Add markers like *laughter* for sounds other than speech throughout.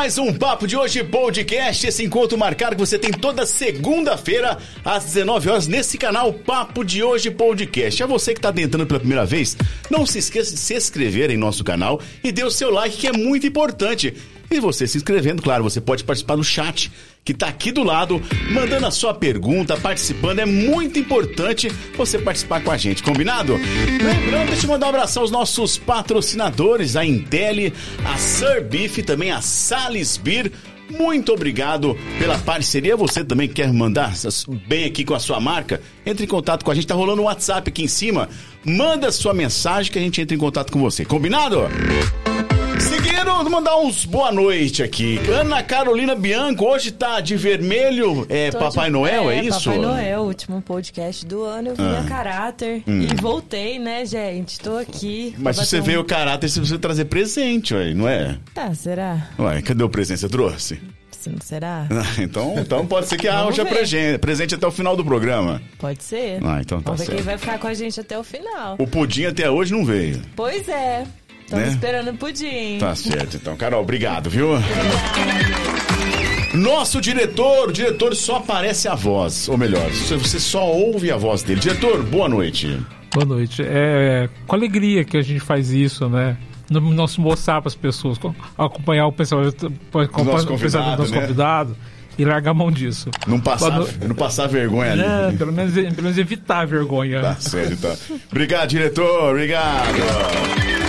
mais um Papo de Hoje Podcast, esse encontro marcado que você tem toda segunda-feira às 19 horas nesse canal Papo de Hoje Podcast. A você que está tentando pela primeira vez, não se esqueça de se inscrever em nosso canal e dê o seu like que é muito importante. E você se inscrevendo, claro, você pode participar do chat que está aqui do lado, mandando a sua pergunta, participando. É muito importante você participar com a gente, combinado? Lembrando, deixa eu mandar um abração aos nossos patrocinadores, a Intel, a Sir Beef também a Salisbury. Muito obrigado pela parceria. Você também quer mandar bem aqui com a sua marca? Entre em contato com a gente. Tá rolando um WhatsApp aqui em cima. Manda sua mensagem que a gente entra em contato com você. Combinado? Seguindo, mandar uns boa noite aqui. Ana Carolina Bianco, hoje tá de vermelho. É Papai de... Noel, é, é, isso? Papai Noel, último podcast do ano. Eu vim ah. a caráter hum. e voltei, né, gente? Tô aqui. Mas se você um... veio caráter, se você trazer presente, ué, não é? Tá, será? Ué, cadê o presente? Você trouxe? Será? *laughs* então, então pode ser que haja presente, presente até o final do programa. Pode ser. Ah, então tá Vamos certo. ver quem vai ficar com a gente até o final. O pudim até hoje não veio. Pois é. Estamos né? esperando o pudim. Tá certo, então. Carol, obrigado, viu? Nosso diretor, o diretor só aparece a voz, ou melhor, você só ouve a voz dele. Diretor, boa noite. Boa noite. É com alegria que a gente faz isso, né? No nosso mostrar para as pessoas, acompanhar o pensamento, o nosso convidado, do nosso né? convidado e largar a mão disso. Não passar, não passar vergonha ali. É, pelo menos, pelo menos evitar a vergonha. Tá certo, então. Obrigado, diretor. Obrigado.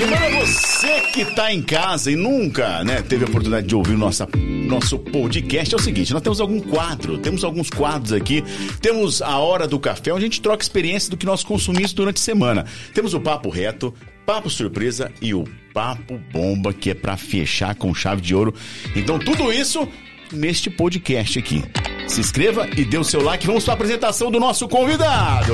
E para você que está em casa e nunca né, teve a oportunidade de ouvir nossa, nosso podcast, é o seguinte: nós temos algum quadro, temos alguns quadros aqui. Temos a Hora do Café, onde a gente troca experiência do que nós consumimos durante a semana. Temos o Papo Reto, Papo Surpresa e o Papo Bomba, que é para fechar com chave de ouro. Então, tudo isso neste podcast aqui. Se inscreva e dê o seu like. Vamos para a apresentação do nosso convidado.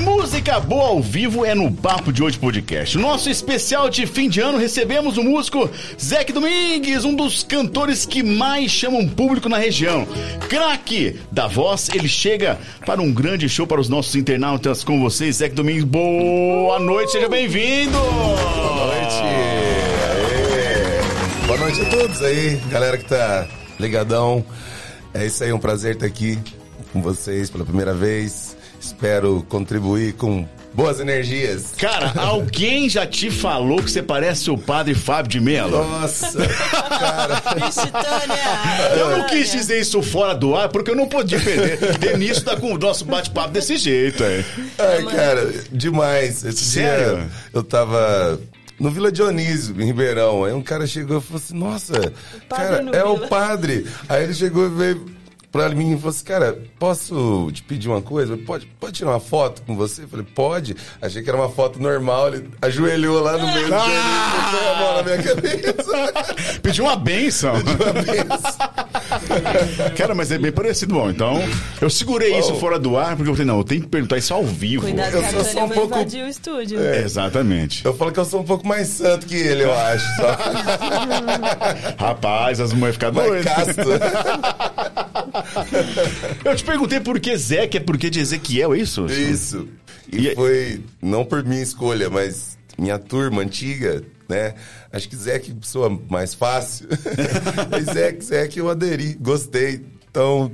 Música boa ao vivo é no Papo de Hoje Podcast. Nosso especial de fim de ano recebemos o músico Zeque Domingues, um dos cantores que mais chamam público na região. Craque da voz, ele chega para um grande show para os nossos internautas com vocês. Zeque Domingues, boa noite, seja bem-vindo! Boa noite! Aê. Boa noite a todos aí, galera que tá ligadão. É isso aí, um prazer estar aqui com vocês pela primeira vez. Espero contribuir com boas energias. Cara, *laughs* alguém já te falou que você parece o padre Fábio de Mello? Nossa, cara. *laughs* eu não quis dizer isso fora do ar, porque eu não podia perder início da, com o nosso bate-papo desse jeito. É. Ai, cara, demais. Esse Sério? Dia eu tava no Vila Dionísio, em Ribeirão. Aí um cara chegou e falou assim: Nossa, cara, é Vila. o padre. Aí ele chegou e veio pra mim e falou assim, cara, posso te pedir uma coisa? Pode, pode tirar uma foto com você? Eu falei, pode. Achei que era uma foto normal, ele ajoelhou lá no meio ah! do põe a mão na minha cabeça. *laughs* Pediu uma benção. Pediu uma benção. *laughs* cara, mas é bem parecido. Bom, então, eu segurei oh. isso fora do ar, porque eu falei, não, eu tenho que perguntar isso ao vivo. Cuidado eu sou, sou um pouco... o estúdio. É, exatamente. Eu falo que eu sou um pouco mais santo que ele, eu acho. Só. *laughs* Rapaz, as mulheres ficam doidas. Eu te perguntei por que Zeque, é porque de Ezequiel, é isso? Isso. E, e é- foi, não por minha escolha, mas minha turma antiga, né? Acho que Zeque soa mais fácil. *laughs* Zeque, Zeque eu aderi, gostei. Então,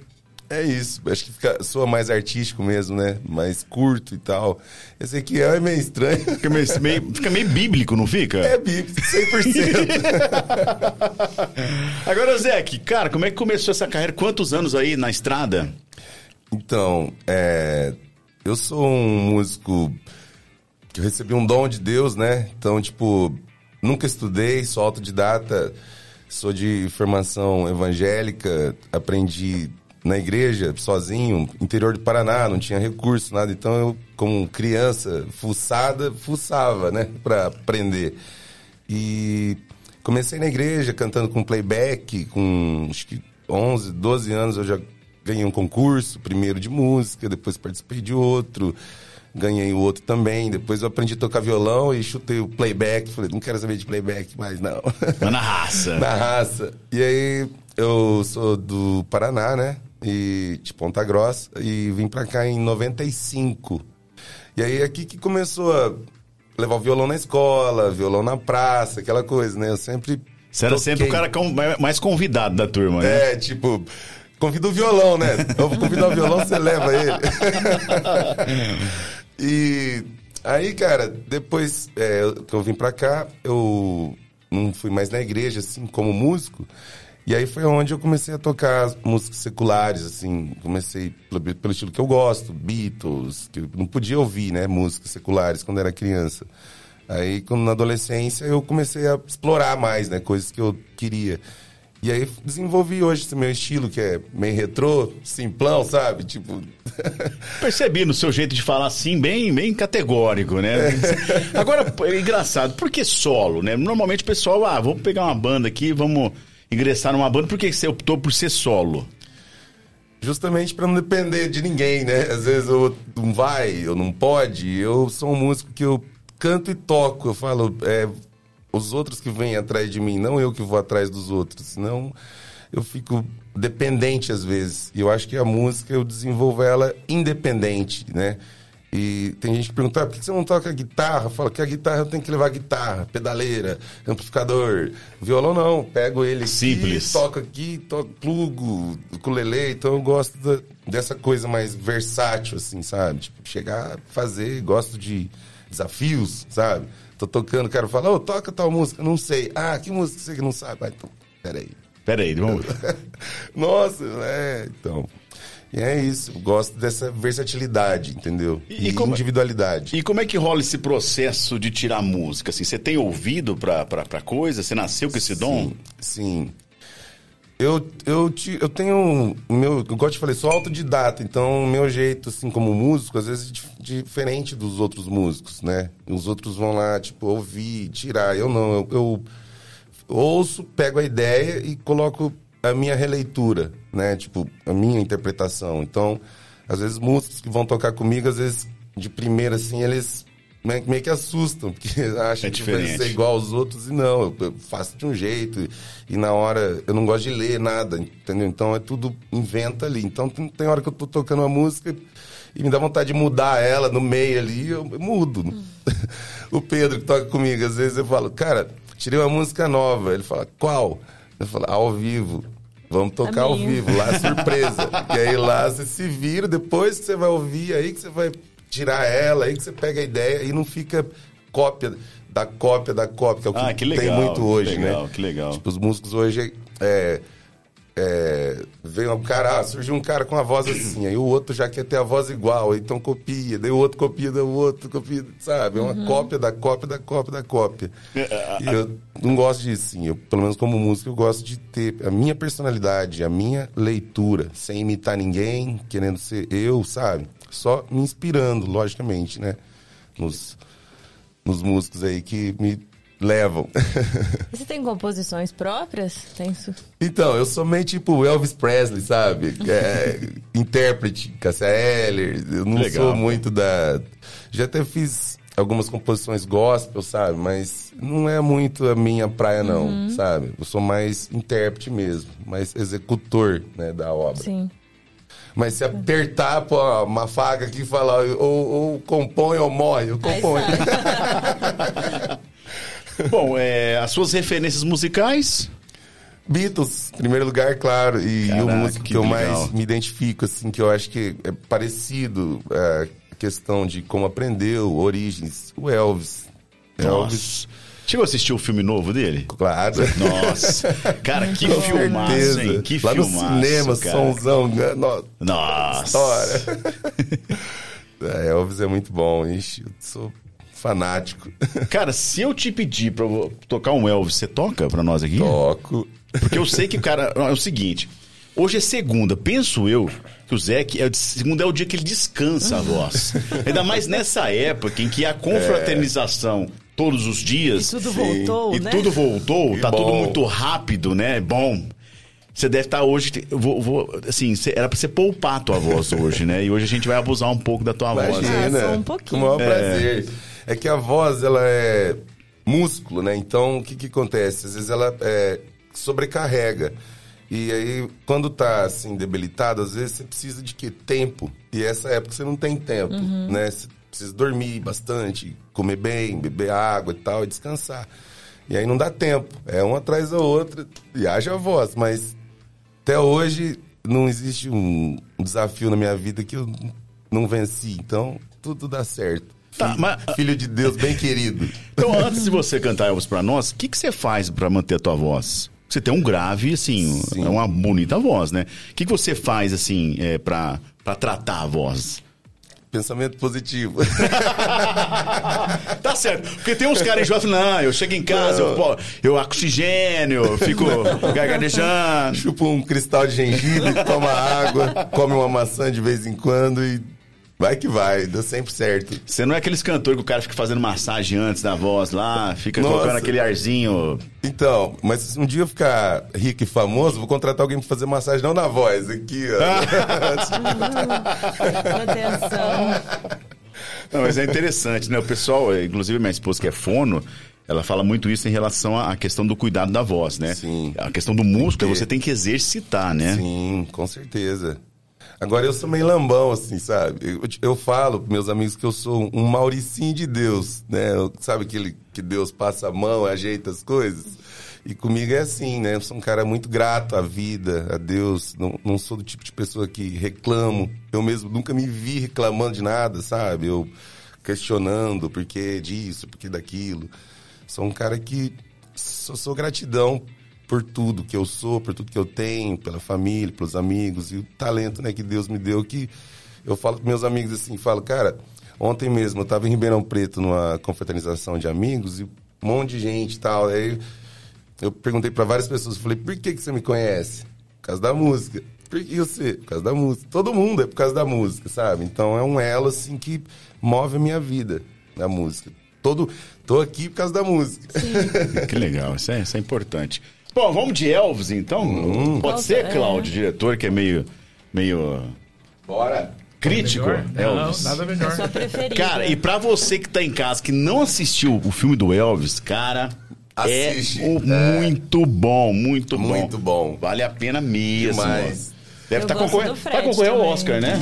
é isso. Acho que fica, soa mais artístico mesmo, né? Mais curto e tal. Esse aqui é meio estranho. *laughs* Fica meio, meio, fica meio bíblico, não fica? É bíblico, 100%. *laughs* Agora, Zeke, cara, como é que começou essa carreira? Quantos anos aí na estrada? Então, é, eu sou um músico que eu recebi um dom de Deus, né? Então, tipo, nunca estudei, sou autodidata, sou de formação evangélica, aprendi na igreja, sozinho, interior do Paraná, não tinha recurso, nada. Então eu, como criança, fuçada, fuçava, né, para aprender. E comecei na igreja cantando com playback, com acho que 11, 12 anos eu já ganhei um concurso, primeiro de música, depois participei de outro, ganhei o outro também. Depois eu aprendi a tocar violão e chutei o playback. Falei, não quero saber de playback mais, não. na raça. *laughs* na raça. E aí eu sou do Paraná, né? E de Ponta Grossa e vim para cá em 95. E aí aqui que começou a levar o violão na escola, violão na praça, aquela coisa, né? Eu sempre. Você era sempre o cara mais convidado da turma, né? É, tipo, convida o violão, né? Eu vou convidar o violão, você leva ele. *laughs* e aí, cara, depois é, que eu vim pra cá, eu não fui mais na igreja, assim, como músico. E aí foi onde eu comecei a tocar as músicas seculares, assim, comecei pelo, pelo estilo que eu gosto, Beatles, que eu não podia ouvir, né, músicas seculares quando era criança. Aí, quando na adolescência, eu comecei a explorar mais, né, coisas que eu queria. E aí desenvolvi hoje esse meu estilo, que é meio retrô, simplão, sabe? Tipo. *laughs* Percebi no seu jeito de falar assim, bem, bem categórico, né? *laughs* Agora, é engraçado, por que solo, né? Normalmente o pessoal, ah, vamos pegar uma banda aqui, vamos ingressar numa banda, por que você optou por ser solo? Justamente pra não depender de ninguém, né? Às vezes eu não vai, eu não pode. Eu sou um músico que eu canto e toco. Eu falo, é, os outros que vêm atrás de mim, não eu que vou atrás dos outros. Senão eu fico dependente às vezes. E eu acho que a música eu desenvolvo ela independente, né? E tem gente que pergunta, ah, por que você não toca guitarra? Fala que a guitarra eu tenho que levar guitarra, pedaleira, amplificador. Violão não, pego ele aqui, Simples. toco aqui, toco plugo, ukulele. Então eu gosto da- dessa coisa mais versátil, assim, sabe? Tipo, chegar a fazer, gosto de desafios, sabe? Tô tocando, o cara fala, ô, toca tal música, não sei. Ah, que música você que não sabe? Ah, então, peraí. Pera aí, vamos... *laughs* Nossa, é, então. E é isso, gosto dessa versatilidade, entendeu? E- E, como- individualidade. E como é que rola esse processo de tirar música? Assim, você tem ouvido pra, pra, pra coisa? Você nasceu com esse dom? Sim. Eu, eu, te- eu tenho. Meu, igual eu te falei, sou autodidata, então o meu jeito, assim, como músico, às vezes é dif- diferente dos outros músicos, né? Os outros vão lá, tipo, ouvir, tirar. Eu não, eu, eu ouço, pego a ideia e coloco a minha releitura, né? Tipo, a minha interpretação. Então, às vezes, músicos que vão tocar comigo, às vezes, de primeira, assim, eles meio meio que assustam, *laughs* porque acham É que vai ser igual aos outros e não, eu, eu faço de um jeito e na hora eu não gosto de ler nada, entendeu? Então é tudo inventa ali. Então tem, tem hora que eu tô tocando uma música e me dá vontade de mudar ela no meio ali, eu, eu mudo. *laughs* o Pedro que toca comigo, às vezes eu falo, cara, tirei uma música nova. Ele fala, qual? Eu falo, ao vivo. Vamos tocar ao minha. vivo, lá é surpresa. e aí lá você se vira, depois que você vai ouvir, aí que você vai tirar ela, aí que você pega a ideia e não fica cópia da cópia da cópia, que é o que, Ah, que tem legal, muito hoje, que legal, né? que legal. Tipo, os músicos hoje é, é, vem um cara, ah, surgiu um cara com a voz assim, aí o outro já quer ter a voz igual, aí então copia, daí o outro copia, daí o outro copia, sabe? É uma cópia da cópia da cópia da cópia. E eu não gosto disso, assim. Eu, pelo menos como músico, eu gosto de ter a minha personalidade, a minha leitura, sem imitar ninguém, querendo ser eu, sabe? Só me inspirando, logicamente, né? Nos, nos músicos aí que me levam. *laughs* Você tem composições próprias? Tem isso? Então, eu sou meio tipo Elvis Presley, sabe? É, *laughs* intérprete, Cassia Eller. Eu não Legal. sou muito da. Já até fiz algumas composições gospel, sabe? Mas não é muito a minha praia, não, sabe? Eu sou mais intérprete mesmo, mais executor né, da obra. Sim. Mas se apertar pô, uma faca aqui e falar ou, ou compõe ou morre, eu sai. *laughs* Bom, é, as suas referências musicais? Beatles, em primeiro lugar, claro. E Caraca, o músico que, que eu legal. mais me identifico, assim, que eu acho que é parecido é, a questão de como aprendeu, origens, o Elvis. Elvis. Chegou a assistir o filme novo dele? claro. Nossa. Cara, que *laughs* Com filmaço, certeza. hein? Que Lá filmaço, no cinema, cara. somzão, né? no- Nossa. história. *laughs* É, Elvis é muito bom, ixi, eu sou fanático. *laughs* Cara, se eu te pedir pra eu tocar um Elvis, você toca pra nós aqui? Toco. Porque eu sei que o cara. É o seguinte. Hoje é segunda. Penso eu que o Zé, que é, segunda é o dia que ele descansa a voz. *laughs* Ainda mais nessa época em que há confraternização todos os E dias. tudo voltou, e né? tudo voltou, Que tá tudo bom. muito rápido, né? Bom. Você deve estar hoje. eu Vou, vou- assim, era pra você poupar a tua voz hoje, né? E hoje a gente vai abusar um pouco da tua voz. Imagina. Ah, só um pouquinho. Com o maior prazer. É que a voz, ela é músculo, né? Então, o que que acontece? Às vezes ela é, sobrecarrega. E aí, quando tá, assim, debilitado, às vezes você precisa de quê? Tempo. E essa época você não tem tempo, né? Você preciso dormir bastante, comer bem, beber água e tal, e descansar. E aí não dá tempo. É uma atrás da outra e haja voz. Mas até hoje não existe um desafio na minha vida que eu não venci. Então, tudo dá certo. Tá, filho, mas- filho de Deus bem querido. *laughs* Então, antes de você cantar Elvis pra nós, o que, que você faz pra manter a tua voz? Você tem um grave, assim, Sim. é uma bonita voz, né? O que, que você faz, assim, é, pra, pra tratar a voz? Pensamento positivo. Tá certo. Porque tem uns caras enjoados, não, eu chego em casa, eu, pô, eu oxigênio, eu fico gargarejando. Chupa um cristal de gengibre, toma água, come uma maçã de vez em quando e vai que vai, dá sempre certo. Você não é aqueles cantores que o cara fica fazendo massagem antes da voz lá, fica Nossa. colocando aquele arzinho. Então, mas se um dia eu ficar rico e famoso, vou contratar alguém pra fazer massagem não na voz, aqui, ó. Atenção. *laughs* Não, mas é interessante, né? O pessoal, inclusive minha esposa que é fono, ela fala muito isso em relação à questão do cuidado da voz, né? Sim. A questão do músculo, que- você tem que exercitar, né? Sim, com certeza. Agora eu sou meio lambão, assim, sabe? Eu, eu falo pros meus amigos que eu sou um Mauricinho de Deus, né? Sabe aquele que Deus passa a mão, ajeita as coisas? E comigo é assim, né? Eu sou um cara muito grato à vida, a Deus. Não, não sou do tipo de pessoa que reclamo. Eu mesmo nunca me vi reclamando de nada, sabe? Eu questionando por que disso, por que daquilo. Sou um cara que só sou gratidão por tudo que eu sou, por tudo que eu tenho, pela família, pelos amigos e o talento, né, que Deus me deu que eu falo com meus amigos assim, falo, cara, ontem mesmo eu tava em Ribeirão Preto numa confraternização de amigos e um monte de gente e tal, aí eu perguntei para várias pessoas, falei, por que que você me conhece? Por causa da música. Por que você? Por causa da música. Todo mundo é por causa da música, sabe? Então é um elo assim que move a minha vida, a música. Todo, tô aqui por causa da música. Que legal, isso é, isso é importante. Bom, vamos de Elvis, então? Hum. Pode ser, é. Cláudio, diretor, que é meio, meio Bora. crítico? Não, Elvis. nada melhor. Sua preferida. Cara, e pra você que tá em casa, que não assistiu o filme do Elvis, cara, Assiste. é o- É. muito bom, muito bom. Muito bom. Vale a pena mesmo. Demais. Deve estar gosto concorrendo. Vai concorrer ao também. Oscar, né?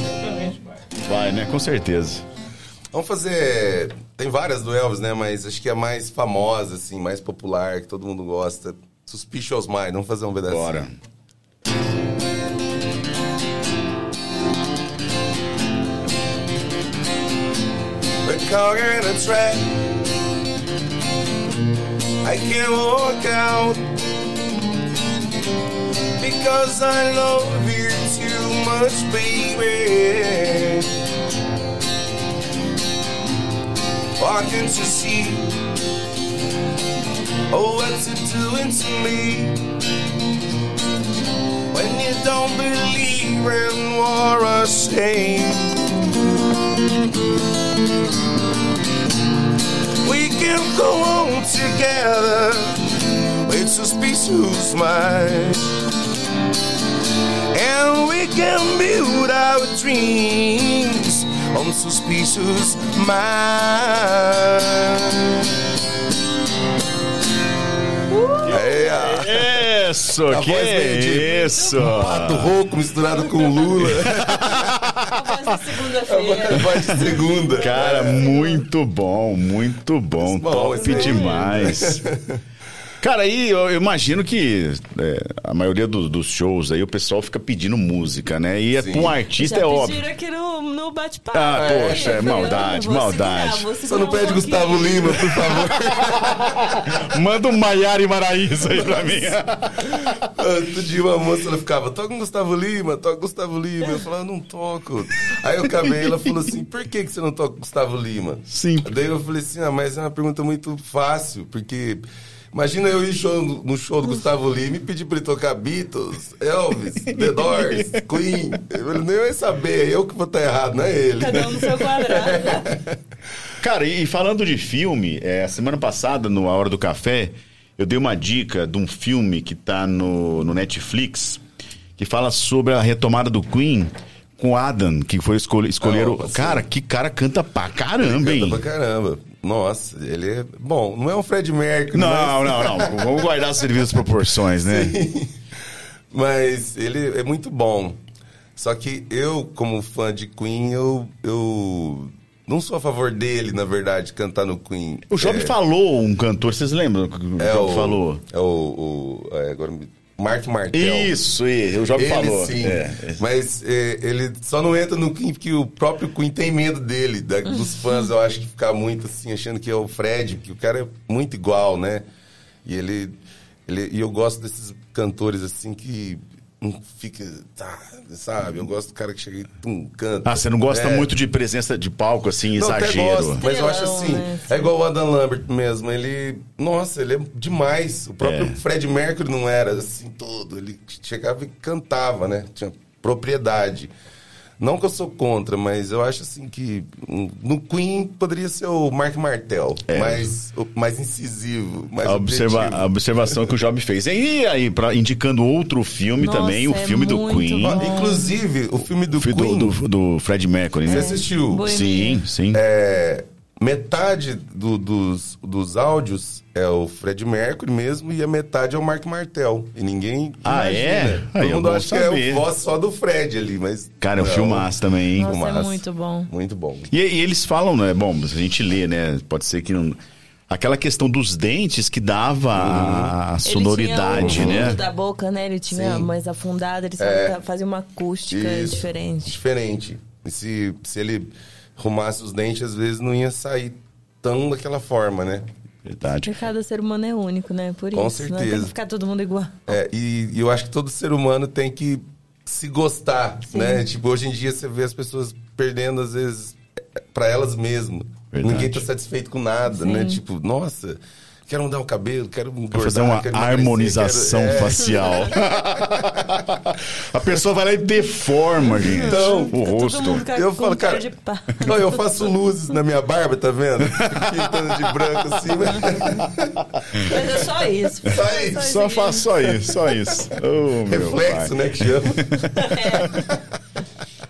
Vai, né? Com certeza. Vamos fazer. Tem várias do Elvis, né? Mas acho que a mais famosa, assim, mais popular, que todo mundo gosta. Suspicious Mind. Vamos fazer um pedacinho. Bora. We're caught in a trap. I can't walk out because I love you too much, baby. Can't you see? Oh, what's it doing to me? When you don't believe in what I say. We can go on together with suspicious minds. And we can build our dreams on suspicious minds. É, a- Isso, a que de isso. Pato rouco misturado com Lula. A voz A segunda-feira. voz de segunda. Cara, muito bom, muito bom. Bom, top aí. demais. Cara, aí eu imagino que é, a maioria do- dos shows aí o pessoal fica pedindo música, né? E é Sim. pra um artista Já é óbvio. aqui no, no bate-papo. Ah, né? poxa, é maldade, maldade. segurar, Só não um pede pouquinho. Gustavo Lima, por favor. *laughs* Manda um Maiara e Maraíza aí pra mim. *laughs* Outro dia uma moça ela ficava, toca um Gustavo Lima, toca Gustavo Lima. Eu falava, não toco. Aí eu acabei, ela falou assim, por que, que você não toca Gustavo Lima? Sim. Daí eu falei assim, ah, mas é uma pergunta muito fácil, porque imagina eu ir show- no show do Gustavo Lima e pedir pra ele tocar Beatles, Elvis, The Doors, *laughs* Queen. Ele nem vai saber, é eu que vou estar errado, não é ele. Cada um no seu quadrado. *laughs* Cara, e, e falando de filme, é, semana passada, no A Hora do Café, eu dei uma dica de um filme que tá no, no Netflix, que fala sobre a retomada do Queen com Adam, que foi escolher, escolher o... Ah, sim. Cara, que cara canta pra caramba, hein? Canta pra caramba. Nossa, ele é. Bom, não é um Fred Mercury, Não, mas- não, não. *laughs* Vamos guardar as devidas proporções, né? Mas ele é muito bom. Só que eu, como fã de Queen, eu, eu não sou a favor dele, na verdade, cantar no Queen. O Job é, falou um cantor, vocês lembram? O que o é Job o, falou. É o. o é, agora, me- Mark Martel. Isso, e- o Job Ele falou. sim. É. Mas é, ele só não entra no Queen porque o próprio Queen tem medo dele, da- dos fãs. Eu acho que ficar muito assim, achando que é o Fred, que o cara é muito igual, né? E ele. ele e eu gosto desses cantores assim que não fica. Tá, sabe? Eu gosto do cara que chega e tum, canta. Ah, você não gosta É. muito de presença de palco, assim, Não, exagero. gosto, mas eu acho assim, né? é igual o Adam Lambert mesmo, ele, nossa, ele é demais. O próprio É. Fred Mercury não era assim todo, ele chegava e cantava, né? Tinha propriedade. Não que eu sou contra, mas eu acho assim que no Queen poderia ser o Mark Martel, mais, o- mais incisivo, mais É. A, observa- a observação que o Job fez. E aí, pra, indicando outro filme Nossa, também, o é filme do Queen. Bom. Inclusive, o filme do O filme Queen, do, do, do Fred Mercury, você né? assistiu? Bohemian. Sim, sim. É, metade do- dos, dos áudios é o Fred Mercury mesmo e a metade é o Mark Martel. E ninguém Ah, imagina. é? Todo Aí, mundo acha que é saber. o voz só do Fred ali, mas... Cara, é um não. filmaço também, hein? Nossa, é Fumaça. muito bom. Muito bom. E, e eles falam, né? Bom, se a gente lê, né? Pode ser que não. Aquela questão dos dentes que dava a- a Ele sonoridade, tinha o né? da boca, né? Ele tinha Sim. mais afundado, ele É. fazia uma acústica Isso. diferente. Diferente. E se, se ele arrumasse os dentes, às vezes não ia sair tão daquela forma, né? Verdade. Porque cada ser humano é único, né? Por Com isso. Não tem certeza. que ficar todo mundo igual. É, e, e eu acho que todo ser humano tem que se gostar, né? Tipo, hoje em dia você vê as pessoas perdendo, às vezes, pra elas mesmas. Verdade. Ninguém tá satisfeito com nada, Sim. né? Tipo, nossa, quero mudar o cabelo, quero engordar, fazer uma quero harmonização quero- é. facial. *laughs* a pessoa vai lá e deforma, gente. Então, o Todo rosto. Eu falo, cara. *laughs* Não, eu faço luzes na minha barba, tá vendo? *laughs* Pintando de branco assim, né? Mas é só isso. Só isso. Só faço só isso, só isso. Oh, meu Reflexo, pai. né, que chama.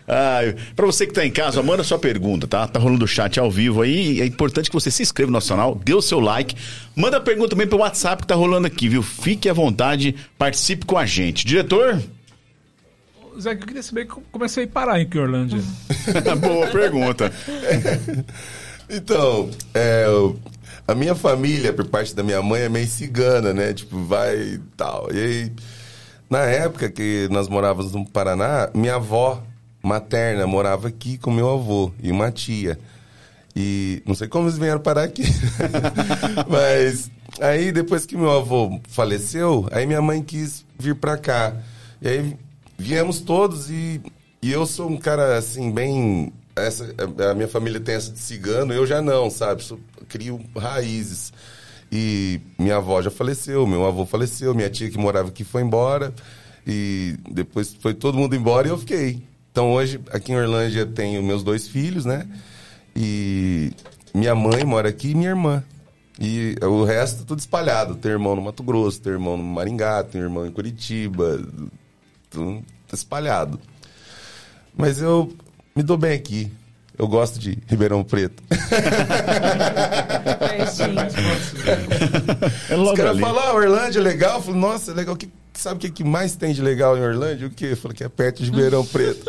Ai, pra você que tá em casa, manda sua pergunta, tá? Tá rolando o chat ao vivo aí. É importante que você se inscreva no nosso canal, dê o seu like. Manda a pergunta também pelo WhatsApp que tá rolando aqui, viu? Fique à vontade, participe com a gente. Diretor? Zé, eu queria saber como comecei a parar em Orlândia. *laughs* Boa pergunta. *laughs* Então, é, a minha família, por parte da minha mãe, é meio cigana, né? Tipo, vai e tal. E aí, na época que nós morávamos no Paraná, minha avó materna morava aqui com meu avô e uma tia. E não sei como eles vieram parar aqui. *laughs* Mas aí, depois que meu avô faleceu, aí minha mãe quis vir pra cá. E aí viemos todos e, e eu sou um cara assim, bem. Essa, a minha família tem essa de cigano, eu já não, sabe? Sou, crio raízes. E minha avó já faleceu, meu avô faleceu, minha tia que morava aqui foi embora. E depois foi todo mundo embora e eu fiquei. Então hoje, aqui em Orlândia, tenho meus dois filhos, né? E minha mãe mora aqui e minha irmã. E o resto tudo espalhado. Tem irmão no Mato Grosso, tem irmão no Maringá, tem irmão em Curitiba. Tudo espalhado. Mas eu me dou bem aqui. Eu gosto de Ribeirão Preto. *laughs* *laughs* É Os logo caras falam, ah, Orlândia é legal. Eu falo, nossa, é legal. Que, sabe o que, que mais tem de legal em Orlândia? O quê? Eu falo que é perto de Ribeirão *laughs* Preto.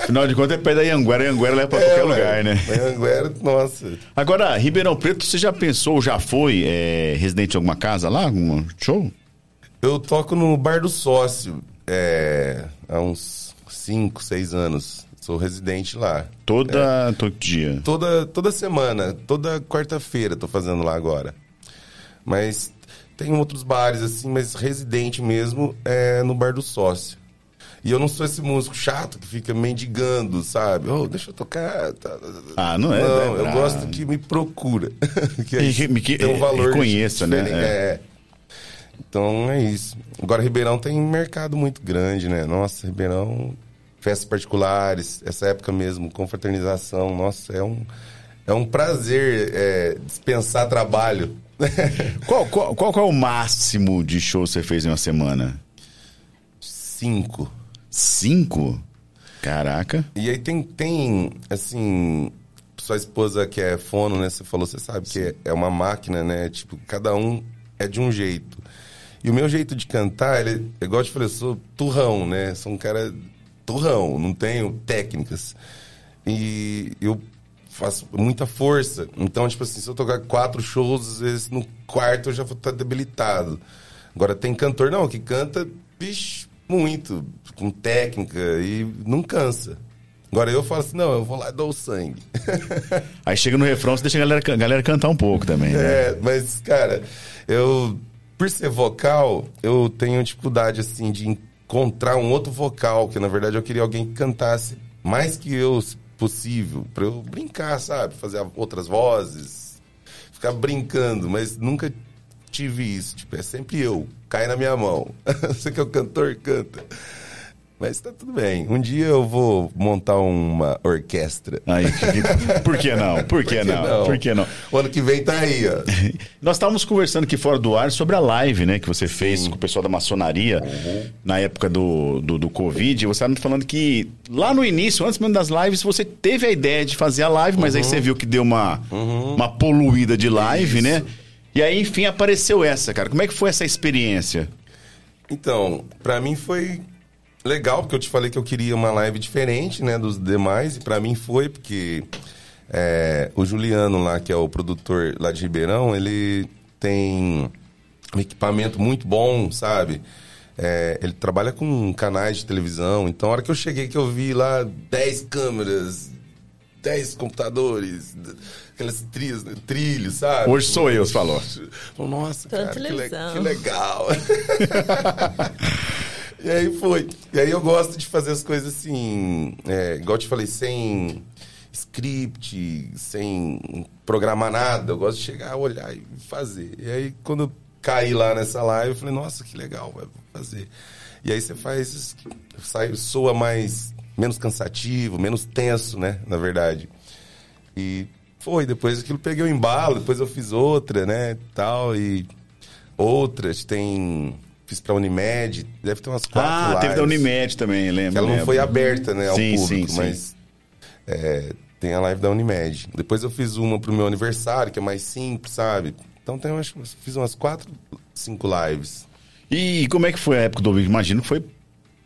Afinal de contas, é perto da Anguera. Anguera leva pra qualquer É, lugar, ué. né? Anguera, nossa. Agora, Ribeirão Preto, você já pensou, já foi é, residente de alguma casa lá? Algum show? Eu toco no Bar do Sócio é, há uns 5, 6 anos. Sou residente lá. Toda, todo dia. Toda, toda semana, toda quarta-feira tô fazendo lá agora. Mas tem outros bares assim, mas residente mesmo é no Bar do Sócio. E eu não sou esse músico chato que fica mendigando, sabe? Oh, deixa eu tocar. tá, tá, tá. Ah, não é, Não, né, eu gosto que me procura. *laughs* que E que- que- tem um valor reconheça, né? diferente. É. Então é isso. Agora, Ribeirão tem um mercado muito grande, né? Nossa, Ribeirão, festas particulares, essa época mesmo, confraternização, nossa, é um, é um prazer é, dispensar trabalho. *laughs* Qual, qual, qual é o máximo de show que você fez em uma semana? Cinco. Cinco? Caraca. E aí tem, tem, assim, sua esposa que é fono, né? Você falou, você sabe que é, é uma máquina, né? Tipo, cada um é de um jeito. E o meu jeito de cantar, ele, é igual eu te falei, eu sou turrão, né? Sou um cara turrão, não tenho técnicas. E eu faço muita força. Então, tipo assim, se eu tocar quatro shows, às vezes no quarto eu já vou estar debilitado. Agora tem cantor, não, que canta, bicho, muito, com técnica e não cansa. Agora eu falo assim, não, eu vou lá e dou o sangue. *laughs* Aí chega no refrão, você deixa a galera, a galera cantar um pouco também, né? É, mas, cara, eu, por ser vocal, eu tenho dificuldade, assim, de encontrar um outro vocal, que na verdade eu queria alguém que cantasse mais que eu possível, pra eu brincar, sabe? Fazer outras vozes, ficar brincando, mas nunca tive isso. Tipo, é sempre eu, cai na minha mão. *laughs* Você que é o cantor, canta. Mas tá tudo bem. Um dia eu vou montar uma orquestra. Aí, *laughs* por que não? Por que, não? não? Por que não? O ano que vem tá aí, ó. *laughs* Nós estávamos conversando aqui fora do ar sobre a live, né, que você fez Sim. com o pessoal da maçonaria uhum. na época do, do, do Covid. Você estava me falando que lá no início, antes mesmo das lives, você teve a ideia de fazer a live, mas uhum. aí você viu que deu uma, uhum. uma poluída de live, né? Isso. né? E aí, enfim, apareceu essa, cara. Como é que foi essa experiência? Então, para mim foi legal, porque eu te falei que eu queria uma live diferente, né, dos demais, e para mim foi, porque é, o Juliano lá, que é o produtor lá de Ribeirão, ele tem um equipamento muito bom, sabe? É, ele trabalha com canais de televisão, então a hora que eu cheguei que eu vi lá 10 câmeras, 10 computadores, aquelas trilhos, trilhos, sabe? Hoje sou eu, você falou. Nossa, cara, que, le que legal. *laughs* *laughs* E aí foi. E aí eu gosto de fazer as coisas assim, é, igual eu te falei, sem script, sem programar nada. Eu gosto de chegar, olhar e fazer. E aí quando eu caí lá nessa live, eu falei, nossa, que legal, vai fazer. E aí você faz, sai, soa mais, menos cansativo, menos tenso, né, na verdade. E foi, depois aquilo peguei o embalo, depois eu fiz outra, né, tal, e outras, tem fiz pra Unimed, deve ter umas quatro Ah, lives. teve da Unimed também, lembro. Ela não foi aberta, né, ao sim, público, sim, mas sim. É, tem a live da Unimed. Depois eu fiz uma pro meu aniversário, que é mais simples, sabe? Então tem, acho, fiz umas quatro, cinco lives. E como é que foi a época do? Imagino que foi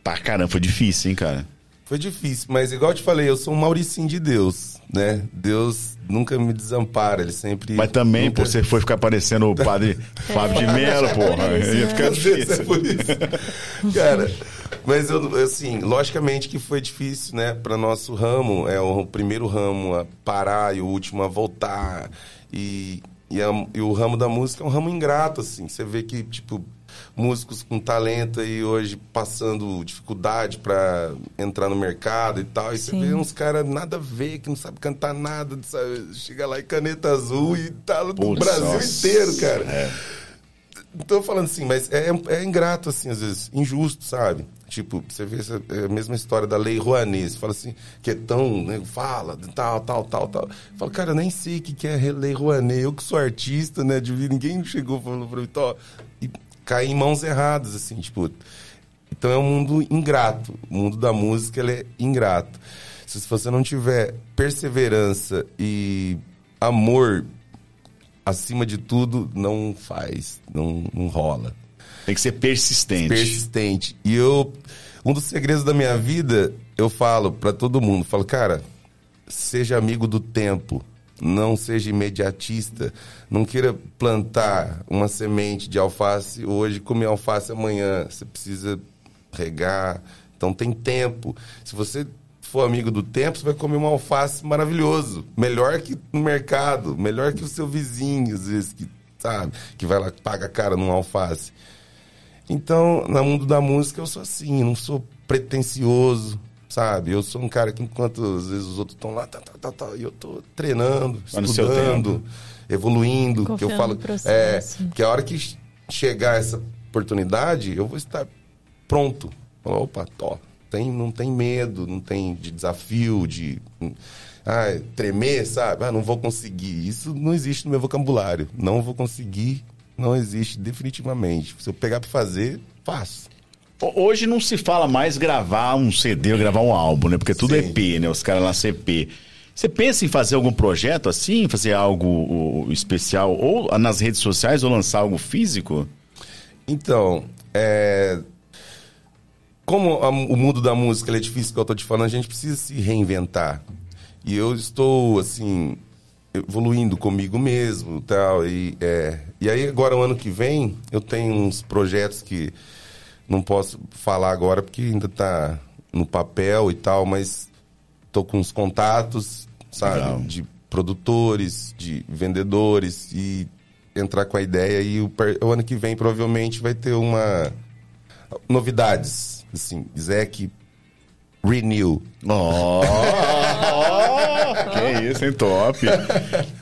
pra caramba, foi difícil, hein, cara? Foi difícil, mas igual eu te falei, eu sou um Mauricinho de Deus, né? Deus nunca me desampara, ele sempre. Mas também, nunca... pô, você foi ficar parecendo o padre *laughs* Fábio de Mello, porra. É ia ficar difícil. É por isso. Cara, mas eu, assim, logicamente que foi difícil, né? Para nosso ramo, é o primeiro ramo a parar e o último a voltar. E, e, a, e o ramo da música é um ramo ingrato, assim. Você vê que, tipo, músicos com talento aí hoje passando dificuldade para entrar no mercado e tal. E Sim. você vê uns caras nada a ver, que não sabe cantar nada, sabe? chega lá e caneta azul e tá no Putz, Brasil nossa. inteiro, cara. É. Tô falando assim, mas é, é ingrato, assim, às vezes, injusto, sabe? Tipo, você vê essa, é a mesma história da Lei Rouanet. Você fala assim, que é tão, né, fala, tal, tal, tal, tal. Fala, cara, eu nem sei o que, que é Lei Rouanet. Eu que sou artista, né, de ninguém chegou falando pra mim. E cair em mãos erradas, assim, tipo. Então é um mundo ingrato. O mundo da música ele é ingrato. Se você não tiver perseverança e amor acima de tudo, não faz, não, não rola. Tem que ser persistente. Persistente. E eu, um dos segredos da minha vida, eu falo para todo mundo, falo, cara, seja amigo do tempo não seja imediatista, não queira plantar uma semente de alface hoje, comer alface amanhã. Você precisa regar, então tem tempo. Se você for amigo do tempo, você vai comer um alface maravilhoso, melhor que no mercado, melhor que o seu vizinho, às vezes, que sabe, que vai lá paga cara num alface. Então, no mundo da música eu sou assim, não sou pretencioso, sabe? Eu sou um cara que enquanto às vezes os outros estão lá, tá, tá, tá, tá, e eu tô treinando, Mas estudando, evoluindo, Confiando que eu falo, é, que a hora que chegar essa oportunidade, eu vou estar pronto. Opa, tó, tem, não tem medo, não tem de desafio, de ah, tremer, sabe? Ah, não vou conseguir. Isso não existe no meu vocabulário. Não vou conseguir, não existe definitivamente. Se eu pegar para fazer, faço. Hoje não se fala mais gravar um CD ou gravar um álbum, né? Porque tudo é Sim. é EP, né? Os caras lá CP. Você pensa em fazer algum projeto assim, fazer algo especial, ou nas redes sociais, ou lançar algo físico? Então, é... como a, o mundo da música é difícil, que eu tô te falando, a gente precisa se reinventar. E eu estou, assim, evoluindo comigo mesmo tal. E, é, e aí, agora, o ano que vem, eu tenho uns projetos que não posso falar agora porque ainda está no papel e tal, mas tô com uns contatos, sabe, Legal. de produtores, de vendedores e entrar com a ideia e o, o ano que vem provavelmente vai ter uma novidades, assim, Zec Renew. Ó, *laughs* que isso, hein? Top. *laughs*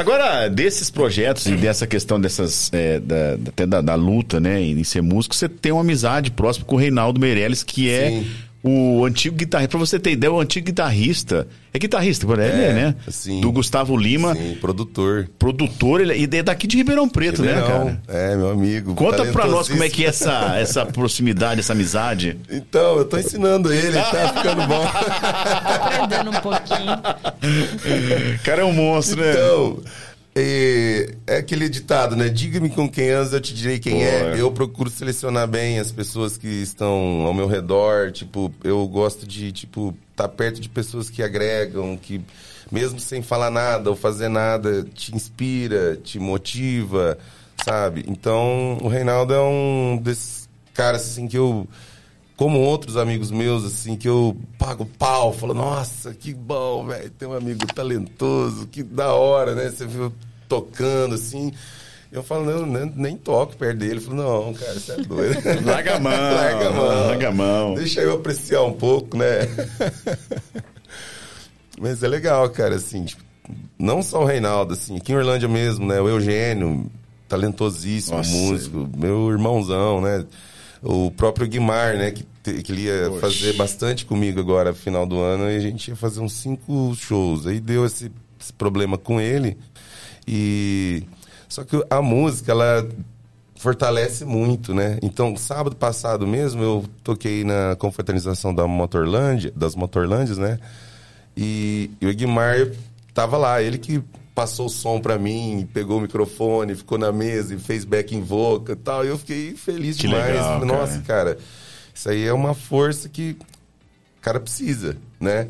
Agora, desses projetos e dessa questão dessas, é, da, até da, da luta, né, em ser músico, você tem uma amizade próxima com o Reinaldo Meirelles, que é Sim. O antigo guitarrista. Pra você ter ideia, o antigo guitarrista. É guitarrista, por ele, É, né? sim. Do Gustavo Lima, Sim, produtor. produtor, ele, e é daqui de Ribeirão Preto, né, Ribeirão, cara? É, meu amigo. Conta pra nós como é que é essa, essa proximidade, essa amizade. Então, eu tô ensinando ele, tá ficando bom. Aprendendo um pouquinho. *laughs* O cara é um monstro, né? Então, é, é aquele ditado, né? Diga-me com quem andas, eu te direi quem Pô, é. é. Eu procuro selecionar bem as pessoas que estão ao meu redor. Tipo, eu gosto de, tipo, estar perto de pessoas que agregam, que mesmo sem falar nada ou fazer nada, te inspira, te motiva, sabe? Então, o Reinaldo é um desses caras, assim, que eu como outros amigos meus, assim, que eu pago pau, falo, nossa, que bom, velho, tem um amigo talentoso, que da hora, né? Você viu tocando, assim. Eu falo, não, nem, nem toco perto dele. Eu falo, não, cara, você é doido. *laughs* Larga a mão, larga a mão. larga a mão. Deixa eu apreciar um pouco, né? *laughs* Mas é legal, cara, assim, tipo, não só o Reinaldo, assim, aqui em Orlândia mesmo, né? O Eugênio, talentosíssimo Nossa. músico, meu irmãozão, né? O próprio Guimar, né? Que, que ele ia Poxa. fazer bastante comigo agora, final do ano, e a gente ia fazer uns cinco shows. Aí deu esse, esse problema com ele. E. Só que a música, ela fortalece muito, né? Então, sábado passado mesmo, eu toquei na confraternização da Motorlândia, das Motorlândias, né? E, e o Guimar tava lá, ele que passou o som pra mim, pegou o microfone, ficou na mesa e fez backing vocal e tal. E eu fiquei feliz Que demais. legal, Falei, cara. Nossa, cara, isso aí é uma força que o cara precisa, né?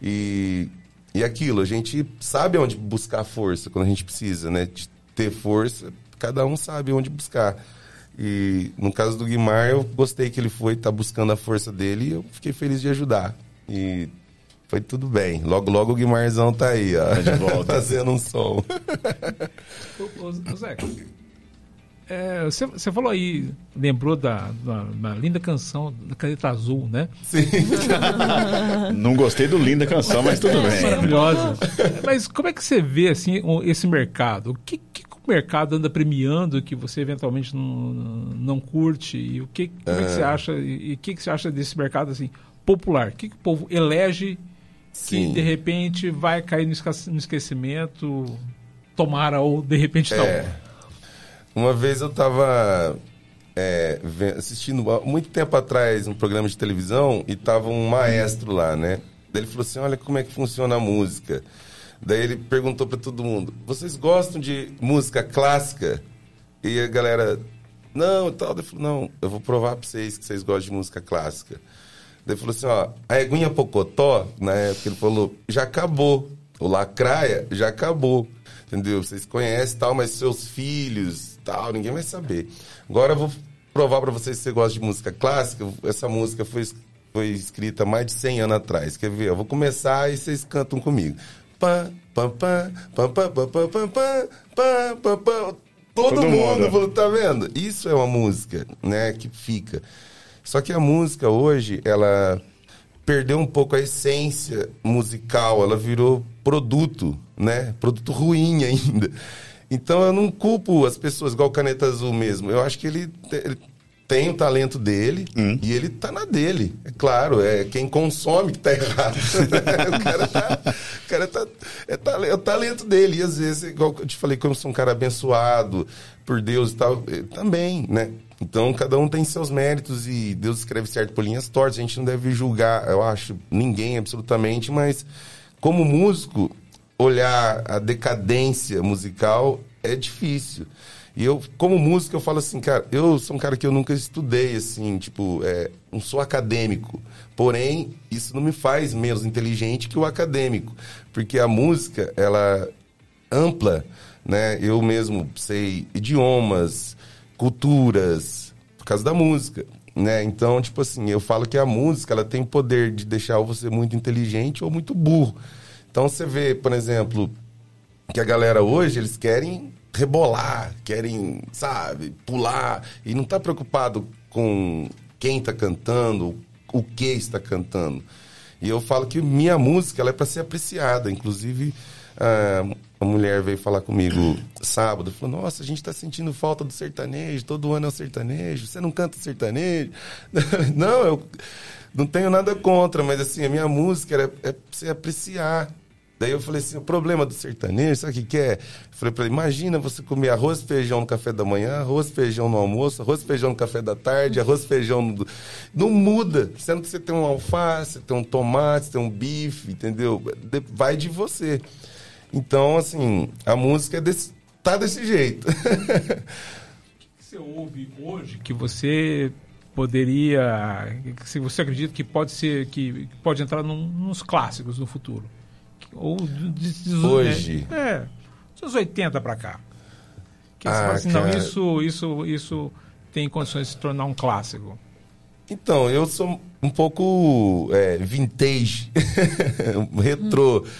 E, e aquilo, a gente sabe onde buscar força quando a gente precisa, né? De ter força, cada um sabe onde buscar. E no caso do Guimar, eu gostei que ele foi, tá buscando a força dele e eu fiquei feliz de ajudar. E foi tudo bem. Logo, logo o Guimarzão tá aí, ó. de volta. *laughs* fazendo um som. Ô, ô, ô, Zé, é, você, você falou aí, lembrou da, da, da linda canção da Caneta Azul, né? Sim. *laughs* Não gostei do linda canção, mas tudo bem. Maravilhosa. Mas como é que você vê assim, esse mercado? O que, que o mercado anda premiando que você eventualmente não, não curte? E o que, como é que você acha? E o que, que você acha desse mercado assim, popular? O que, que o povo elege que Sim. de repente vai cair no esquecimento? Tomara ou de repente não. É. Uma vez eu tava é, assistindo muito tempo atrás um programa de televisão e tava um maestro lá, né? Daí ele falou assim: Olha como é que funciona a música. Daí ele perguntou pra todo mundo: Vocês gostam de música clássica? E a galera, não, e tal. Ele falou: Não, eu vou provar pra vocês que vocês gostam de música clássica. Ele falou assim: Ó, a Eguinha Pocotó, na época, ele falou: Já acabou. O Lacraia já acabou. Entendeu? Vocês conhecem e tal, mas seus filhos tal, ninguém vai saber. Agora eu vou provar pra vocês se você gosta de música clássica. Essa música foi, foi escrita mais de 100 anos atrás. Quer ver? Eu vou começar e vocês cantam comigo. Pá, pá, pá, pá, pá, pá, pá, pá, pá, pá, pá. Todo, Todo mundo, mundo. falou, tá vendo? Isso é uma música, né, que fica. Só que a música hoje, ela perdeu um pouco a essência musical, ela virou produto, né? Produto ruim *laughs* ainda. Então eu não culpo as pessoas, igual o Caneta Azul mesmo. Eu acho que ele, ele tem o talento dele e ele tá na dele. É claro, é quem consome que tá *laughs* errado. o cara tá. O cara tá é, é o talento dele. E às vezes, igual eu te falei, como eu sou um cara abençoado por Deus e tal, eh, também, né? Então, cada um tem seus méritos e Deus escreve certo por linhas tortas. A gente não deve julgar, eu acho, ninguém absolutamente, mas como músico, olhar a decadência musical é difícil. E eu, como músico, eu falo assim, cara, eu sou um cara que eu nunca estudei, assim, tipo, é, não sou acadêmico. Porém, isso não me faz menos inteligente que o acadêmico. Porque a música, ela ampla, né? Eu mesmo sei idiomas, culturas, por causa da música, né? Então, tipo assim, eu falo que a música, ela tem o poder de deixar você muito inteligente ou muito burro. Então, você vê, por exemplo, que a galera hoje, eles querem rebolar, querem, sabe, pular, e não tá preocupado com quem tá cantando, o que está cantando. E eu falo que minha música, ela é para ser apreciada, inclusive... Uh, uma mulher veio falar comigo sábado, falou: Nossa, a gente está sentindo falta do sertanejo, todo ano é o sertanejo, você não canta sertanejo? *laughs* não, eu não tenho nada contra, mas assim, a minha música era, é pra você apreciar. Daí eu falei assim: o problema do sertanejo, sabe o que, que é? Eu falei para ele: imagina você comer arroz e feijão no café da manhã, arroz e feijão no almoço, arroz e feijão no café da tarde, arroz e feijão no. Não muda. Sendo que você tem um alface, tem um tomate, tem um bife, entendeu? Vai de você. Então, assim, a música é desse, tá desse jeito. *laughs* o que você ouve hoje que você poderia, se você acredita que pode ser, que pode entrar num, nos clássicos no futuro? Ou de, de, hoje? É, é, dos 80 para cá. Que ah, você fala assim, não, isso, isso, isso tem condições de se tornar um clássico. Então, eu sou um pouco é, vintage, *laughs* retrô. Hum.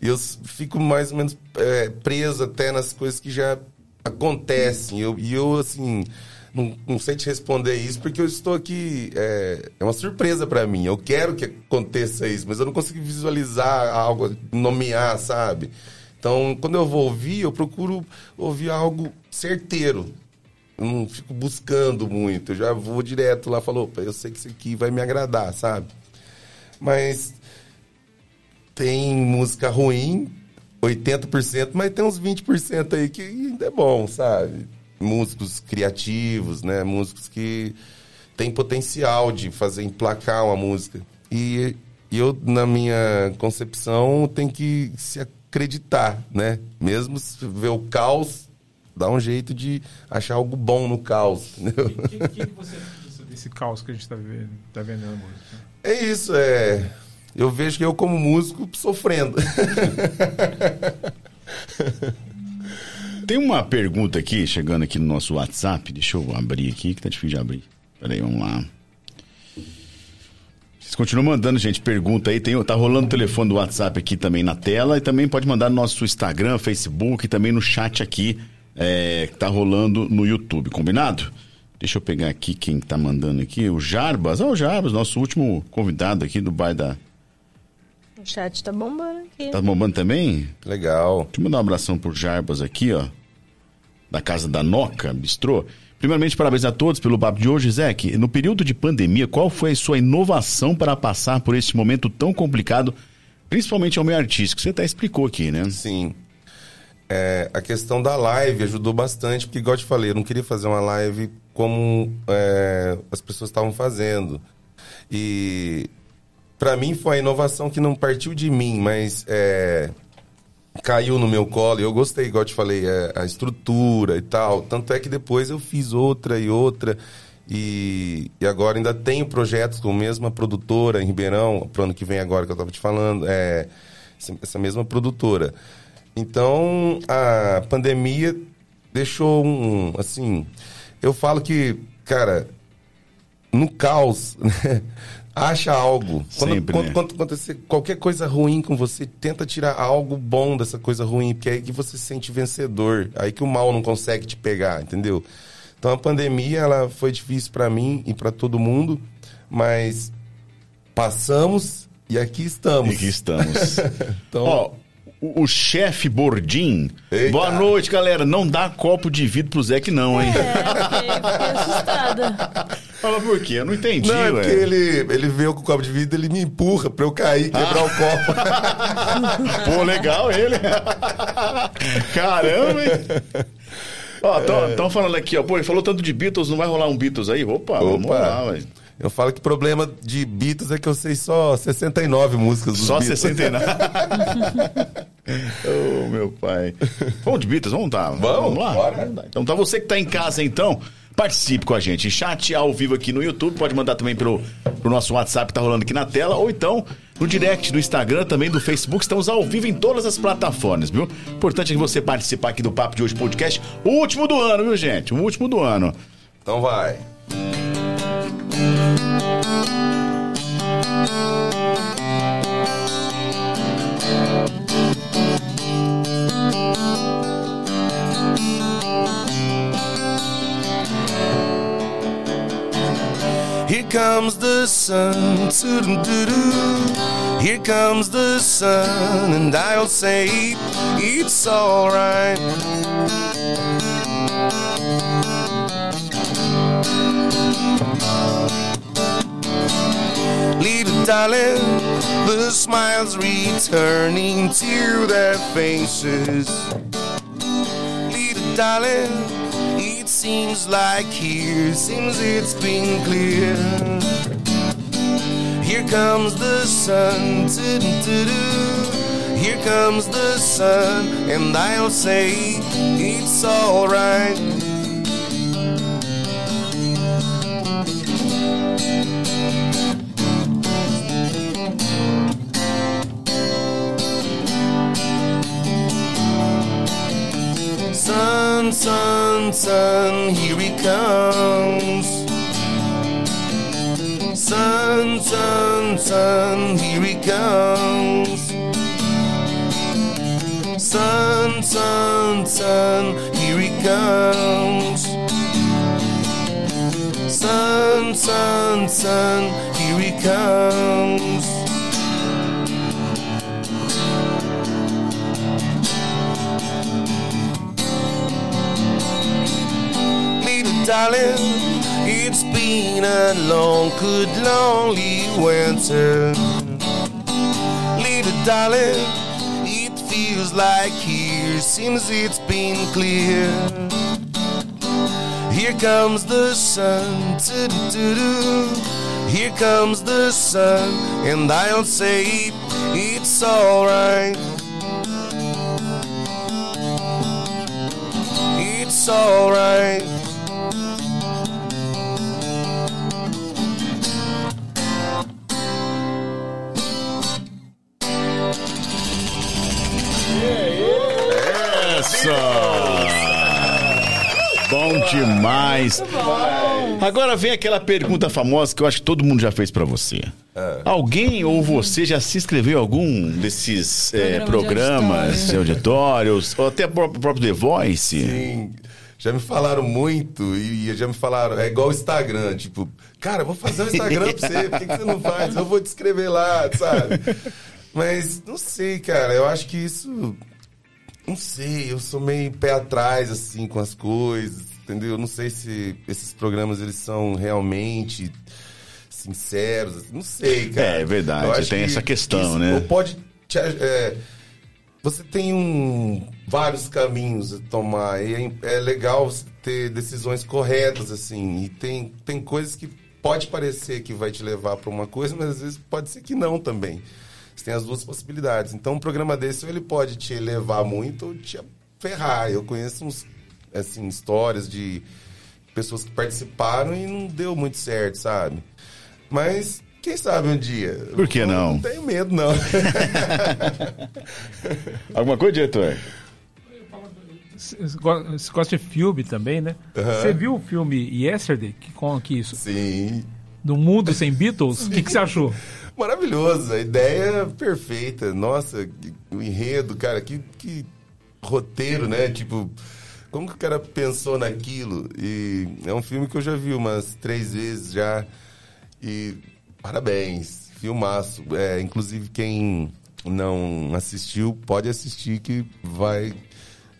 E eu fico mais ou menos é, preso até nas coisas que já acontecem. Eu, e eu, assim, não, não, sei te responder isso porque eu estou aqui. É, é uma surpresa para mim. Eu quero que aconteça isso, mas eu não consigo visualizar algo, nomear, sabe? Então, quando eu vou ouvir, eu procuro ouvir algo certeiro. Eu não fico buscando muito. Eu já vou direto lá e falo, opa, eu sei que isso aqui vai me agradar, sabe? Mas tem música ruim, 80%, mas tem uns 20% aí que ainda é bom, sabe? Músicos criativos, né? Músicos que têm potencial de fazer emplacar uma música. E, e eu, na minha concepção, tem que se acreditar, né? Mesmo se ver o caos, dá um jeito de achar algo bom no caos? *laughs* O que, que, que, você pensa desse caos que a gente está vendo, tá vendo na música? É isso, é eu vejo que eu, como músico, sofrendo. Tem uma pergunta aqui, chegando aqui no nosso WhatsApp. Deixa eu abrir aqui, que tá difícil de abrir. Peraí, vamos lá. Vocês continuam mandando, gente, pergunta aí. Tem, tá rolando o telefone do WhatsApp aqui também na tela. E também pode mandar no nosso Instagram, Facebook, e também no chat aqui, é, que tá rolando no YouTube. Combinado? Deixa eu pegar aqui quem tá mandando aqui. O Jarbas. Ah, o Jarbas, nosso último convidado aqui do bairro da o chat tá bombando aqui. Tá bombando também? Legal. Deixa eu mandar um abração pro Jarbas aqui, ó. Da casa da Noca, Bistrô. Primeiramente, parabéns a todos pelo papo de hoje, Zeke. No período de pandemia, qual foi a sua inovação para passar por esse momento tão complicado, principalmente ao meio artístico? Você até explicou aqui, né? Sim. É, a questão da live ajudou bastante, porque, igual eu te falei, eu não queria fazer uma live como é, as pessoas estavam fazendo. E para mim foi a inovação que não partiu de mim, mas é, caiu no meu colo. E eu gostei, igual eu te falei, é, a estrutura e tal. Tanto é que depois eu fiz outra e outra. E, e agora ainda tenho projetos com a mesma produtora em Ribeirão, pro ano que vem agora que eu estava te falando, é, essa mesma produtora. Então, a pandemia deixou um, assim, eu falo que, cara, no caos, *laughs* né? Acha algo. Quando, Sempre, quando, né? quando, acontecer qualquer coisa ruim com você, tenta tirar algo bom dessa coisa ruim, porque é aí que você se sente vencedor. Aí que o mal não consegue te pegar, entendeu? Então a pandemia ela foi difícil para mim e para todo mundo, mas passamos e aqui estamos. E aqui estamos. *laughs* então, Ó, o, o chefe Bordim. Eita. Boa noite, galera. Não dá copo de vidro pro Zé que não, hein? É, fiquei, fiquei assustada. *laughs* Fala por quê? Eu não entendi, Não, é porque ele, ele veio com o copo de vidro, ele me empurra pra eu cair, quebrar ah. o copo. *laughs* Pô, legal ele. Caramba, hein? Ó, estão é. falando aqui, ó. Pô, ele falou tanto de Beatles, não vai rolar um Beatles aí? Opa, Opa. vamos lá, velho. Eu falo que o problema de Beatles é que eu sei só 69 músicas dos só Beatles. Só 69. *laughs* Ô, meu pai. Vamos de Beatles, vamos tá. Vamos, lá? bora. Vamos lá. Então tá você que tá em casa então, participe com a gente. Chat ao vivo aqui no YouTube, pode mandar também pro, pro nosso WhatsApp que tá rolando aqui na tela, ou então no direct do Instagram, também do Facebook. Estamos ao vivo em todas as plataformas, viu? Importante é que você participar aqui do Papo de Hoje Podcast, o último do ano, viu, gente? O último do ano. Então vai. Here comes the sun. Here comes the sun, and I'll say it's alright. Little darling, the smiles returning to their faces. Little darling, it seems like here, seems it's been clear. Here comes the sun, here comes the sun, and I'll say it's alright. Sun, sun, sun, here he comes. Sun, sun, sun, here he comes. Sun, sun, sun, here he comes. Sun, sun, sun, here he comes. Darling. It's been a long, good, lonely winter. Little darling, it feels like here seems it's been clear. Here comes the sun, here comes the sun, and I'll say it's alright. It's alright. Bom demais. Agora vem aquela pergunta famosa que eu acho que todo mundo já fez pra você. Alguém ou você já se inscreveu em algum desses eh, Programa de programas de auditórios, ou até pró- próprio The Voice? Sim. Já me falaram muito e já me falaram, é igual o Instagram, tipo, cara, eu vou fazer um Instagram pra você, por que, que você não faz? Eu vou te escrever lá, sabe? *laughs* Mas não sei, cara, eu acho que isso. Não sei, eu sou meio pé atrás, assim, com as coisas, entendeu? Eu não sei se esses programas eles são realmente sinceros, assim, não sei, cara. É, é verdade, tem essa questão, isso- né? Ou pode. te é, você tem um, vários caminhos a tomar e é, é legal ter decisões corretas, assim. E tem, tem coisas que pode parecer que vai te levar para uma coisa, mas às vezes pode ser que não também. Você tem as duas possibilidades. Então, um programa desse, ou ele pode te elevar muito ou te ferrar. Eu conheço uns, assim, histórias de pessoas que participaram e não deu muito certo, sabe? Mas, quem sabe um dia. Por que não? Não tenho medo, não. *laughs* Alguma coisa, diretor? Você go- você gosta de filme também, né? Você viu o filme Yesterday, que, com, que isso, Sim. do mundo sem Beatles? O que, que você achou? Maravilhoso, a ideia perfeita. Nossa, o enredo, cara, que, que roteiro, né? Tipo, como que o cara pensou naquilo? E é um filme que eu já vi umas três vezes já. E parabéns, filmaço. É, inclusive, quem não assistiu, pode assistir que vai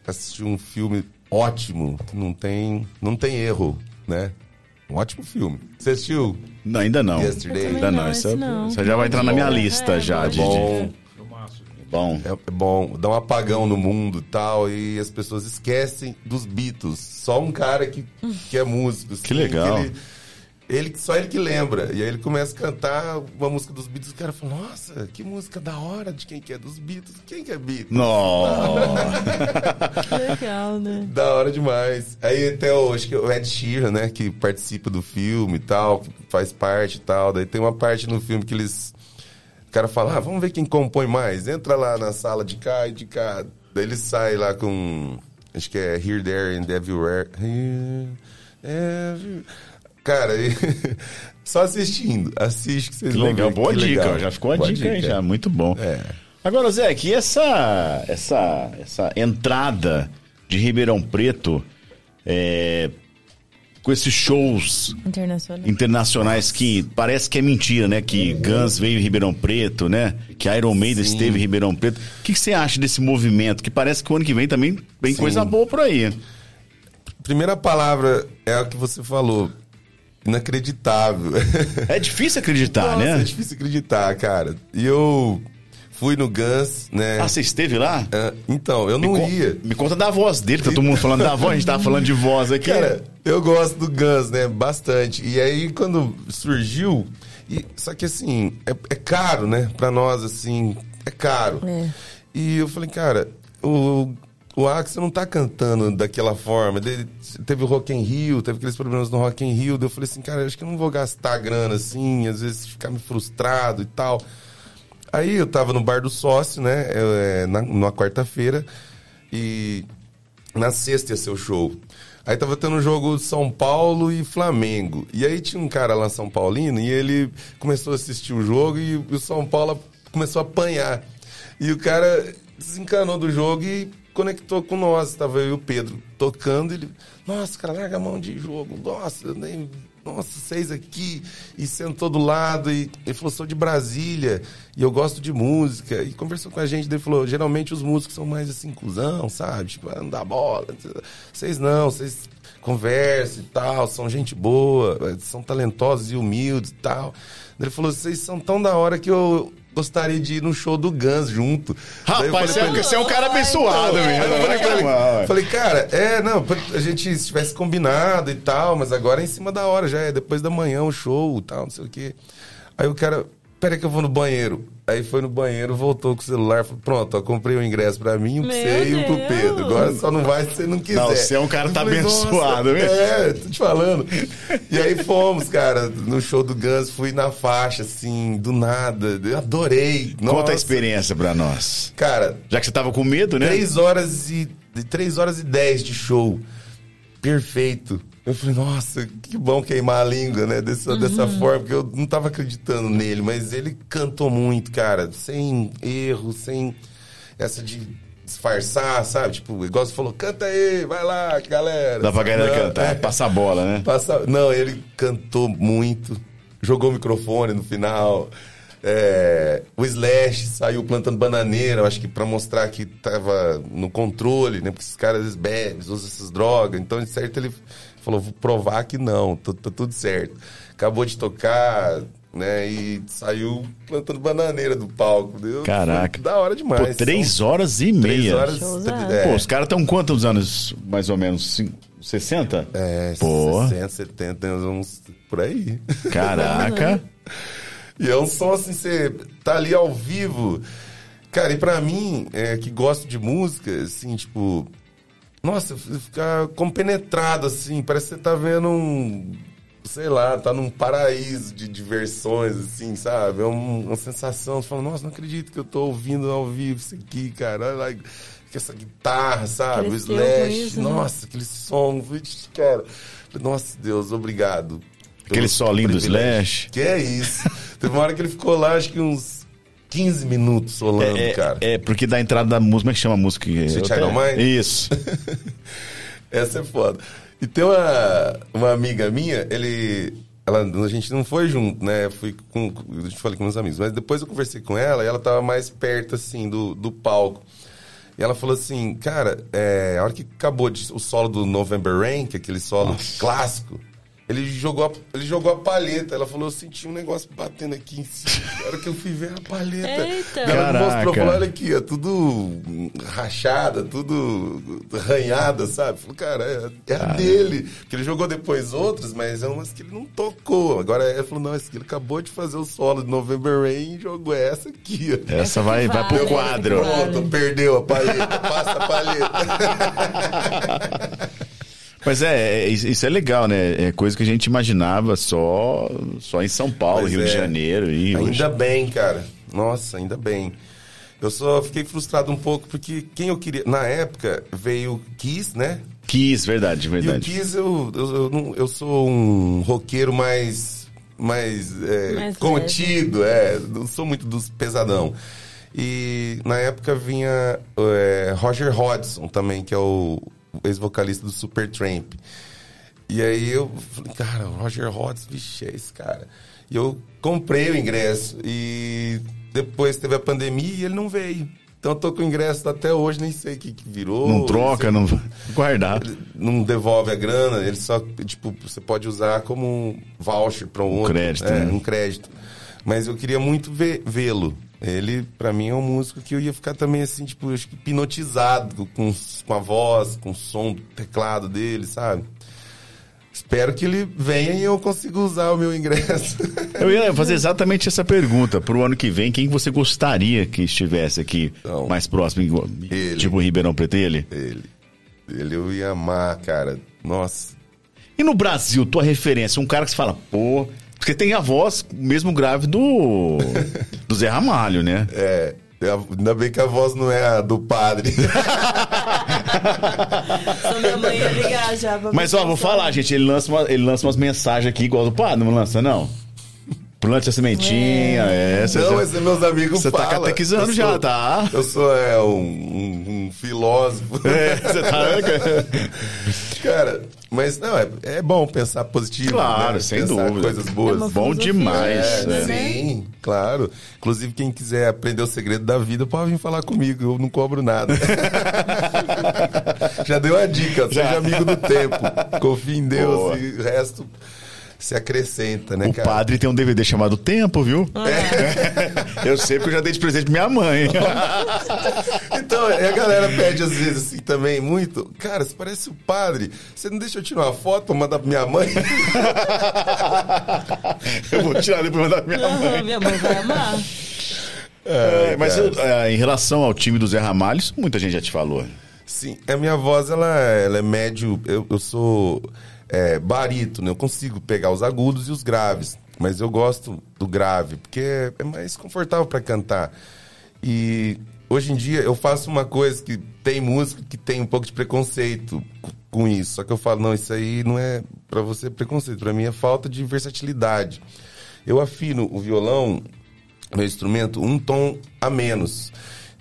assistir um filme ótimo, que não tem, não tem erro, né? Um ótimo filme. Você assistiu? Não, ainda não. Yesterday. Ainda não. Isso, esse não. isso já vai entrar na minha lista É, já. bom. De, Bom. Bom. É, é bom, dá um apagão no mundo e tal, e as pessoas esquecem dos Beatles. Só um cara que, que é músico. assim, Que legal. ele- Ele, só ele que lembra. E aí ele começa a cantar uma música dos Beatles. O cara fala, nossa, que música da hora de quem que é dos Beatles. Quem que é Beatles? Nossa. *laughs* Que legal, né? Da hora demais. Aí até o, acho que o Ed Sheeran, né, que participa do filme e tal, que faz parte e tal. Daí tem uma parte no filme que eles... O cara fala, ah, vamos ver quem compõe mais. Entra lá na sala de cá e de cá. Daí ele sai lá com... Acho que é Here, There and Everywhere. Here, everywhere. Cara, *laughs* só assistindo. Assiste que vocês Que vão legal, ver. boa que dica, legal. já ficou a Boa dica aí, já, muito bom. É. Agora, Zé, que essa, essa, essa entrada de Ribeirão Preto é, com esses shows Internacional. internacionais que parece que é mentira, né? Que Guns veio em Ribeirão Preto, né? Que Iron Maiden Sim. esteve em Ribeirão Preto. O que, que você acha desse movimento? Que parece que o ano que vem também vem Sim. coisa boa por aí. Primeira palavra é a que você falou. Inacreditável. *laughs* É difícil acreditar, Nossa, né? É difícil acreditar, cara. E eu fui no Guns, né? Ah, você esteve lá? Ah, então, eu não me, con- ia. me conta da voz dele, tá todo mundo falando da voz, a gente tava falando de voz aqui. Cara, eu gosto do Guns, né? Bastante. E aí, quando surgiu. E, só que assim, é, é caro, né? Pra nós, assim, é caro. É. E eu falei, cara, o, o Axel não tá cantando daquela forma. Ele teve o Rock in Rio, teve aqueles problemas no Rock in Rio. daí Eu falei assim, cara, acho que eu não vou gastar grana assim, às vezes ficar me frustrado e tal. Aí eu tava no bar do sócio, né? eu, é, na, numa quarta-feira. E na sexta ia ser o show. Aí tava tendo um jogo São Paulo e Flamengo. E aí tinha um cara lá São Paulino e ele começou a assistir o jogo e o São Paulo começou a apanhar. E o cara desencanou do jogo e conectou com nós. Tava eu e o Pedro tocando. Ele, nossa, cara, larga a mão de jogo. Nossa, nem. Nossa, vocês aqui. E sentou do lado e ele falou: sou de Brasília e eu gosto de música. E conversou com a gente. Daí falou: geralmente os músicos são mais assim, cuzão, sabe? Tipo, ah, não dá bola. Vocês não, vocês conversam e tal, são gente boa, são talentosos e humildes e tal. Ele falou: vocês são tão da hora que eu gostaria de ir no show do Guns junto. Rapaz, você falei é, ele, é um cara abençoado, eu falei mesmo. falei, cara, é, não, a gente se tivesse combinado e tal, mas agora é em cima da hora, já é depois da manhã o show e tal, não sei o quê. Aí o cara, peraí que eu vou no banheiro. Aí foi no banheiro, voltou com o celular, falou, pronto, ó, comprei o ingresso pra mim, um pra Meu você e um pro. Pedro. Agora só não vai se você não quiser. Não, você é um cara tá falei, "Nossa, abençoado, viu?" É, tô te falando. E aí fomos, cara, no show do Guns, fui na faixa, assim, do nada. Eu adorei. Conta Nossa. a experiência pra nós. Cara, Já que você tava com medo, né? 3 horas e. 3 horas e 10 de show. Perfeito. Eu falei, nossa, que bom queimar a língua, né? Dessa, dessa forma, porque eu não tava acreditando nele, mas ele cantou muito, cara, sem erro, sem essa de disfarçar, sabe? Tipo, igual você falou, canta aí, vai lá, galera. Dá pra galera Não, cantar, é. passar a bola, né? Passa... Não, ele cantou muito, jogou o microfone no final. É, o Slash saiu plantando bananeira, eu acho que pra mostrar que tava no controle, né? Porque esses caras eles bebem, usam essas drogas. Então, de certo, ele falou: vou provar que não, tá, tá tudo certo. Acabou de tocar, né? E saiu plantando bananeira do palco. Deu, Caraca. da hora demais. Pô, três São horas e três meia. horas. Showzado. é, Pô, os caras estão quantos anos, mais ou menos? Cin- 60? é, Pô. 60, 70, uns por aí. Caraca. *laughs* E é um som assim, você tá ali ao vivo. Cara, e pra mim, é, que gosto de música, assim, tipo. Nossa, ficar compenetrado, assim, parece que você tá vendo um. Sei lá, tá num paraíso de diversões, assim, sabe? É um- uma sensação. Você fala, nossa, não acredito que eu tô ouvindo ao vivo isso aqui, cara. Olha lá, essa guitarra, sabe? O Cresceu com Slash. isso, né? nossa, aquele som. Vixe, Cara. Nossa, Deus, obrigado. Aquele solinho do. Slash. Que é isso. *laughs* Teve uma hora que ele ficou lá, acho que uns 15 minutos solando, É, cara. é, porque da entrada da música, como é que chama a música? Eu Child Mine? Isso. *laughs* Essa é foda. E tem uma, uma amiga minha, ele. Ela, a gente não foi junto, né? Fui com. Eu falei com meus amigos. Mas depois eu conversei com ela e ela tava mais perto, assim, do, do palco. E ela falou assim, cara, é, a hora que acabou de- o solo do November Rain, que é aquele solo clássico, Ele jogou, a, ele jogou a palheta. Ela falou, eu senti um negócio batendo aqui em cima. Na hora que eu fui ver a palheta. Eita. Ela me Caraca. mostrou, falou, olha aqui, é tudo rachada, tudo arranhada, sabe? Falou, cara, é, é a dele. Porque ele jogou depois outras, mas é umas que ele não tocou. Agora ele falou, não, esse aqui ele acabou de fazer o solo de November Rain e jogou essa aqui, ó. Essa vai, vai pro quadro. vale. Pronto, perdeu a palheta, passa a palheta. *laughs* Mas é, é, isso é legal, né? É coisa que a gente imaginava só, só em São Paulo, Pois Rio de é. Janeiro. E hoje- Ainda bem, cara. Nossa, ainda bem. Eu só fiquei frustrado um pouco porque quem eu queria. Na época veio Kiss, né? Kiss, verdade, E o verdade. Kiss eu, eu, eu, não- eu sou um roqueiro mais. mais, é, Mais contido, é. Não sou muito dos pesadão. E na época vinha é, Roger Hodgson também, que é o ex-vocalista do Supertramp. E aí eu falei, cara, Roger Hodgson, vixe, é esse cara. E eu comprei o ingresso. E depois teve a pandemia e ele não veio. Então eu tô com o ingresso até hoje, nem sei o que, que virou. Não troca, sei- não. Guardar. não devolve a grana, ele só, tipo, você pode usar como um voucher para um, outro. crédito, é, né? um crédito. Mas eu queria muito vê-lo. Ele, pra mim, é um músico que eu ia ficar também, assim, tipo, hipnotizado com, com a voz, com o som do teclado dele, sabe? Espero que ele venha e eu consiga usar o meu ingresso. *laughs* Eu ia fazer exatamente essa pergunta. Pro ano que vem, quem você gostaria que estivesse aqui Então, mais próximo? ele. Tipo Ribeirão Preto, ele? ele, ele eu ia amar, cara. Nossa. E no Brasil, tua referência? Um cara que você fala, pô... Porque tem a voz mesmo grave do, do Zé Ramalho, né? É, ainda bem que a voz não é a do padre. Só minha mãe ia ligar já Mas ó, vou falar, gente, ele lança, uma- ele lança umas mensagens aqui igual do Pá, não lança, não? Plante a sementinha, é. você Não, já- mas meus amigos Você tá falam. catequizando Eu já, sou- tá? Eu sou é, um, um- um filósofo. É, você tá. *laughs* Cara, mas não, é, é bom pensar positivo. Claro, né? sem pensar dúvida. coisas boas. É uma Bom demais. É, né? sim, claro. Inclusive, quem quiser aprender o segredo da vida, pode vir falar comigo, eu não cobro nada. *laughs* Já deu a dica, seja amigo do tempo. Confie em Deus Boa. e o resto se acrescenta, né, O cara? padre tem um DVD chamado Tempo, viu? *laughs* Eu sei porque eu já dei de presente pra minha mãe. *laughs* Então, e a galera pede às vezes assim também, muito. Cara, você parece o padre. Você não deixa eu tirar uma foto *laughs* pra mandar pra minha mãe? eu vou tirar depois da minha Aham, mãe. minha mãe vai amar. É, mas cara. eu, é, em relação ao time do Zé Ramalho, isso muita gente já te falou. Sim, a minha voz, ela, ela é médio. Eu, eu sou é, barítono, eu consigo pegar os agudos e os graves. Mas eu gosto do grave, porque é, é mais confortável para cantar. E hoje em dia eu faço uma coisa que tem música que tem um pouco de preconceito com isso. Só que eu falo, não, isso aí não é para você preconceito, para mim é falta de versatilidade. Eu afino o violão, meu instrumento, um tom a menos.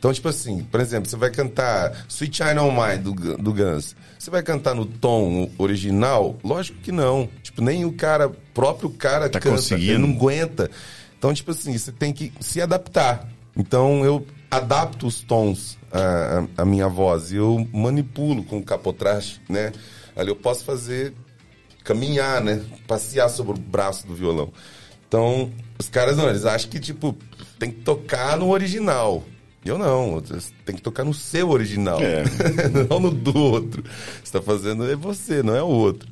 Então, tipo assim, por exemplo, você vai cantar Sweet China On Mine do, do Guns. Você vai cantar no tom original? Lógico que não. Tipo, nem o cara, próprio cara Tá canta, conseguindo. ele não aguenta. Então, tipo assim, você tem que se adaptar. Então, eu adapto os tons à, à- minha voz. Eu manipulo com o capotraste, né? Ali eu posso fazer caminhar, né? Passear sobre o braço do violão. Então, os caras não, eles acham que, tipo, tem que tocar no original. Eu não, tem que tocar no seu original, É. *laughs* não no do outro. Você tá fazendo é você, não é o outro.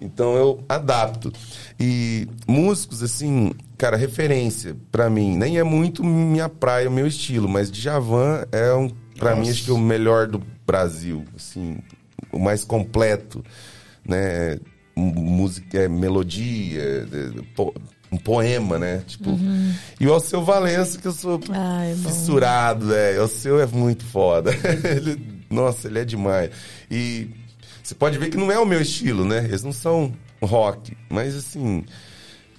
Então eu adapto. E músicos, assim, cara, referência pra mim, nem é muito minha praia, o meu estilo, mas Djavan é, um, pra mim, acho que é o melhor do Brasil, assim, o mais completo, né? Música, é, melodia, é, po- um poema, né? Tipo, e o Alceu Valença, que eu sou Ai, fissurado, velho. O seu é muito foda. *laughs* ele, nossa, ele é demais. E você pode ver que não é o meu estilo, né? Eles não são rock, mas assim,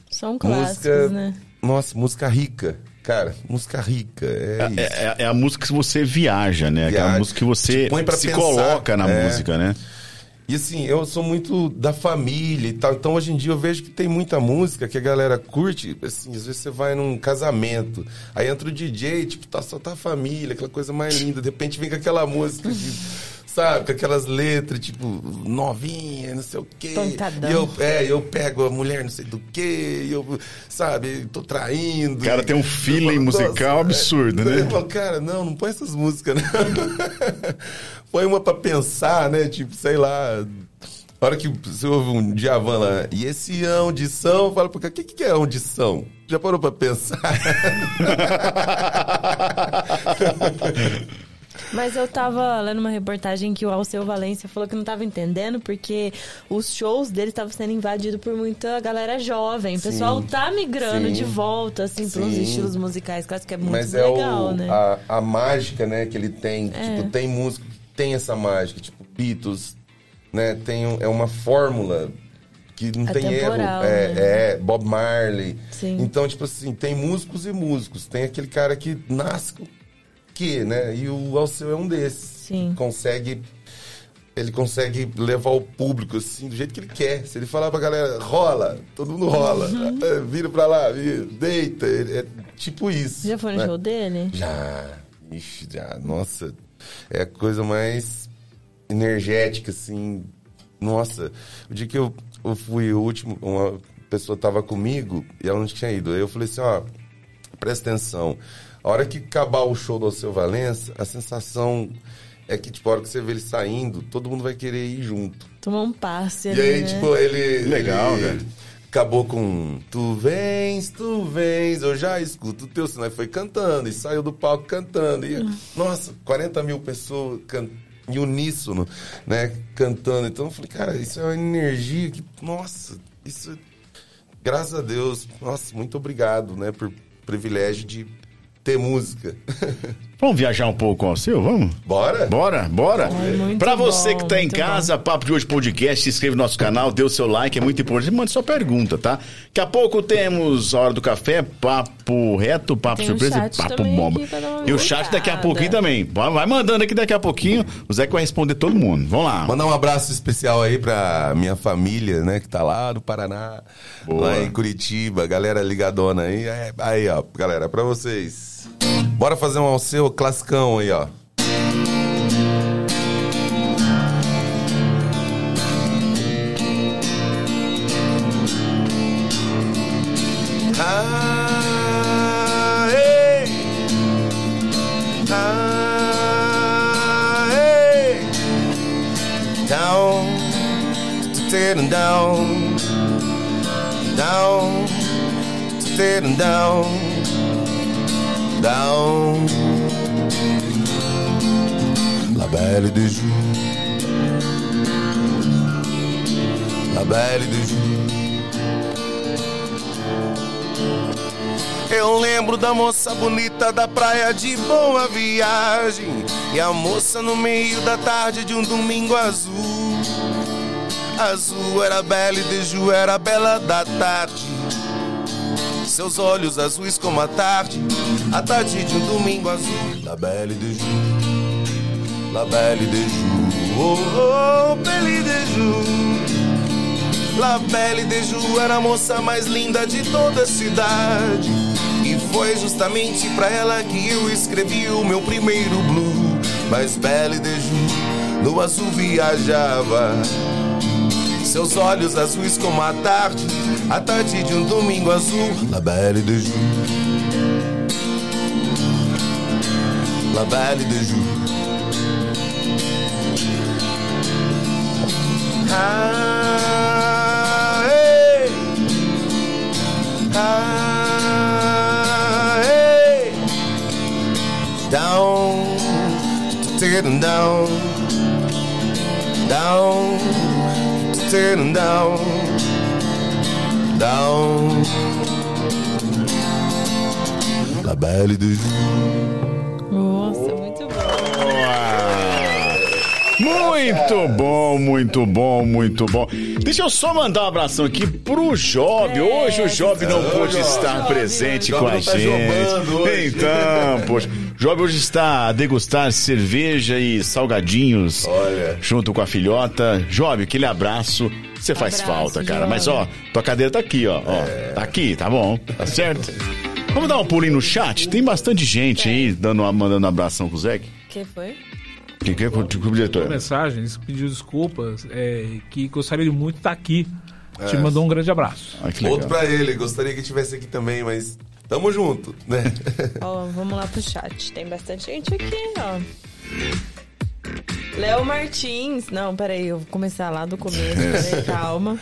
São clássicos, música, né? nossa, música rica, cara, música rica, é, isso. É, é- é a música que você viaja, né? Aquela Viaja. música que você se pensar. coloca na É. música, né? E assim, eu sou muito da família e tal. Então hoje em dia eu vejo que tem muita música que a galera curte. Assim, às vezes você vai num casamento, aí entra o DJ, tipo, tá, só tá a família, aquela coisa mais linda. De repente vem com aquela música de sabe? Com aquelas letras, tipo, novinha, não sei o quê. E eu, é, eu pego a mulher não sei do quê, e eu, sabe, tô traindo. O cara tem um feeling falo, musical "Nossa, absurdo, é." né? Eu falo, cara, não, não põe essas músicas, não. *laughs* põe uma pra pensar, né? Tipo, sei lá. A hora que você ouve um Djavan lá, e esse audição, fala, o que, que é audição? Já parou pra pensar? *laughs* Mas eu tava lendo uma reportagem que o Alceu Valência falou que não tava entendendo porque os shows dele estavam sendo invadidos por muita galera jovem. O pessoal tá migrando sim, de volta, assim, pelos sim. estilos musicais, que eu acho que é muito Mas é legal, o, né? a, a mágica, né, que ele tem. É. Tipo, tem música que tem essa mágica, tipo Beatles, né? Tem, um- é uma fórmula que não tem erro. É, né? é, Bob Marley. Sim. Então, tipo assim, tem músicos e músicos. Tem aquele cara que nasce com o quê, né? E o Alceu é um desses. Sim. Consegue ele consegue levar o público assim do jeito que ele quer. Se ele falar pra galera, rola, todo mundo rola. Uhum. É, Vira pra lá, vira, deita. É tipo isso. Já foi no né? show dele? Já. Ixi, já. Nossa. É a coisa mais energética, assim. Nossa. O dia que eu, eu fui o último, uma pessoa tava comigo e ela não tinha ido. Aí eu falei assim, ó, presta atenção. A hora que acabar o show do Alceu Valença, a sensação é que, tipo, a hora que você vê ele saindo, todo mundo vai querer ir junto. Tomou um passe E ali, aí, né? tipo, ele. Legal, ele velho. Acabou com Tu vens, tu vens, eu já escuto o teu sinal. Foi cantando, e saiu do palco cantando. E, nossa, 40 mil pessoas em uníssono, né? Cantando. Então eu falei, cara, isso é uma energia que, nossa, isso. Graças a Deus, nossa, muito obrigado, né, por privilégio de ter música. *laughs* Vamos viajar um pouco com o seu? Vamos? Bora? Bora, bora. Muito pra você bom, que tá em casa, Papo de Hoje Podcast, se inscreve no nosso canal, dê o seu like, é muito importante. Mande sua pergunta, tá? Daqui a pouco temos a hora do café, papo reto, papo Tem um surpresa chat e papo bomba. E o chat daqui a pouquinho também. Vai mandando aqui daqui a pouquinho. O Zé que vai responder todo mundo. Vamos lá. Mandar um abraço especial aí pra minha família, né, que tá lá no Paraná, Boa. lá em Curitiba, galera ligadona aí. É, aí, ó, galera, pra vocês. Bora fazer um Alceu classicão aí, ó. Ei. Down, down, down, down. La belle de jour, la belle de jour. Eu lembro da moça bonita da praia de boa viagem E a moça no meio da tarde de um domingo azul Azul era bela e Deju era bela da tarde Seus olhos azuis como a tarde A tarde de um domingo azul La belle Deju La belle Deju Oh, oh, belle Deju La Belle de Ju era a moça mais linda de toda a cidade. E foi justamente pra ela que eu escrevi o meu primeiro blue. Mas Belle de Ju no azul viajava. Seus olhos azuis como a tarde, a tarde de um domingo azul. La Belle de Ju. La Belle de Ju. Ah, ei. Ah, ei. Down, down, down, t-t-t- down, down. La belle de. Nossa, muito bom. Muito bom, muito bom, muito bom. Deixa eu só mandar um abração aqui pro Job. É, hoje o Job não Ô, pôde estar Job. presente Job com a tá gente. jogando hoje. Então, poxa. Job hoje está a degustar cerveja e salgadinhos Olha. junto com a filhota. Job, aquele abraço. Você faz Abraço, falta, cara. Job. Mas ó, tua cadeira tá aqui, ó. ó. Tá aqui, tá bom. Tá certo? Vamos dar um pulinho no chat? Tem bastante gente aí dando, mandando um abração pro Zé. que foi? Que que é com o diretor? mensagem, ele pediu desculpas, é, que gostaria muito de estar aqui. Te mandou um grande abraço. Ah. Outro pra ele, gostaria que estivesse aqui também, mas tamo junto, né? *laughs* Ó, vamos lá pro chat. Tem bastante gente aqui, ó. Léo Martins. Não, peraí, eu vou começar lá do começo. Peraí, *laughs* calma.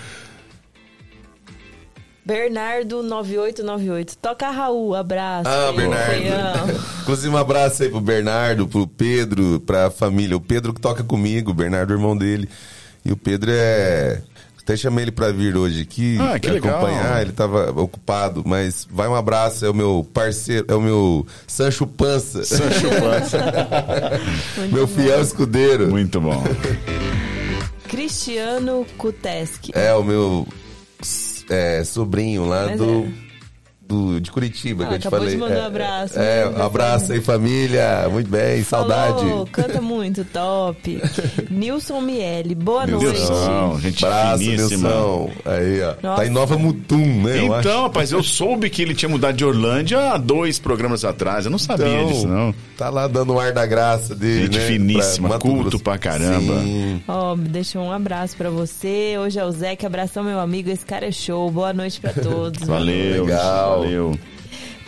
Bernardo 9898. Toca Raul, abraço. Ah, Feião. Bernardo. Inclusive, um abraço aí pro Bernardo, pro Pedro, pra família. O Pedro que toca comigo, o Bernardo o irmão dele. E o Pedro é. Até chamei ele pra vir hoje aqui Ah, que pra legal. acompanhar, ele tava ocupado, mas vai um abraço, é o meu parceiro, é o meu Sancho Pança, Sancho Panza. *laughs* meu fiel escudeiro. Muito bom. Cristiano Kuteski. É o meu é, sobrinho lá Mas do, é. Do de Curitiba Ah, que eu te falei. de mandar é, um abraço, É, né? um abraço aí família, muito bem, saudade. Falou, canta muito, top. *laughs* Nilson Miele, boa Nilson. noite. Nilson, gente Abraço, finíssima. Nilson. Aí, ó. Nossa. Tá em Nova Mutum, né? eu acho. Então, rapaz, eu soube que ele tinha mudado de Orlândia há dois programas atrás. Eu não sabia Então, disso, não. Tá lá dando o ar da graça dele, Gente né? finíssima, Mato culto pra caramba. Ó, me deixa um abraço pra você. Hoje é o Zé, abração meu amigo. Esse cara é show. Boa noite pra todos. Valeu, Legal. Valeu.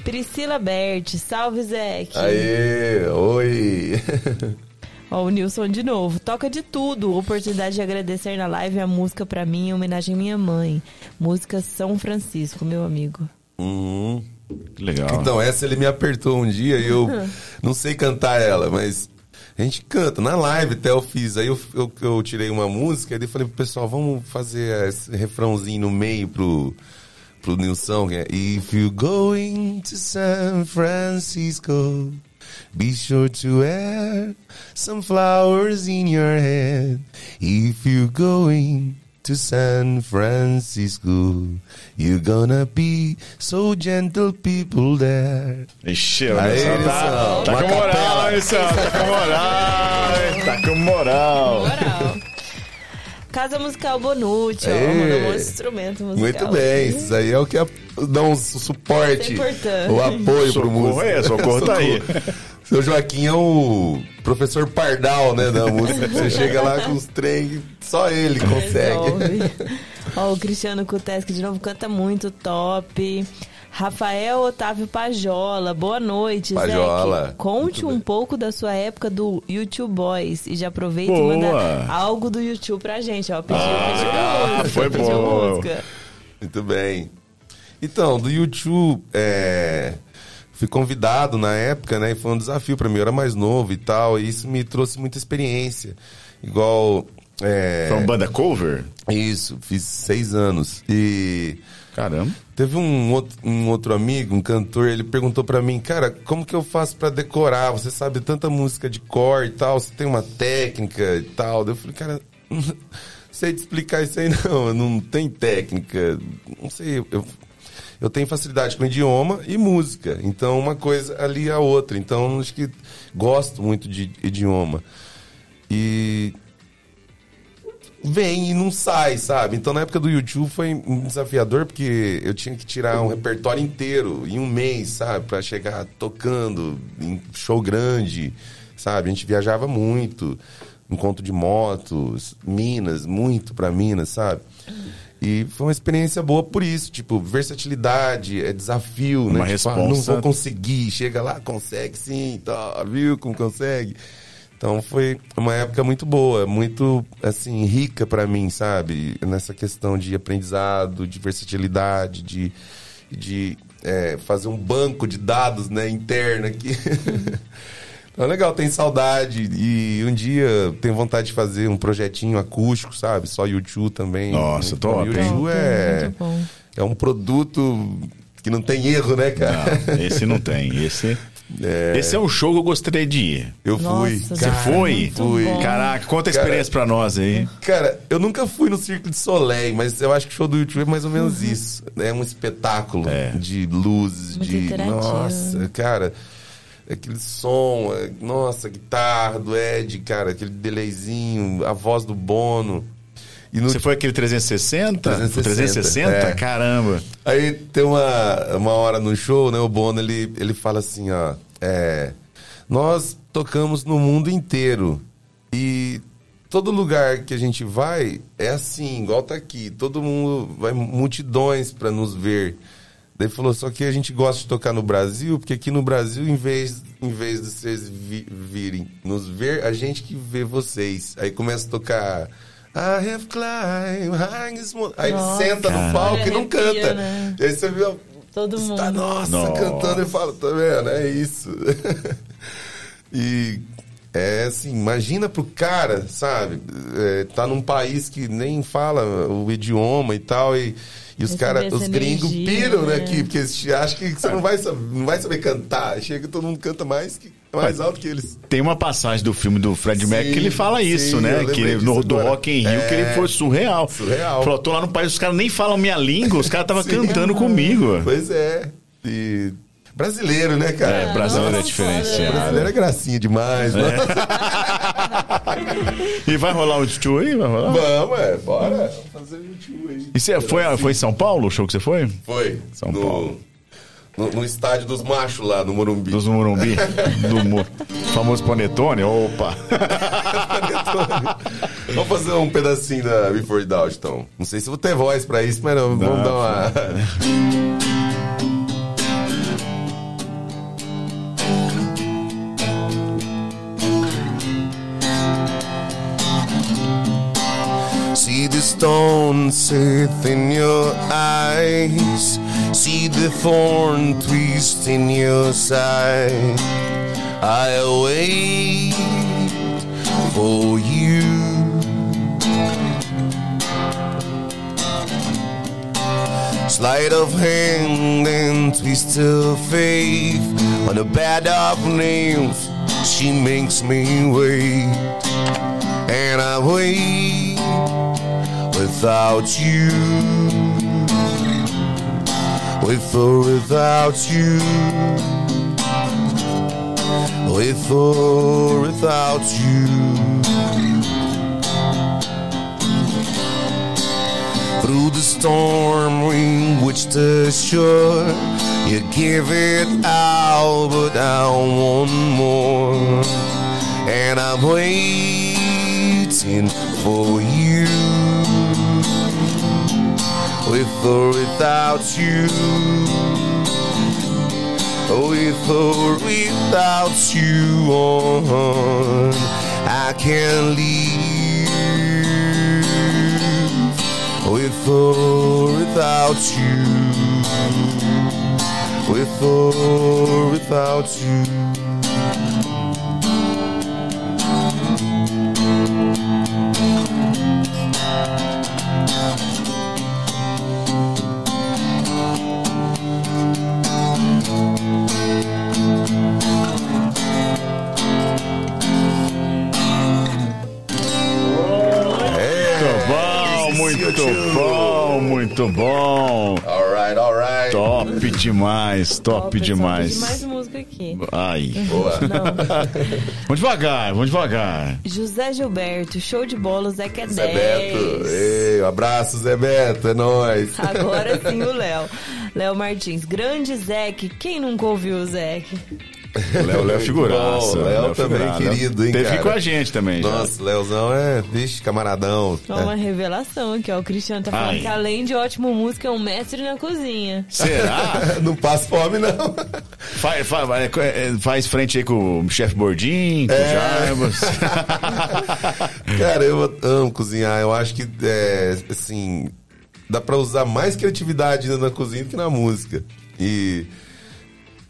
Priscila Berti, salve Zé. Aê, oi. *laughs* Ó, o Nilson de novo. Toca de tudo. Oportunidade de agradecer na live a música pra mim, em homenagem à minha mãe. Música São Francisco, meu amigo. Uhum. Que legal. Então, essa ele me apertou um dia e eu *laughs* não sei cantar ela, mas a gente canta. Na live até eu fiz. Aí eu, eu, eu tirei uma música e falei pro pessoal, vamos fazer esse refrãozinho no meio pro, pro Nilson, que é If you going to San Francisco, be sure to wear some flowers in your head. If you going to San Francisco, you're gonna be so gentle people there. Ixi, olha Aê, só, tá, Nilson. tá Uma com moral, capela. Nilson, tá com moral, hein? tá com moral. Moral. Casa Musical Bonucci, ó. Aê. Mandou um instrumento musical. Muito bem, isso aí é o que dá um su- suporte, é importante. o apoio pro Socorro músico. é, socorro tá aí. *laughs* Seu Joaquim é o professor Pardal, né, da música. *laughs* Você chega lá com os trem, só ele consegue. Ó, o Cristiano Kuteski de novo canta muito, top. Rafael Otávio Pajola, boa noite, Pajola. Zeke. Conte um pouco da sua época do YouTube Boys e já aproveita Boa. e manda algo do YouTube pra gente, ó. Pediu, Ah, pediu legal. música, Foi pediu bom. música. Muito bem. Então, do YouTube, é, fui convidado na época, né? E foi um desafio para mim. Eu era mais novo e tal. E isso me trouxe muita experiência. Igual. É, Foi uma banda cover? Isso, fiz seis anos. E Caramba. teve um outro, um outro amigo, um cantor, ele perguntou pra mim, cara, como que eu faço pra decorar? Você sabe tanta música de cor e tal, você tem uma técnica e tal. Eu falei, cara, não *laughs* sei te explicar isso aí não, não tem técnica. Não sei, eu, eu tenho facilidade com idioma e música. Então uma coisa ali a outra. Então acho que gosto muito de idioma. E vem e não sai, sabe? Então na época do YouTube foi um desafiador porque eu tinha que tirar um repertório inteiro em um mês, sabe? Pra chegar tocando em show grande, sabe? A gente viajava muito, encontro de motos, Minas, muito pra Minas, sabe? E foi uma experiência boa por isso, tipo, versatilidade, é desafio, Uma né? Tipo, ah, não vou conseguir, chega lá, consegue sim, tá, viu como consegue? Então foi uma época muito boa, muito assim rica pra mim, sabe? Nessa questão de aprendizado, de versatilidade, de, de é, fazer um banco de dados, né, interno aqui. *laughs* então é legal, tem saudade e um dia tenho vontade de fazer um projetinho acústico, sabe? Só YouTube também. Nossa, Então, top, hein? YouTube é Muito é um produto que não tem erro, né, cara? Não, esse não tem. Esse esse é um show que eu gostaria de ir. Eu fui. Nossa, Você cara, foi? muito Fui. bom. Caraca, conta a experiência pra nós aí. Cara, eu nunca fui no Circo de Soleil, mas eu acho que o show do YouTube é mais ou menos isso. É um espetáculo É. de luzes, Muito de. Nossa, cara. Aquele som, é- nossa, guitarra do Ed, cara, aquele delayzinho, a voz do Bono. E no Você foi aquele 360? 360, 360? é. Caramba. Aí tem uma, uma hora no show, né? O Bono ele, ele fala assim: ó, é, nós tocamos no mundo inteiro, E todo lugar que a gente vai é assim, igual tá aqui. Todo mundo vai multidões para nos ver. Daí falou, só que a gente gosta de tocar no Brasil, porque aqui no Brasil, em vez, em vez de vocês vi, virem nos ver, a gente que vê vocês. Aí começa a tocar. I have climbed high this mountain." Aí ele senta no palco e não arrepia, canta. né? E aí você viu. Todo Você mundo. Tá, nossa, Nossa. cantando e fala, tá vendo? É isso. *laughs* e é assim, imagina pro cara, sabe? É, tá num país que nem fala o idioma e tal, e, e os caras, os gringos piram, né, né? aqui, porque eles acham que você não vai, saber, não vai saber cantar. Chega todo mundo canta mais, que, mais alto que eles. Tem uma passagem do filme do Fred Mercury que ele fala isso, sim, né? Que ele- no, do. Rock in Rio, É. que ele foi surreal. Surreal. Falou, tô lá no país, os caras nem falam minha língua, os caras estavam cantando comigo. Pois é. E brasileiro, né, cara? É, brasileiro é Nossa, diferenciado. Brasileiro é gracinha demais, né? *laughs* E vai rolar o show aí? Vai rolar? Vamos, é, bora. Vamos fazer um tio aí. E você foi, foi em São Paulo o show que você foi? Foi. São no, Paulo. No, no estádio dos machos lá, no Morumbi. Dos Morumbi? *laughs* do Mo- famoso Panetone? Opa! *laughs* Vamos fazer um pedacinho da Before Doubt, então. Não sei se vou ter voz pra isso, mas não, vamos dar uma... See the stone in your eyes. See the thorn twist in your side. I'll wait for you. Sleight of hand and twist of faith. On a bed of nails, she makes me wait. And I wait without you. With or without you. With or without you. Through the storm we which the shore You give it out but I want more And I'm waiting for you With or without you. With or without you on I can't leave with or without you, with or without you. Bom, muito bom. Alright, alright. Top demais, top, pessoal, demais. tem mais música aqui. Ai. Boa. Não. Vamos devagar, vamos devagar. José Gilberto, show de bola, Zé que é 10. Zé Beto. Ei, um abraço, Zé Beto, é nóis. Agora sim o *laughs* Léo. Léo Martins, grande Zeke. Quem nunca ouviu o Zeke? O Léo, Léo é *laughs* figuraça. Bom, Léo também, figuraça. querido, hein, Teve cara? com a gente também, já. Nossa, Leozão é, vixe, camaradão. Ó, uma revelação aqui, ó. O Cristiano tá falando Ai. que além de ótimo músico, é um mestre na cozinha. Será? É. *laughs* Não passa fome, não. faz, faz, faz frente aí com o chefe Bordinho, com o Jarbas. *laughs* Cara, eu amo cozinhar. Eu acho que, é, assim, dá pra usar mais criatividade na cozinha do que na música. E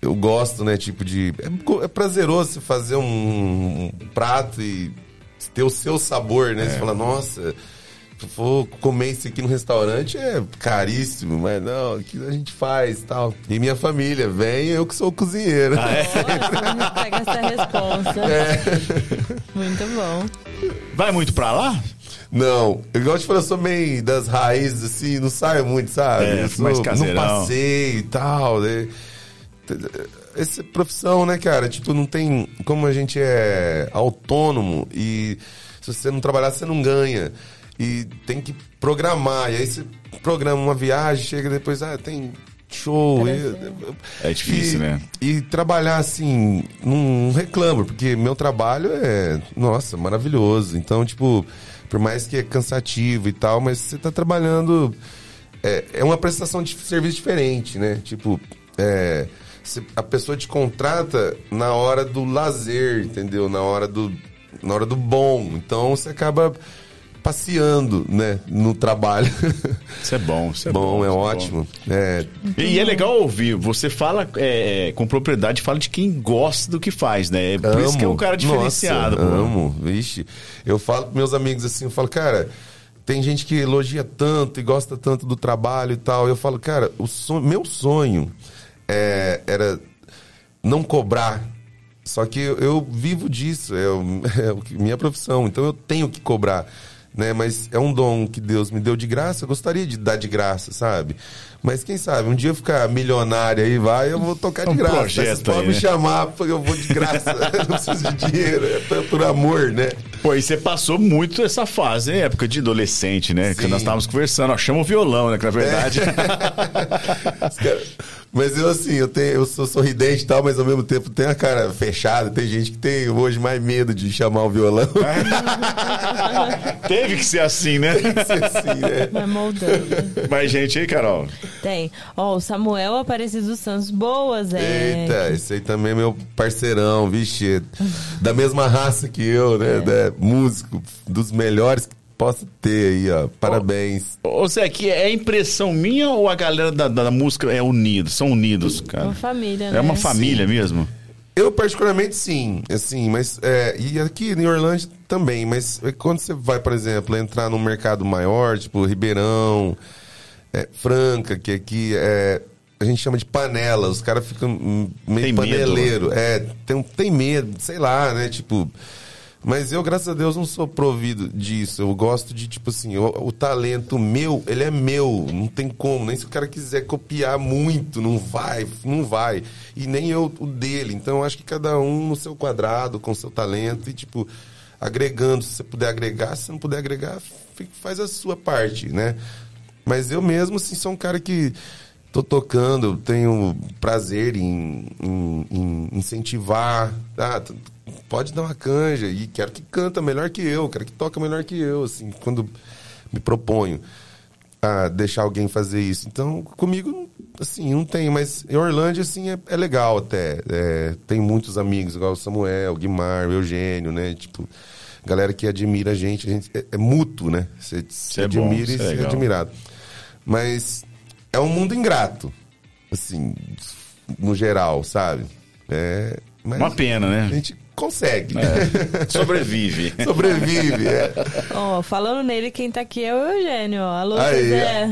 eu gosto, né, tipo de... É, é prazeroso você fazer um, um prato e ter o seu sabor, né? Você fala, nossa... Se for comer isso aqui no restaurante é caríssimo, mas não, aqui a gente faz e tal. E minha família, vem eu que sou o cozinheiro. Nossa, pega essa resposta. É. Muito bom. Vai muito pra lá? Não, eu gosto de falar, eu sou meio das raízes, assim, não saio muito, sabe? É, eu sou, mais não caseirão. passei e tal. Né? Essa profissão, né, cara? Tipo, não tem. Como a gente é autônomo e se você não trabalhar, você não ganha. E tem que programar. E aí você programa uma viagem, chega depois, ah, tem show. E- É difícil, e- né? E trabalhar assim, não reclamo, porque meu trabalho é, nossa, maravilhoso. Então, tipo, por mais que é cansativo e tal, mas você tá trabalhando. É, é uma prestação de serviço diferente, né? Tipo, é, a pessoa te contrata na hora do lazer, entendeu? Na hora do, na hora do bom. Então você acaba passeando, né? No trabalho. *laughs* Isso é bom, isso é bom, bom. é isso ótimo. É, E é legal ouvir, você fala é, é, com propriedade, fala de quem gosta do que faz, né? É Por isso que é um cara diferenciado. Nossa, amo, vixe. Eu falo pros meus amigos assim, eu falo, cara, tem gente que elogia tanto e gosta tanto do trabalho e tal. Eu falo, cara, o sonho, meu sonho é, era não cobrar. Só que eu, eu vivo disso, é, *laughs* é que- minha profissão, então eu tenho que cobrar. Né? Mas é um dom que Deus me deu de graça, eu gostaria de dar de graça, sabe? Mas quem sabe, um dia eu ficar milionário aí, vai, eu vou tocar de Um graça. projeto Vocês podem me né? chamar, porque eu vou de graça. *laughs* não preciso de dinheiro, é por- amor, né? Pô, e você passou muito essa fase, né? época de adolescente, né? Que Sim. nós estávamos conversando, ó, chama o violão, né? Que na verdade. *laughs* Os cara- Mas eu, assim, eu, tenho, eu sou sorridente e tal, mas ao mesmo tempo tenho a cara fechada. Tem gente que tem hoje mais medo de chamar o violão. *laughs* Teve que ser assim, né? assim, né? Vai moldando. Mais gente aí, Carol. Tem. Ó, o Samuel Aparecido Santos. Boas, é. Eita, esse aí também é meu parceirão, vixe. Da mesma raça que eu, né? Da- músico, dos melhores que possa ter aí, ó. Parabéns. Ô Zé, que é impressão minha ou a galera da, da música é unido? São unidos, É cara. uma família, né? É uma família mesmo? Eu, particularmente, sim. Assim, mas. é, e aqui em Orlândia também. Mas é, quando você vai, por exemplo, entrar num mercado maior, tipo Ribeirão, é, Franca, que aqui é. A gente chama de panela, os caras ficam meio Tem medo. paneleiro. É, tem, tem medo, sei lá, né? Tipo. Mas eu, graças a Deus, não sou provido disso. Eu gosto de, tipo assim, o, talento meu, ele é meu. Não tem como. Nem se o cara quiser copiar muito, não vai, não vai. E nem eu o dele. Então, eu acho que cada um no seu quadrado, com o seu talento e, tipo, agregando. Se você puder agregar, se não puder agregar, faz a sua parte, né? Mas eu mesmo, assim, sou um cara que tô tocando, tenho prazer em, em- em incentivar. Ah, pode dar uma canja e quero que canta melhor que eu, quero que toca melhor que eu, assim, quando me proponho a deixar alguém fazer isso. Então, comigo, assim, não tem, mas em Orlândia, assim, é, é legal até. É, tem muitos amigos, igual o Samuel, o Guimar, o Eugênio, né? Tipo, galera que admira a gente, a gente é, é mútuo, né? Você se é bom, admira e é se é legal. admirado. Mas é um mundo ingrato, assim, no geral, sabe? É, mas Uma pena, a né? gente consegue. Sobrevive. *laughs* Sobrevive, é. Ó, falando nele, quem tá aqui é o Eugênio, ó. Alô, Aí, José.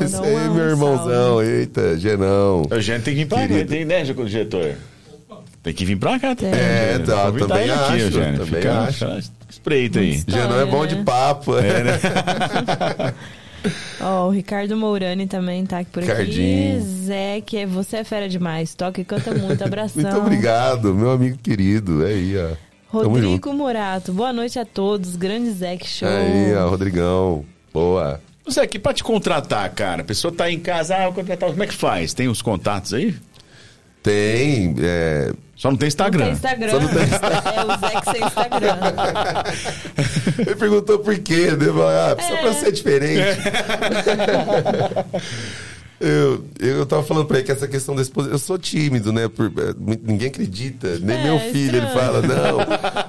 ó. Isso aí, um meu irmãozão. salve. Eita, Genão. O Eugênio tem que vir pra cá, tem, né, diretor? Tem que vir pra cá também. É, Eugênio. tá, também ele aqui, acho, Eugênio. também Fica- acho. Espreita aí. Genão é bom de né? papo. É, né? *laughs* Ó, o Ricardo Mourani também tá aqui por aqui. Ricardinho. Zé, que é- você é fera demais. Toca e canta muito. Abração. *laughs* Muito obrigado, meu amigo querido. É aí, ó. Rodrigo Murato. Boa noite a todos. Grande Zé, que show. Aí, ó, Rodrigão. Boa. Zé, aqui pra te contratar, cara. A pessoa tá em casa, ah, eu vou contratar. Como é que faz? Tem os contatos aí? Tem. é, Só não tem Não Instagram. tem Instagram. Só não tem *laughs* É o Zé que sem Instagram. *laughs* Ele perguntou por quê, né? Ah, só É. pra ser diferente. *laughs* Eu, eu tava falando pra ele que essa questão da exposição. Eu sou tímido, né? Por- eh, ninguém acredita, nem É, meu filho ele estranho. fala, não.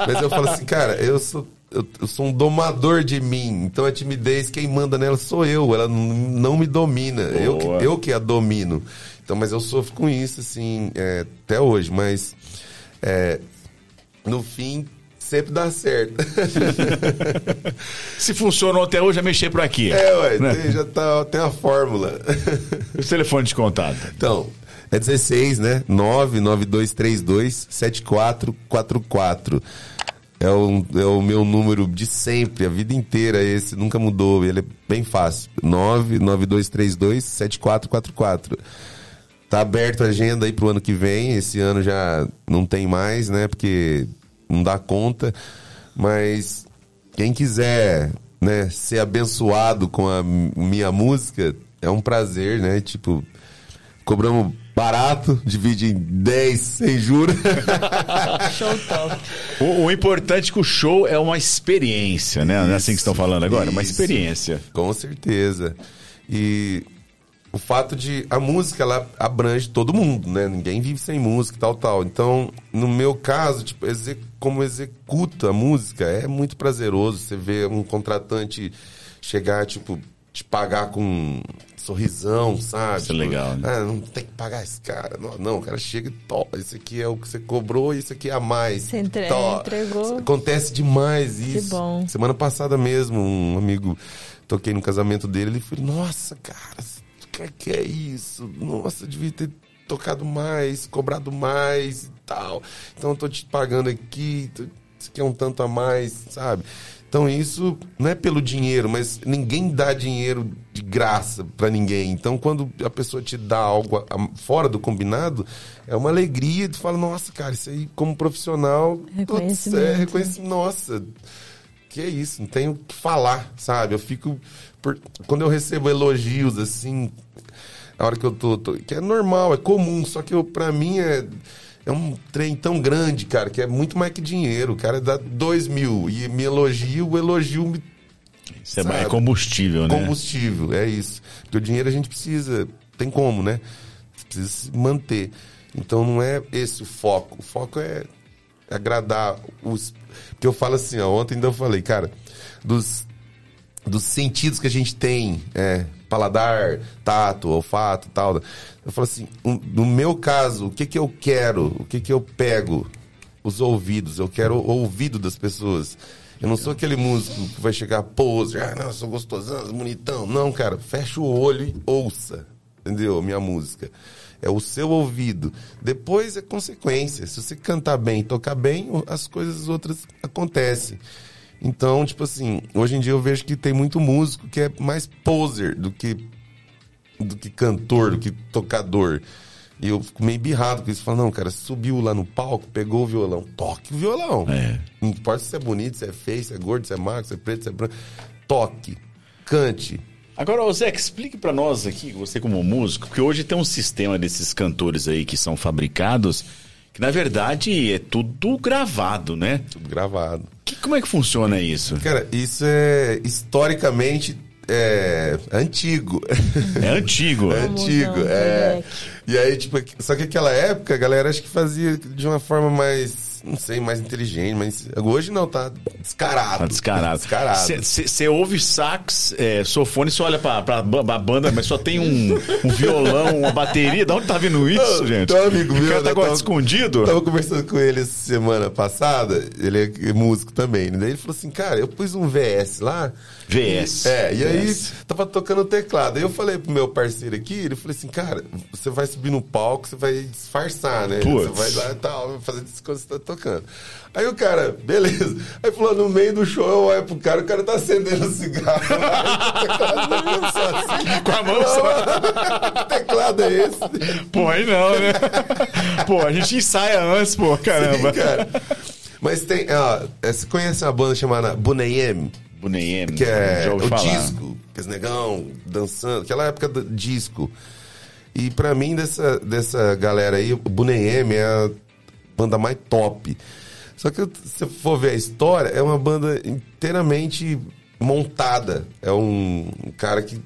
Mas eu falo assim, cara, eu sou, eu, eu sou um domador de mim. Então a timidez, quem manda nela sou eu. Ela não me domina. Eu, eu que a domino. Então, mas eu sofro com isso, assim, é, até hoje. Mas é, no fim, sempre dá certo. *laughs* Se funcionou até hoje, é mexer por aqui. É, ué, Né? tem- já tá, tem a fórmula. O telefone de contato. Então, é 16, né? 99232 7444. É o, é o meu número de sempre, a vida inteira esse, nunca mudou, ele é bem fácil. 99232 7444. Tá aberto a agenda aí pro ano que vem, esse ano já não tem mais, né? Porque não dá conta, mas quem quiser, né, ser abençoado com a minha música, é um prazer, né? Tipo, cobramos barato, divide em 10 sem juros. *laughs* Show top. O, o importante é que o show é uma experiência, né? Não é assim que estão falando agora? Uma Isso. experiência. Com certeza. E o fato de a música ela abrange todo mundo, né? Ninguém vive sem música e tal, tal. Então, no meu caso, tipo, exec, como executo a música, é muito prazeroso. Você vê um contratante chegar, tipo, te pagar com um sorrisão, sabe? Isso é Tipo, legal, né? Ah, não tem que pagar esse cara. Não, não, o cara chega e topa. Esse aqui é o que você cobrou e isso aqui é a mais. Você entre- entregou. Acontece demais isso. bom. Semana passada mesmo, um amigo, toquei no casamento dele, ele falou, nossa, cara, o que, é isso? Nossa, devia ter tocado mais, cobrado mais e tal. Então eu tô te pagando aqui, tu- isso aqui é um tanto a mais, sabe? Então isso não é pelo dinheiro, mas ninguém dá dinheiro de graça pra ninguém. Então quando a pessoa te dá algo fora do combinado, é uma alegria. Tu fala, nossa, cara, isso aí como profissional, putz, Reconhecimento. é reconhecimento. Nossa, que é isso, não tenho o que falar, sabe? Eu fico. por- Quando eu recebo elogios assim, a hora que eu tô, tô- Que é normal, é comum, só que eu, pra mim é. É um trem tão grande, cara, que é muito mais que dinheiro. O cara dá dois mil e me elogia, o elogio me Isso é, Sabe? é combustível, né? combustível, é isso. Porque o dinheiro a gente precisa, tem como, né? Precisa se manter. Então não é esse o foco. O foco é agradar os. Porque eu falo assim, ó, ontem ainda eu falei, cara, dos, dos sentidos que a gente tem, é, paladar, tato, olfato tal. Eu falo assim, um- no meu caso, o que que eu quero? O que que eu pego? Os ouvidos, eu quero o ouvido das pessoas. Eu não sou aquele músico que vai chegar pose, ah, não, sou gostosão, bonitão. Não, cara, fecha o olho e ouça, entendeu? Minha música. É o seu ouvido. Depois é consequência. Se você cantar bem, tocar bem, as coisas outras acontecem. Então, tipo assim, hoje em dia eu vejo que tem muito músico que é mais poser do que do que cantor, do que tocador. E eu fico meio birrado com isso. Falo, não, cara, subiu lá no palco, pegou o violão, toque o violão. É. Não importa se é bonito, se é feio, se é gordo, se é magro, se é preto, se é branco. Toque, cante. Agora, Zé, explique pra nós aqui, você como músico, porque hoje tem um sistema desses cantores aí que são fabricados, que na verdade é tudo gravado, né? Tudo gravado. Que, como é que funciona isso? Cara, isso é historicamente é, antigo. É antigo. *laughs* É antigo, é. E aí, tipo, só que aquela época a galera acho que fazia de uma forma mais, não sei, mais inteligente, mas hoje não, tá descarado. Tá descarado. Descarado. Você ouve sax, é, sofone, você olha pra, pra, ba- banda, mas só tem um, um violão, uma bateria. Da onde tá vindo isso, gente? um amigo o meu, cara tá né, agora tava- escondido? Tava conversando com ele semana passada, ele é músico também, né? Daí ele falou assim, cara, eu pus um VS lá. VS. É, e aí VS. tava tocando o teclado. Aí eu falei pro meu parceiro aqui, ele falou assim, cara, você vai subir no palco, você vai disfarçar, né? Putz. Você vai lá e tal, fazer tá tocando. Aí o cara, beleza. Aí falou, no meio do show eu olho pro cara, o cara tá acendendo um cigarro. lá, só assim. Com a mão só. Que *laughs* teclado é esse? Pô, aí não, né? Pô, a gente ensaia antes, pô, caramba. Sim, cara. Mas tem, ó, é, você conhece uma banda chamada Boneyem? Boneyem, Que é o falar. disco, que os negão dançando, aquela época do disco. E pra mim, dessa, dessa galera aí, o Boneyem é a banda mais top. Só que se você for ver a história, é uma banda inteiramente montada. É um, um cara que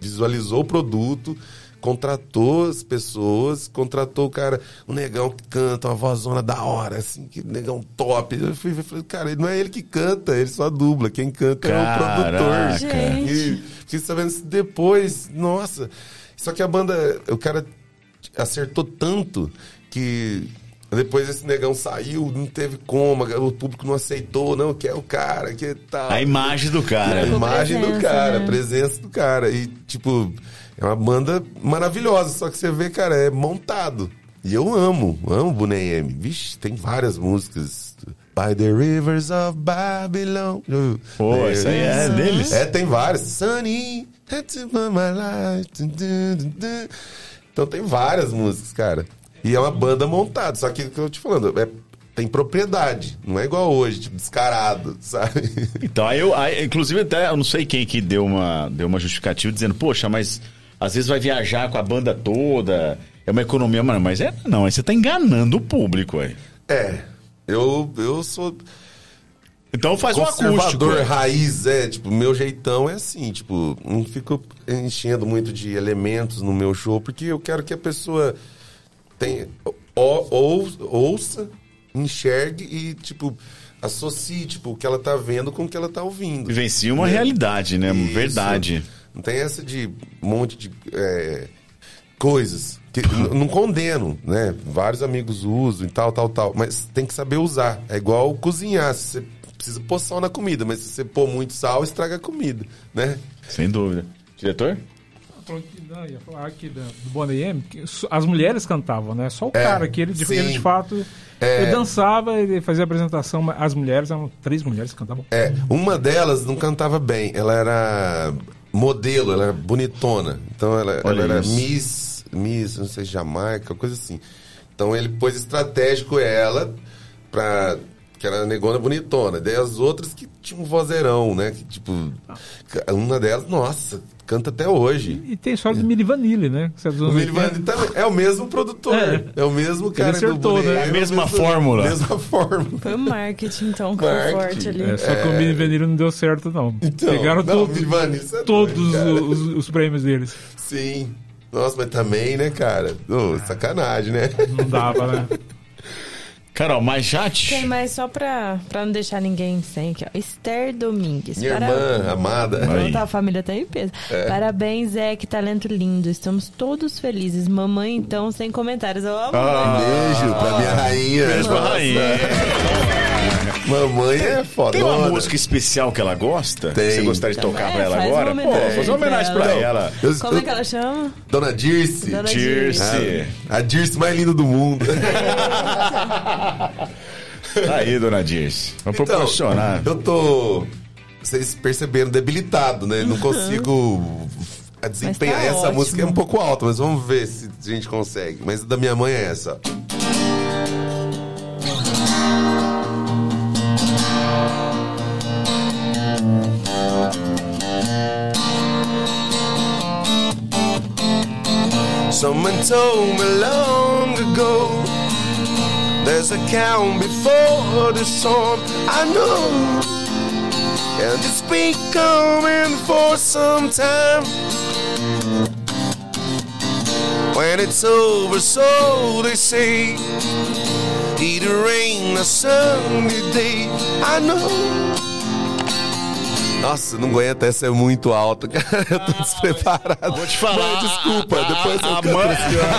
visualizou o produto, contratou as pessoas, contratou o cara, um negão que canta, uma vozona da hora, assim, que negão top. Eu fui ver, falei, cara, não é ele que canta, ele só dubla. Quem canta é o Caraca. produtor. Gente. E fiquei sabendo isso depois, nossa. Só que a banda, o cara acertou tanto que depois esse negão saiu, não teve como, o público não aceitou, não, que é o cara, que tal. A imagem do cara. A imagem do presença, cara, né? a presença do cara. E, tipo, é uma banda maravilhosa, só que você vê, cara, é montado. E eu amo, amo Boney M. Vixe, tem várias músicas. By the Rivers of Babylon. Pô, isso aí é deles? É, tem várias. Sunny, that's my life. Então tem várias músicas, cara. E é uma banda montada, só que o que eu te falando, é, tem propriedade. Não é igual hoje, tipo, descarado, *laughs* sabe? Então, aí eu, aí, inclusive, até eu não sei quem que deu uma, deu uma justificativa dizendo, poxa, mas às vezes vai viajar com a banda toda. É uma economia, mano, mas é não, aí você tá enganando o público aí. É, eu, eu sou Então faz um acústico. raiz, é, tipo, meu jeitão é assim, tipo, não fico enchendo muito de elementos no meu show, porque eu quero que a pessoa tenha, ou, ou- ouça, enxergue e, tipo, associe, tipo, o que ela tá vendo com o que ela tá ouvindo. Vivencia uma Né? realidade, né? Isso. Verdade. Não tem essa de um monte de é, coisas. Que, *laughs* não condeno, né? Vários amigos usam e tal, tal, tal. Mas tem que saber usar. É igual cozinhar. Você precisa pôr sal na comida, mas se você pôr muito sal, estraga a comida, né? Sem dúvida. Diretor? Não, ia falar aqui da- do Bonnie M, as mulheres cantavam, né? Só o É, cara que ele, de- ele de fato É. ele dançava, ele fazia apresentação, mas as mulheres eram três mulheres que cantavam. É, uma delas não cantava bem. Ela era modelo, ela era bonitona. Então ela, ela era. Miss, Miss, não sei, Jamaica, coisa assim. Então ele pôs estratégico ela pra. Que era negona bonitona. Daí as outras que tinham um vozeirão, né? Que tipo. Uma delas, nossa, canta até hoje. E tem a história do Mili Vanille, né? É O 80. Vanilli também. É o mesmo produtor. É. É, o mesmo cara acertou, do Bonnie né? M, A mesma é fórmula. Mesma fórmula. Foi o marketing, então, Marketing. forte ali. É, só que o Mili Vanille não deu certo, não. Então, Pegaram não, isso é todos doido, os, os prêmios deles. Sim. Nossa, mas também, né, cara? Ô, sacanagem, né? Não dava, né? *laughs* Carol, já te... Tem mais só pra, pra não deixar ninguém sem aqui, ó. Esther Domingues. Minha Para- irmã, amada. É. Tá, a família tá em peso. Parabéns, Zé, que talento lindo. Estamos todos felizes. Mamãe, então, sem comentários. Eu amo. Ah, Beijo pra minha rainha. Beijo pra rainha. Mamãe é foda. Tem uma música especial que ela gosta? Tem. Que Você gostaria de tocar É, pra ela agora? Pô, fazer uma homenagem pra ela. ela. Eu- Como é que ela chama? Dona Dirce. Dona Dirce. Ah, a Dirce mais linda do mundo. Tá *laughs* aí, dona Dirce. Vamos Então, proporcionar. eu tô. Vocês perceberam, debilitado, né? Não consigo a desempenhar. tá essa ótimo. música é um pouco alta, mas vamos ver se a gente consegue. Mas a da minha mãe é essa. Someone told me long ago There's a calm before the storm. I know And it's been coming for some time? When it's over, so they say Either rain or sunny day. I know Nossa, não aguenta, essa é muito alta, cara. *laughs* Eu tô despreparado. Vou te falar, Mãe, desculpa, a- a- depois eu a mãe- senhora.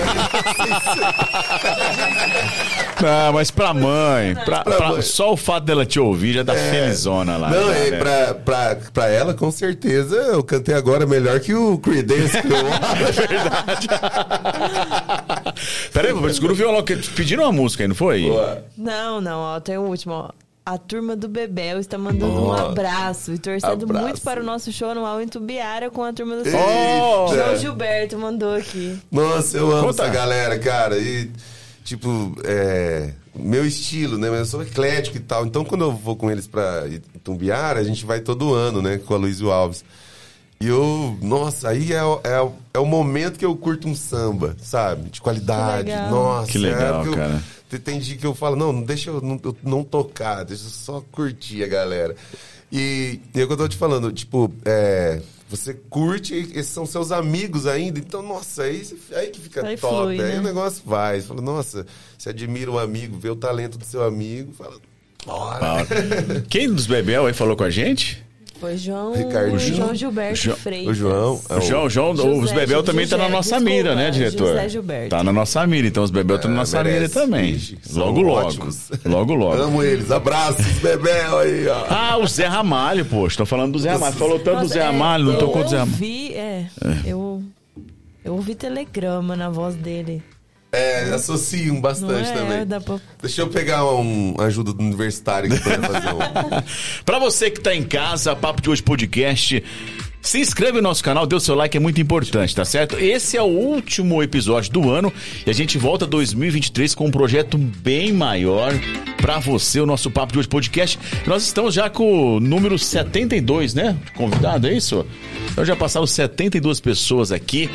*laughs* Não, mas pra mãe, pra, Pra pra- mãe. só o fato dela te ouvir já dá felizona lá. Não, já, é, né? pra, pra, pra ela, com certeza, eu cantei agora melhor que o Creedence Clearwater. *laughs* Peraí, vou segura o violão, que pediram uma música aí, não foi? Boa. Não, não, ó, tem o último, ó. A turma do Bebel está mandando um Ó, abraço e torcendo abraço. muito para o nosso show anual em Tubiara com a turma do Eita. João Gilberto mandou aqui. Nossa, eu amo Conta. essa galera, cara. E, tipo, é. Meu estilo, né? Mas eu sou eclético e tal. Então, quando eu vou com eles pra Itumbiara, a gente vai todo ano, né? Com a Luísio Alves. E eu, nossa, aí é, o- é, o- é o momento que eu curto um samba, sabe? De qualidade. Que legal. Nossa, Que legal, é que eu- cara. Tem, tem dia que eu falo, não, não deixa eu não, eu não tocar, deixa eu só curtir a galera. E, e é o que eu tô te falando, tipo, é, você curte, e esses são seus amigos ainda, então, nossa, aí, aí que fica Aí top. flui, aí né? o negócio vai. Você fala, nossa, você admira um amigo, vê o talento do seu amigo, fala, bora. Quem dos Bebel aí falou com a gente? Foi João, Ricardo. João Gilberto Jo- Freitas. O João. é O João, João José, os Bebel também tá na nossa desculpa, mira, né, diretor? José Gilberto. Tá na nossa mira, então os Bebel estão na É, nossa mira merece. também. Ixi, são logo, logo. ótimos. Logo, logo. Amo eles, abraços, Bebel aí, ó. Ah, o Zé Ramalho, poxa. Tô falando do Zé Ramalho. Falou tanto do Nossa, Zé é, Ramalho, não eu tocou do Zé Ramalho. ouvi, é, eu, eu ouvi telegrama na voz dele. É, associam bastante é? também. Dá pra- Deixa eu pegar um, uma ajuda do universitário aqui pra fazer um. *laughs* Pra você que tá em casa, Papo de Hoje Podcast Se inscreve no nosso canal, dê o seu like, é muito importante, tá certo? Esse é o último episódio do ano e a gente volta 2023 com um projeto bem maior para você, o nosso Papo de Hoje Podcast. Nós estamos já com o número 72, né? Convidado, é isso? Então já passaram 72 pessoas aqui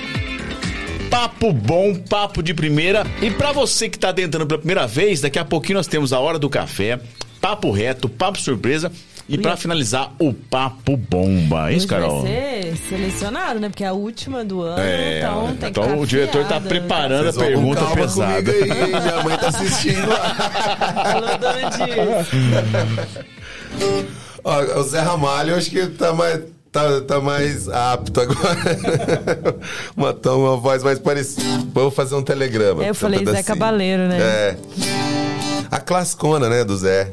papo bom, papo de primeira. E para você que tá adentrando pela primeira vez, daqui a pouquinho nós temos a hora do café, papo reto, papo surpresa. E para finalizar, o papo bomba. É isso, Carol? Vai ser selecionado, né? Porque é a última do ano, É, então tem então o diretor tá preparando a pergunta calma pesada. aí, minha mãe tá assistindo lá. Alô, dona. *laughs* Ó, o Zé Ramalho, eu acho que tá mais, tá, tá mais apto agora. *laughs* uma, uma voz mais parecida. Vamos fazer um telegrama. É, eu só um falei Zé. Cabaleiro, né? É. A classicona, né, do Zé.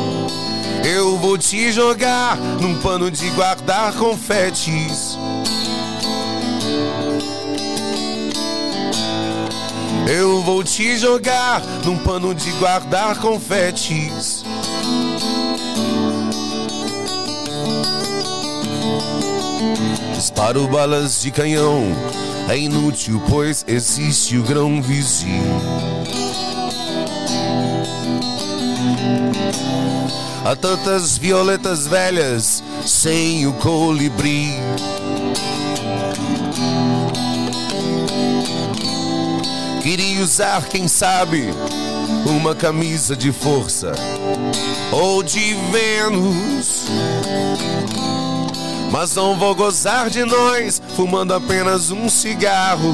Eu vou te jogar num pano de guardar confetes. Eu vou te jogar num pano de guardar confetes. Disparo balas de canhão, é inútil, pois existe o grão vizinho. Há tantas violetas velhas sem o colibri. Queria usar, quem sabe, uma camisa de força ou de Vênus. Mas não vou gozar de nós fumando apenas um cigarro.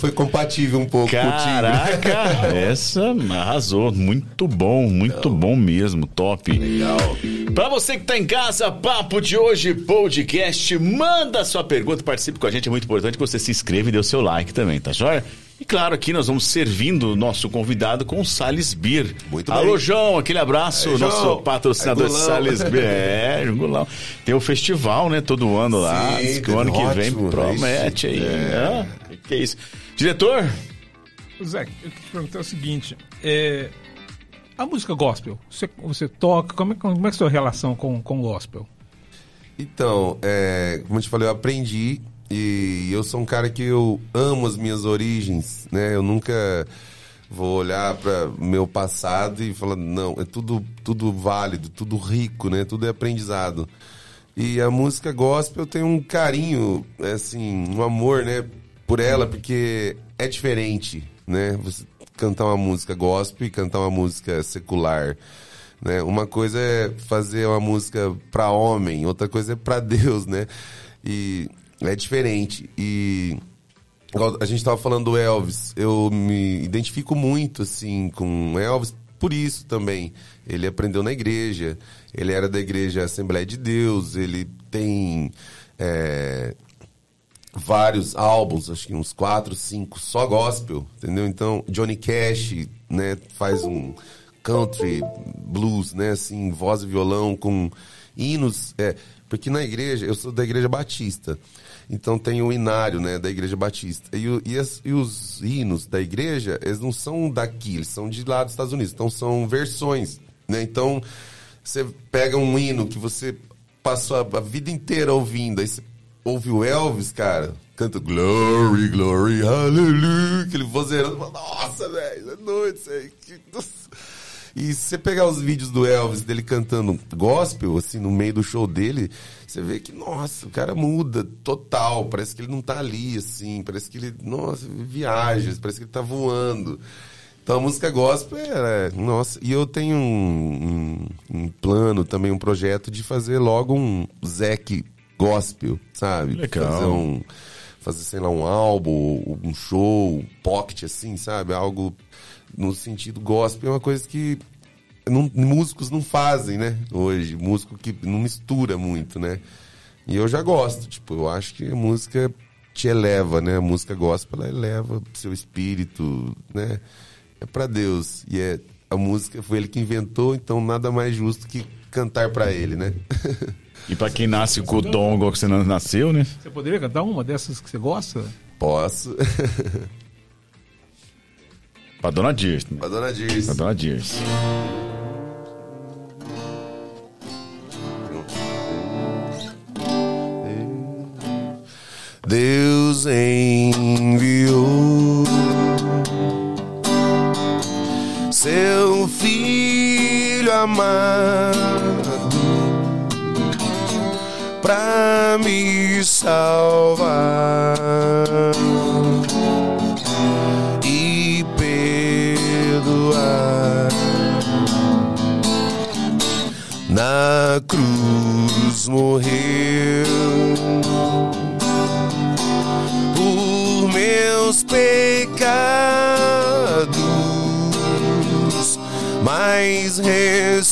Foi compatível um pouco. Caraca, *laughs* essa arrasou. Muito bom, muito bom mesmo. Top. Legal. Pra você que tá em casa, Papo de Hoje Podcast, manda sua pergunta, participe com a gente. É muito importante que você se inscreva e dê o seu like também, tá joia? E claro, aqui nós vamos servindo o nosso convidado com o Salles Beer. Muito Alô, bem. João, aquele abraço, Aí, nosso João. patrocinador Gulão. Salles Beer. *laughs* É, Gulão. Tem o festival, né, todo ano lá. Sim, que o ano que vem ótimo, promete aí. É. Ah, que, que é isso? Diretor, Zé, eu queria te perguntar o seguinte: é, a música gospel, você, você toca, como é, como é que é a sua relação com, com gospel? Então, é, como eu te falei, eu aprendi e eu sou um cara que eu amo as minhas origens, né? Eu nunca vou olhar para meu passado e falar, não, é tudo, tudo válido, tudo rico, né? Tudo é aprendizado. E a música gospel tem um carinho, assim, um amor, né? Por ela, porque é diferente, né? Você cantar uma música gospel e cantar uma música secular. Né? Uma coisa é fazer uma música para homem, outra coisa é para Deus, né? E é diferente. E a gente estava falando do Elvis, eu me identifico muito assim com Elvis por isso também. Ele aprendeu na igreja, ele era da igreja Assembleia de Deus, ele tem é, vários álbuns, acho que uns quatro, cinco, só gospel, entendeu? Então, Johnny Cash, né, faz um country, blues, né? Assim, voz e violão com hinos. É, porque na igreja, eu sou da igreja batista. Então tem o inário, né, da igreja batista. E, e, as, e, os hinos da igreja, eles não são daqui, eles são de lá dos Estados Unidos. Então são versões, né? Então você pega um hino que você passou a vida inteira ouvindo, aí você ouve o Elvis, cara, canta Glory, Glory, Hallelujah, aquele vozeirão, nossa, velho, é doido isso aí. E se você pegar os vídeos do Elvis, dele cantando gospel, assim, no meio do show dele, você vê que, nossa, o cara muda total. Parece que ele não tá ali, assim. Parece que ele, nossa, viaja, parece que ele tá voando. Então a música gospel é, nossa, e eu tenho um, um, um, plano também, um projeto de fazer logo um Zec gospel, sabe? Legal. Fazer um, fazer, sei lá, um álbum, um show, pocket, assim, sabe? Algo no sentido gospel é uma coisa que não, músicos não fazem, né? Hoje, músico que não mistura muito, né? E eu já gosto, tipo, eu acho que a música te eleva, né? A música gospel ela eleva seu espírito, né? É para Deus e é a música foi ele que inventou, então nada mais justo que cantar para ele, né? *laughs* E para quem nasce com o dom igual que você nasceu, né? Você poderia cantar uma dessas que você gosta? Posso. *laughs* Pra Dona Dirce. Pra Dona Dirce. Pra Dona Dirce. Deus enviou seu filho amado pra me salvar. na cruz morreu por meus pecados, mas ressurgiu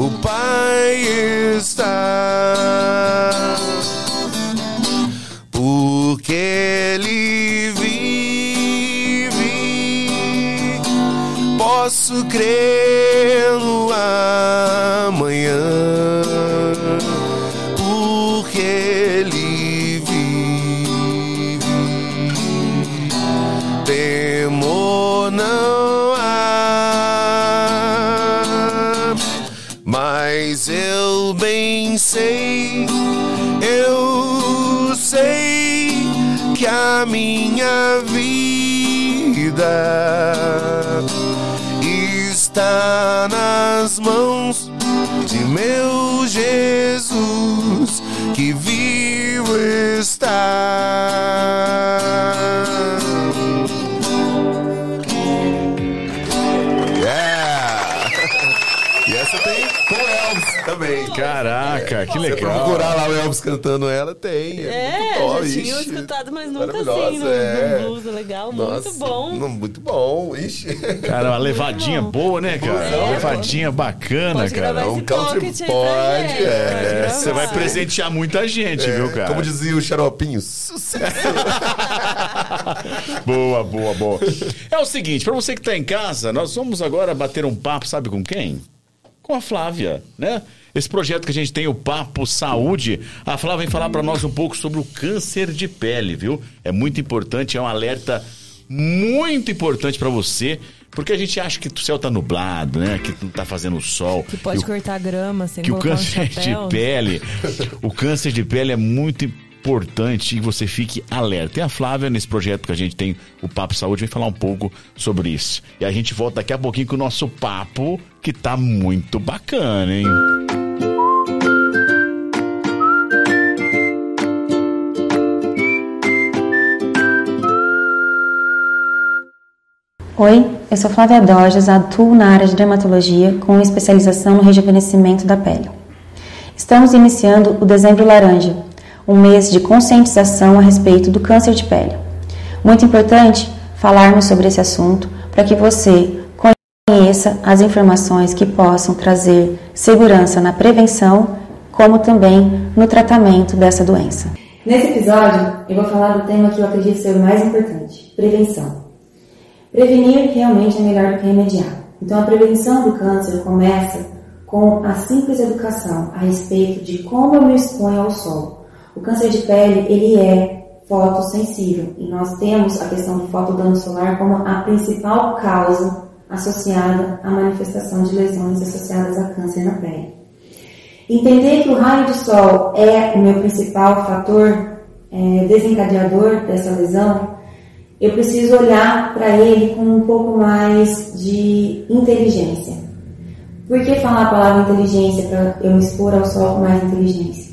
o Pai está. Porque ele posso crer está nas mãos que legal. Se procurar lá o Elvis cantando ela, tem. É, é top, já tinha ixi, escutado, mas nunca assim, no, é. no blues, legal, Nossa, muito bom. Muito bom, ixi. Cara, uma levadinha boa, né, cara? É, uma levadinha bacana, cara. Um country pode, é. Você vai presentear muita gente, é, viu, cara? Como dizia o Xaropinho, sucesso. *laughs* boa, boa, boa. É o seguinte, pra você que tá em casa, nós vamos agora bater um papo, sabe com quem? Com a Flávia, né? Esse projeto que a gente tem, o Papo Saúde, a Flávia vem falar para nós um pouco sobre o câncer de pele, viu? É muito importante, é um alerta muito importante para você, porque a gente acha que o céu tá nublado, né? Que não tá fazendo sol. Que pode cortar grama sem Que o câncer um de pele, o câncer de pele é muito importante que você fique alerta. E a Flávia, nesse projeto que a gente tem, o Papo Saúde, vem falar um pouco sobre isso. E a gente volta daqui a pouquinho com o nosso papo, que tá muito bacana, hein? Oi, eu sou Flávia Doges, atuo na área de dermatologia com especialização no rejuvenescimento da pele. Estamos iniciando o Dezembro Laranja, um mês de conscientização a respeito do câncer de pele. Muito importante falarmos sobre esse assunto para que você conheça as informações que possam trazer segurança na prevenção, como também no tratamento dessa doença. Nesse episódio, eu vou falar do tema que eu acredito ser o mais importante: prevenção. Prevenir realmente é melhor do que remediar. Então, a prevenção do câncer começa com a simples educação a respeito de como eu me exponho ao sol. O câncer de pele, ele é fotossensível e nós temos a questão do fotodano solar como a principal causa associada à manifestação de lesões associadas a câncer na pele. Entender que o raio de sol é o meu principal fator é, desencadeador dessa lesão, eu preciso olhar para ele com um pouco mais de inteligência. Por que falar a palavra inteligência para eu me expor ao sol com mais inteligência?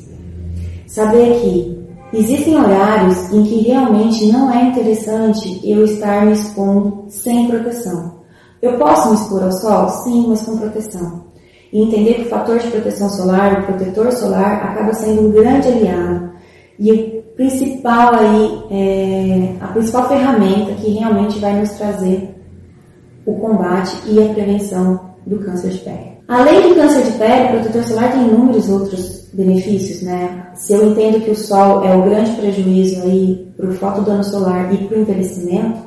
Saber que existem horários em que realmente não é interessante eu estar me expondo sem proteção. Eu posso me expor ao sol? Sim, mas com proteção e entender que o fator de proteção solar, o protetor solar, acaba sendo um grande aliado. E o principal aí, é, a principal ferramenta que realmente vai nos trazer o combate e a prevenção do câncer de pele. Além do câncer de pele, o protetor solar tem inúmeros outros benefícios, né? Se eu entendo que o sol é o grande prejuízo aí para o fotodano solar e para o envelhecimento,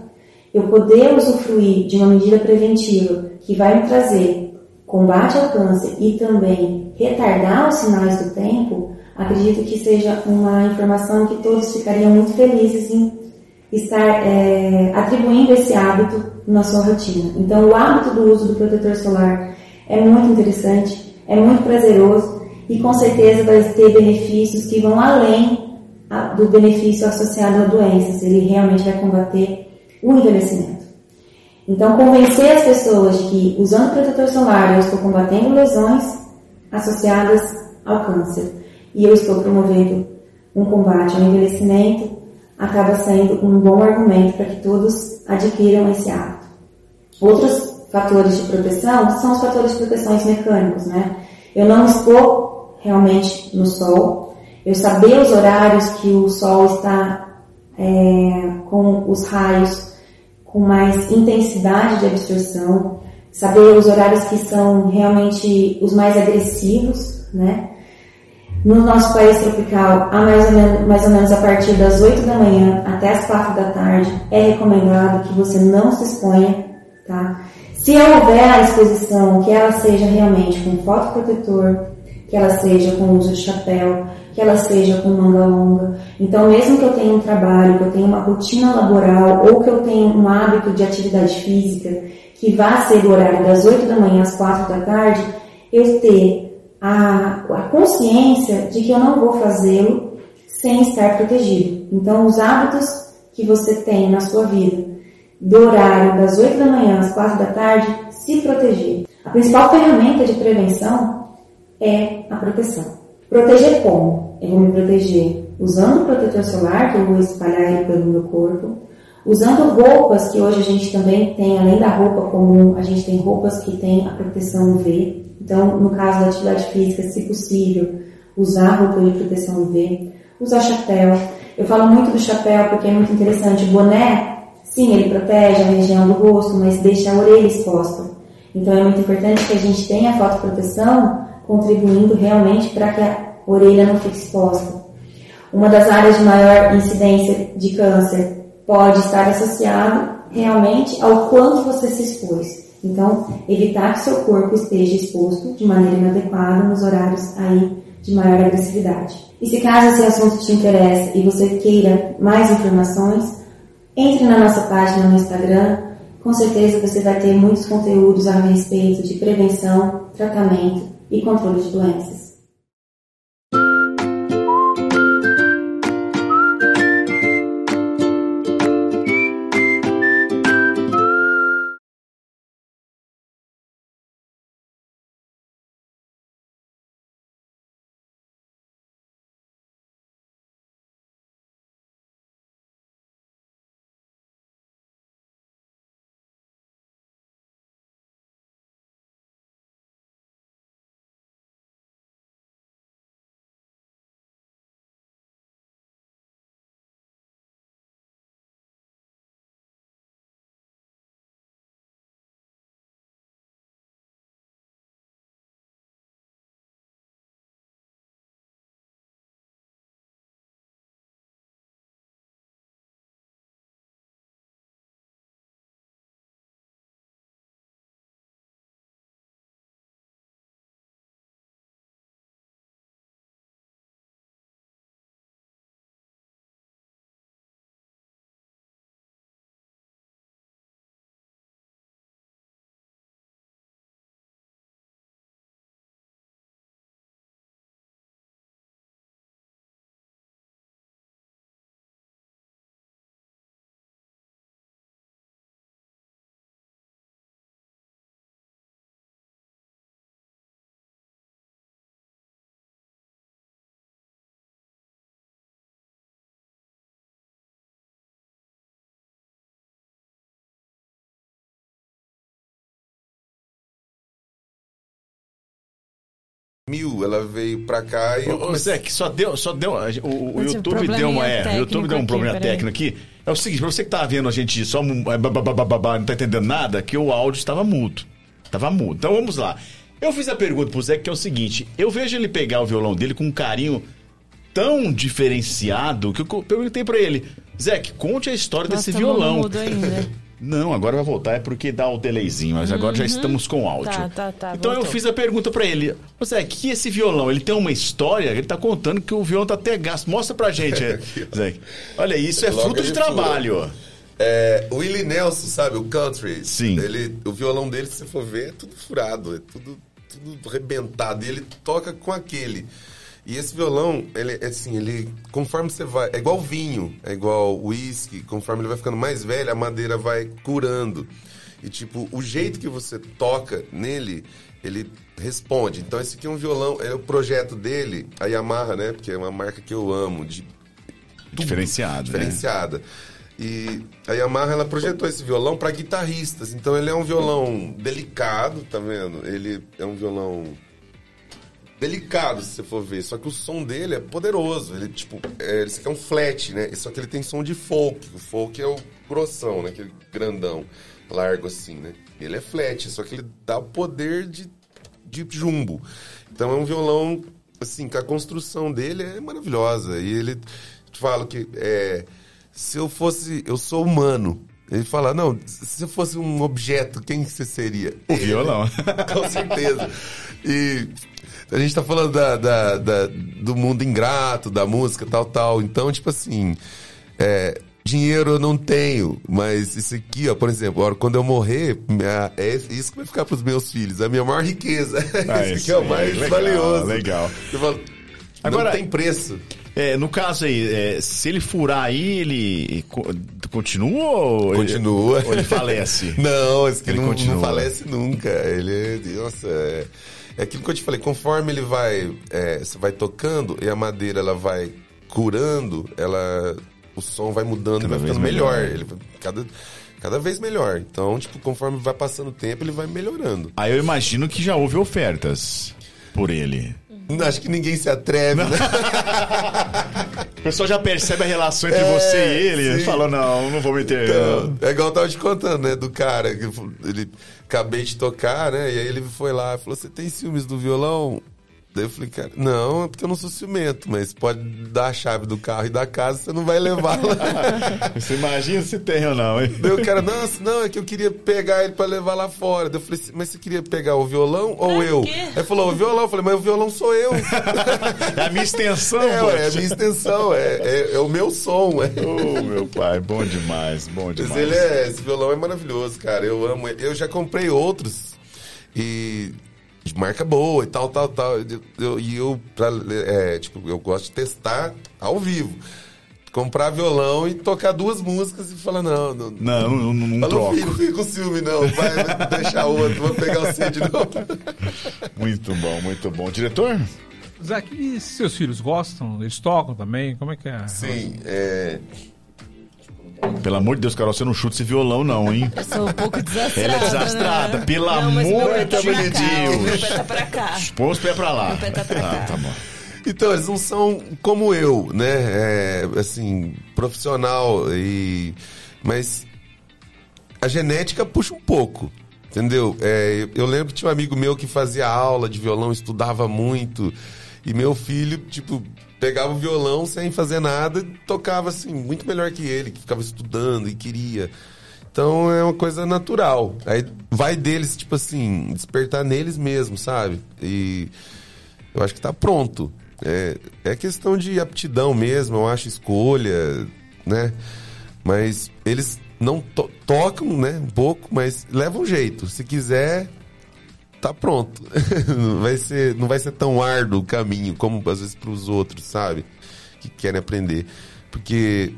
eu poder usufruir de uma medida preventiva que vai me trazer combate ao câncer e também retardar os sinais do tempo, acredito que seja uma informação que todos ficariam muito felizes em estar é, atribuindo esse hábito na sua rotina. Então, o hábito do uso do protetor solar é muito interessante, é muito prazeroso e com certeza vai ter benefícios que vão além do benefício associado a doenças. Ele realmente vai combater o envelhecimento. Então, convencer as pessoas de que usando protetor solar eu estou combatendo lesões associadas ao câncer e eu estou promovendo um combate ao envelhecimento acaba sendo um bom argumento para que todos adquiram esse hábito. Outros fatores de proteção são os fatores de proteção mecânicos, né? Eu não expor realmente no sol, eu saber os horários que o sol está é, com os raios com mais intensidade de absorção, saber os horários que são realmente os mais agressivos, né? No nosso país tropical, a mais ou, menos, mais ou menos a partir das 8 da manhã até as 4 da tarde, é recomendado que você não se exponha, tá? Se houver a exposição, que ela seja realmente com fotoprotetor, que ela seja com uso de chapéu, que ela seja com manga longa. Então, mesmo que eu tenha um trabalho, que eu tenha uma rotina laboral ou que eu tenha um hábito de atividade física que vá ser do horário das 8 da manhã às 4 da tarde, eu ter a, a consciência de que eu não vou fazê-lo sem estar protegido. Então, os hábitos que você tem na sua vida, do horário das 8 da manhã às 4 da tarde, se proteger. A principal ferramenta de prevenção é a proteção. Proteger como? Eu vou me proteger usando protetor solar, que eu vou espalhar ele pelo meu corpo, usando roupas que hoje a gente também tem, além da roupa comum, a gente tem roupas que têm a proteção UV. Então, no caso da atividade física, se possível, usar roupa de proteção UV, usar chapéu. Eu falo muito do chapéu porque é muito interessante. Boné, sim, ele protege a região do rosto, mas deixa a orelha exposta. Então, é muito importante que a gente tenha a fotoproteção contribuindo realmente para que a orelha não fique exposta. Uma das áreas de maior incidência de câncer pode estar associado realmente ao quanto você se expôs. Então, evitar que seu corpo esteja exposto de maneira inadequada nos horários aí de maior agressividade. E se caso esse assunto te interessa e você queira mais informações, entre na nossa página no Instagram. Com certeza você vai ter muitos conteúdos a respeito de prevenção, tratamento e controle de doenças. Mil. Ela veio pra cá e. eu Ô, comecei- Zé, que só deu, só deu. O, o- um YouTube deu uma. É, o YouTube deu um aqui, problema peraí. técnico aqui. É o seguinte, pra você que tá vendo a gente só é, não tá entendendo nada, que o áudio estava mudo. Tava mudo. Então vamos lá. Eu fiz a pergunta pro Zé que é o seguinte: eu vejo ele pegar o violão dele com um carinho tão diferenciado que eu perguntei pra ele, Zé, conte a história Nossa, desse violão. mudo ainda. *laughs* Não, agora vai voltar, é porque dá o delayzinho, mas agora já estamos com áudio. Tá, tá, tá, Então eu voltou. fiz a pergunta pra ele. Ô Zé, que esse violão, ele tem uma história? Ele tá contando que o violão tá até gasto. Mostra pra gente, *laughs* é, Zé. Olha, isso é Logo fruto de trabalho. É, o Willie Nelson, sabe? O country. Sim. Ele, o violão dele, se você for ver, é tudo furado, é tudo, tudo arrebentado. E ele toca com aquele. E esse violão, ele é assim, ele. Conforme você vai. É igual vinho, é igual whisky. Conforme ele vai ficando mais velho, a madeira vai curando. E tipo, o jeito que você toca nele, ele responde. Então esse aqui é um violão, é o projeto dele, a Yamaha, né? Porque é uma marca que eu amo, de né? diferenciada. E a Yamaha ela projetou esse violão para guitarristas. Então ele é um violão delicado, tá vendo? Ele é um violão delicado, se você for ver. Só que o som dele é poderoso. Ele tipo, é, aqui é um flat, né? Só que ele tem som de folk. O folk é o grossão, né? Aquele grandão, largo assim, né? Ele é flat, só que ele dá o poder de, de jumbo. Então é um violão assim, que a construção dele é maravilhosa. E ele te falo que é, se eu fosse, eu sou humano. Ele fala, não, se eu fosse um objeto, quem você seria? O violão. *laughs* Com certeza. E a gente tá falando da, da- da- do mundo ingrato, da música, tal, tal. Então, tipo assim, é, dinheiro eu não tenho, mas isso aqui, ó, por exemplo, quando eu morrer, minha- é isso que vai ficar pros meus filhos, a minha maior riqueza. *laughs* Ah, Esse isso aqui é o mais legal, valioso. legal. Eu falo, Agora- não tem preço. É, no caso aí, é, se ele furar aí, ele co- continua ou Continua. Ele, ou ele falece? *laughs* Não, esse que Ele não, continua. não falece nunca. Ele, nossa, é, é aquilo que eu te falei. Conforme ele vai, é, você vai tocando e a madeira ela vai curando, ela, o som vai mudando Cada e vai ficando melhor. melhor. Ele cada, cada vez melhor. Então, tipo, conforme vai passando o tempo, ele vai melhorando. Aí eu imagino que já houve ofertas por ele. Acho que ninguém se atreve, né? *laughs* O pessoal já percebe a relação entre você e ele. É, sim. Falou, não, não vou meter. Então, é igual eu tava te contando, né? Do cara que ele acabei de tocar, né? E aí ele foi lá e falou: Você tem ciúmes do violão? Daí eu falei, cara, não, é porque eu não sou ciumento, mas pode dar a chave do carro e da casa, você não vai levar lá. *laughs* Você imagina se tem ou não, hein? Daí o cara, nossa, não, é que eu queria pegar ele pra levar lá fora. Daí eu falei, mas você queria pegar o violão ou Pra eu? Aí ele falou, o violão. Eu falei, mas o violão sou eu. *laughs* É a minha extensão, é, ué, é a minha extensão, é, é, é o meu som. É. Ô, meu pai, bom demais, bom Mas demais. ele é, esse violão é maravilhoso, cara. Eu amo ele. Eu já comprei outros e de marca boa e tal, tal, tal. Eu- eu- E eu, pra, é, tipo, eu gosto de testar ao vivo. Comprar violão e tocar duas músicas e falar, não, não, Não, não, não, não troco. filho, não fica com ciúme, não. Vai, vai deixar outro, vou pegar o C de novo. *laughs* Muito bom, muito bom. Diretor? Zac, e seus filhos gostam? Eles tocam também? Como é que é? Sim, é. Pelo amor de Deus, Carol, você não chuta esse violão, não, hein? Eu sou um pouco desastrada. Ela é desastrada, né? pelo Não, amor pé tá de cá, Deus. Meu pé tá pra cá. Põe os pés pra lá. Meu pé tá pra cá. Ah, tá bom. Então, eles não são como eu, né? É, assim, profissional e. Mas a genética puxa um pouco. Entendeu? É, eu lembro que tinha um amigo meu que fazia aula de violão, estudava muito. E meu filho, tipo, pegava o violão sem fazer nada e tocava assim, muito melhor que ele, que ficava estudando e queria. Então é uma coisa natural. Aí vai deles, tipo assim, despertar neles mesmo, sabe? E eu acho que tá pronto. É, é questão de aptidão mesmo, eu acho, escolha, né? Mas eles não to- tocam, né? Um pouco, mas levam jeito. Se quiser, tá pronto. não, *laughs* vai ser, não vai ser tão árduo o caminho como às vezes pros outros, sabe? Que querem aprender. Porque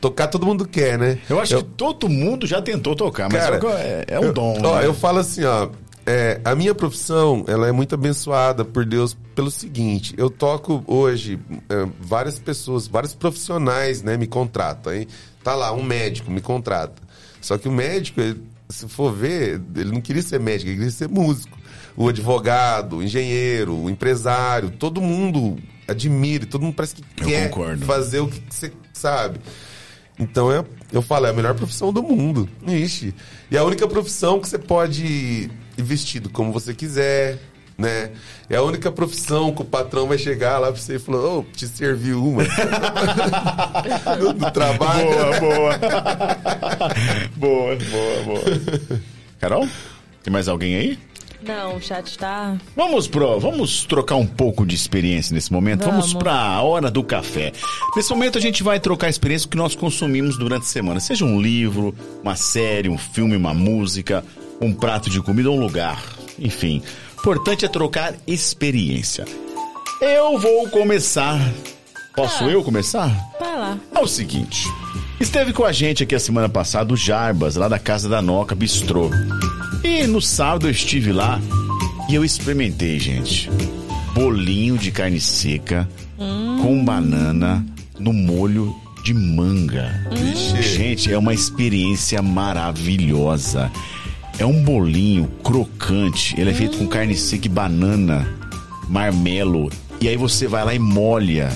tocar todo mundo quer, né? Eu acho que todo mundo já tentou tocar, mas Cara, é, é um eu- dom. Ó, né? eu falo assim, ó. é, a minha profissão, ela é muito abençoada por Deus pelo seguinte, eu toco hoje, é, várias pessoas, vários profissionais, né, me contratam, hein? Tá lá, um médico me contrata. Só que o médico, ele- se for ver, ele não queria ser médico, ele queria ser músico. O advogado, o engenheiro, o empresário, todo mundo admira, todo mundo parece que Eu quer concordo. fazer o que você sabe. Então eu, eu falo, é a melhor profissão do mundo. Ixi. E é a única profissão que você pode ir vestido como você quiser, né? É a única profissão que o patrão vai chegar lá pra você e falar, ô, te serviu uma. do, *laughs* do trabalho. Boa, boa. boa, boa, boa. Carol? Tem mais alguém aí? Não, o chat tá. Vamos pro, vamos trocar um pouco de experiência nesse momento. Vamos, Vamos. para a hora do café. Nesse momento a gente vai trocar a experiência que nós consumimos durante a semana, seja um livro, uma série, um filme, uma música, um prato de comida ou um lugar, enfim. Importante é trocar experiência. Eu vou começar. Posso Ah. eu começar? Vai lá. É o seguinte. Esteve com a gente aqui a semana passada o Jarbas, lá da Casa da Noca Bistrô. E no sábado eu estive lá e eu experimentei, gente. Bolinho de carne seca com banana no molho de manga. Gente, é uma experiência maravilhosa. É um bolinho crocante. Ele é feito com carne seca e banana, marmelo. E aí você vai lá e molha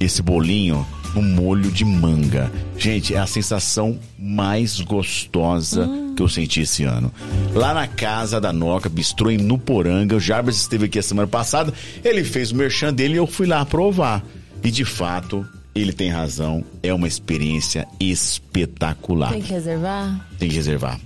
esse bolinho no molho de manga. Gente, é a sensação mais gostosa que eu senti esse ano. Lá na casa da Noca, bistrô em Nuporanga, o Jarbas esteve aqui a semana passada, ele fez o merchan dele e eu fui lá provar. E de fato, ele tem razão, é uma experiência espetacular. Tem que reservar? Tem que reservar.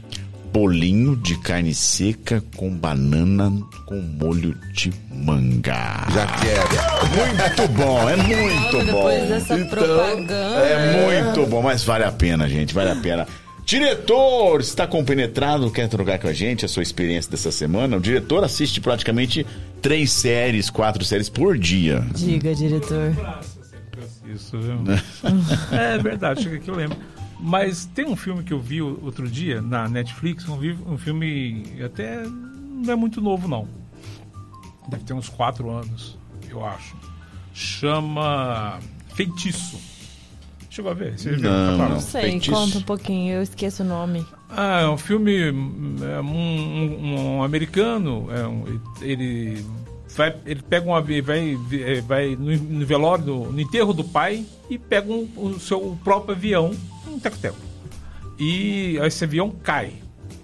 Bolinho de carne seca com banana com molho de manga. Já quero. Muito bom, é muito bom. Depois dessa propaganda. É muito bom, mas vale a pena, gente, vale a pena. Diretor, está compenetrado, quer trocar com a gente a sua experiência dessa semana? O diretor assiste praticamente três séries, quatro séries por dia. Diga, diretor. Isso, viu? *laughs* é verdade, chega aqui eu lembro. Mas tem um filme que eu vi outro dia na Netflix, um, vi- um filme até não é muito novo, não. Deve ter uns quatro anos, eu acho. Chama Feitiço. Chegou a ver? Você viu? Não, Rafael? não. Não sei, Feitiço. conta um pouquinho, eu esqueço o nome. Ah, é um filme. é um, um- um americano. é um- ele vai, ele pega um avião, vai, eh, vai no, no velório, do- no enterro do pai e pega um- o seu próprio avião, um teco-teco. E esse avião cai.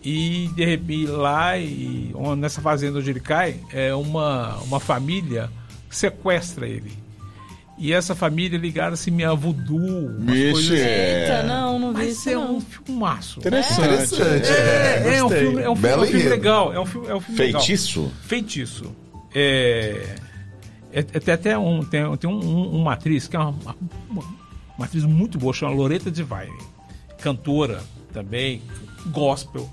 E de repente lá, e, nessa fazenda onde ele cai, é uma, uma família que sequestra ele. E essa família é ligada assim a voodoo, umas Vixe, coisas assim. É. Eita, não, não vi Mas isso é não. um filmaço. Interessante. Interessante. É, é um gostei. filme, é um filme, Belo é um filme legal. É um filme, é um filme legal. Feitiço? Feitiço. É, é, é- tem até um, tem, tem um- um- uma atriz que é uma, uma, uma atriz muito boa, chama Loreta Divine. Cantora também, gospel.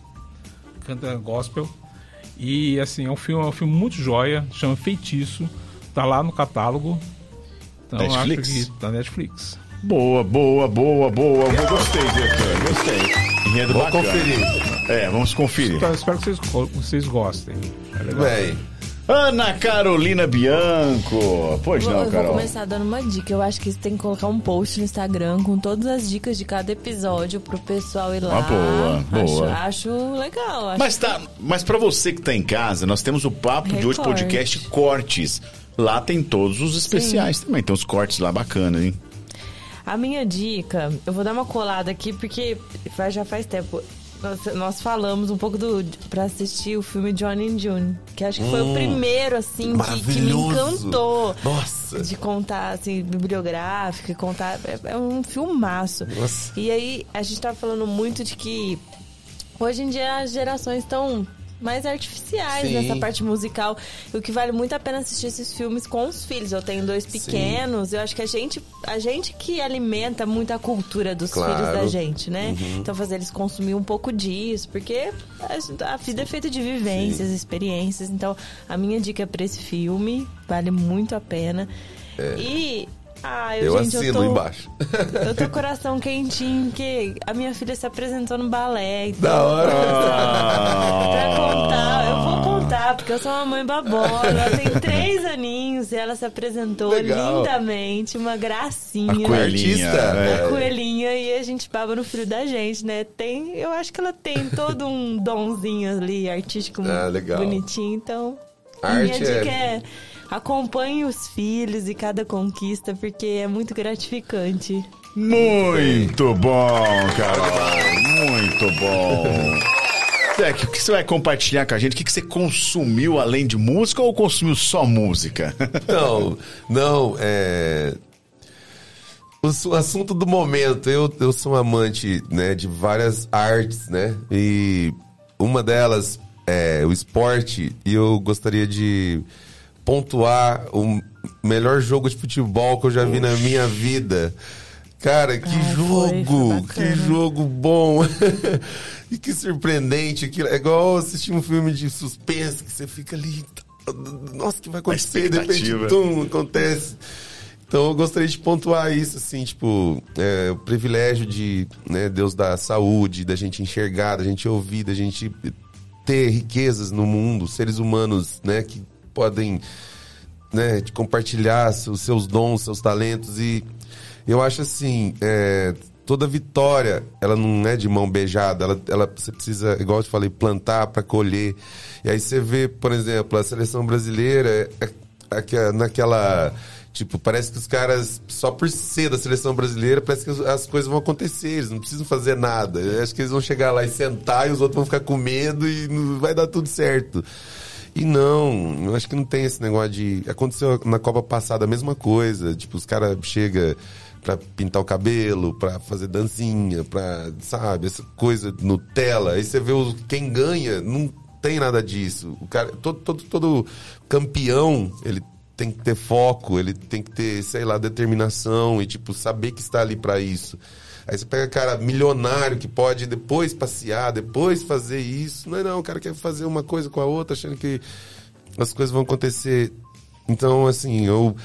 Canta gospel. E assim, é um filme, é um filme muito joia, chama Feitiço. Tá lá no catálogo. Então Netflix? acho que tá Netflix. Boa, boa, boa, boa. Eu Gostei, diretor. Gostei. Enredo Vou bacana. conferir. É, vamos conferir. Eu espero que vocês, vocês gostem. É legal. Véi. Ana Carolina Bianco. Pois não, eu vou Carol. começar dando uma dica. Eu acho que você tem que colocar um post no Instagram com todas as dicas de cada episódio pro pessoal ir lá. Ah, boa, acho, boa. Acho legal. Acho Mas tá, mas para você que tá em casa, nós temos o Papo de hoje podcast Cortes. Lá tem todos os especiais também. Tem uns cortes lá bacanas, hein? A minha dica, eu vou dar uma colada aqui porque faz- já faz tempo. Nós, nós falamos um pouco do para assistir o filme Johnny and June, que acho que foi o primeiro assim que, que me Hum. Encantou. Nossa. De contar, assim, bibliográfico, e contar. É, é um filmaço. Nossa. E aí, a gente tava falando muito de que hoje em dia as gerações estão mais artificiais Sim. nessa parte musical. E o que vale muito a pena assistir esses filmes com os filhos. Eu tenho dois pequenos, eu acho que a gente, a gente que alimenta muito a cultura dos Claro. filhos da gente, né? Uhum. Então fazer eles consumir um pouco disso, porque a, a vida é feita de vivências, experiências. Então, a minha dica pra esse filme vale muito a pena. E. Ah, eu, Eu gente, assino eu tô, embaixo. eu tô com o coração quentinho, porque a minha filha se apresentou no balé. Então, Da hora. *laughs* pra contar, eu vou contar porque eu sou uma mãe babola. Ela tem três aninhos e ela se apresentou Legal. lindamente, uma gracinha. A coelhinha. Artista. é. A coelhinha e a gente baba no filho da gente, né? Tem, eu acho que ela tem todo um *laughs* donzinho ali, artístico Ah, legal. bonitinho, então. a Arte minha dica é- é acompanhe os filhos e cada conquista, porque é muito gratificante. Muito bom, Carol. Muito bom. Zé, o que você vai compartilhar com a gente? O que você consumiu além de música ou consumiu só música? *laughs* Não, não, é. O su- assunto do momento, eu, eu sou um amante né, de várias artes, né? E uma delas é o esporte, e eu gostaria de pontuar o melhor jogo de futebol que eu já vi na minha vida. Cara, que Ai, foi, jogo! foi que bacana. jogo bom! *laughs* e que surpreendente! aquilo. É igual assistir um filme de suspense que você fica ali. Nossa, o que vai acontecer? De repente, tum, acontece. Então eu gostaria de pontuar isso, assim, tipo, é, o privilégio de né, Deus dar saúde, da gente enxergar, da gente ouvir, da gente ter riquezas no mundo, seres humanos, né, que podem né, compartilhar os seus dons, seus talentos e eu acho assim, é, toda vitória, ela não é de mão beijada, ela, ela você precisa, igual eu te falei, plantar para colher. E aí você vê, por exemplo, a seleção brasileira é, é, naquela Tipo, parece que os caras, só por ser da seleção brasileira, parece que as, as coisas vão acontecer, eles não precisam fazer nada. Eu acho que eles vão chegar lá e sentar e os outros vão ficar com medo e vai dar tudo certo. E não, eu acho que não tem esse negócio de. Aconteceu na Copa passada a mesma coisa. Tipo, os caras chegam pra pintar o cabelo, pra fazer dancinha, pra, sabe, essa coisa Nutella. Aí você vê o, quem ganha, não tem nada disso. O cara, todo, todo, todo campeão, ele tem que ter foco, ele tem que ter, sei lá, determinação e, tipo, saber que está ali pra isso. Aí você pega cara milionário que pode depois passear, depois fazer isso. Não é não, o cara quer fazer uma coisa com a outra, achando que as coisas vão acontecer. Então, assim, eu,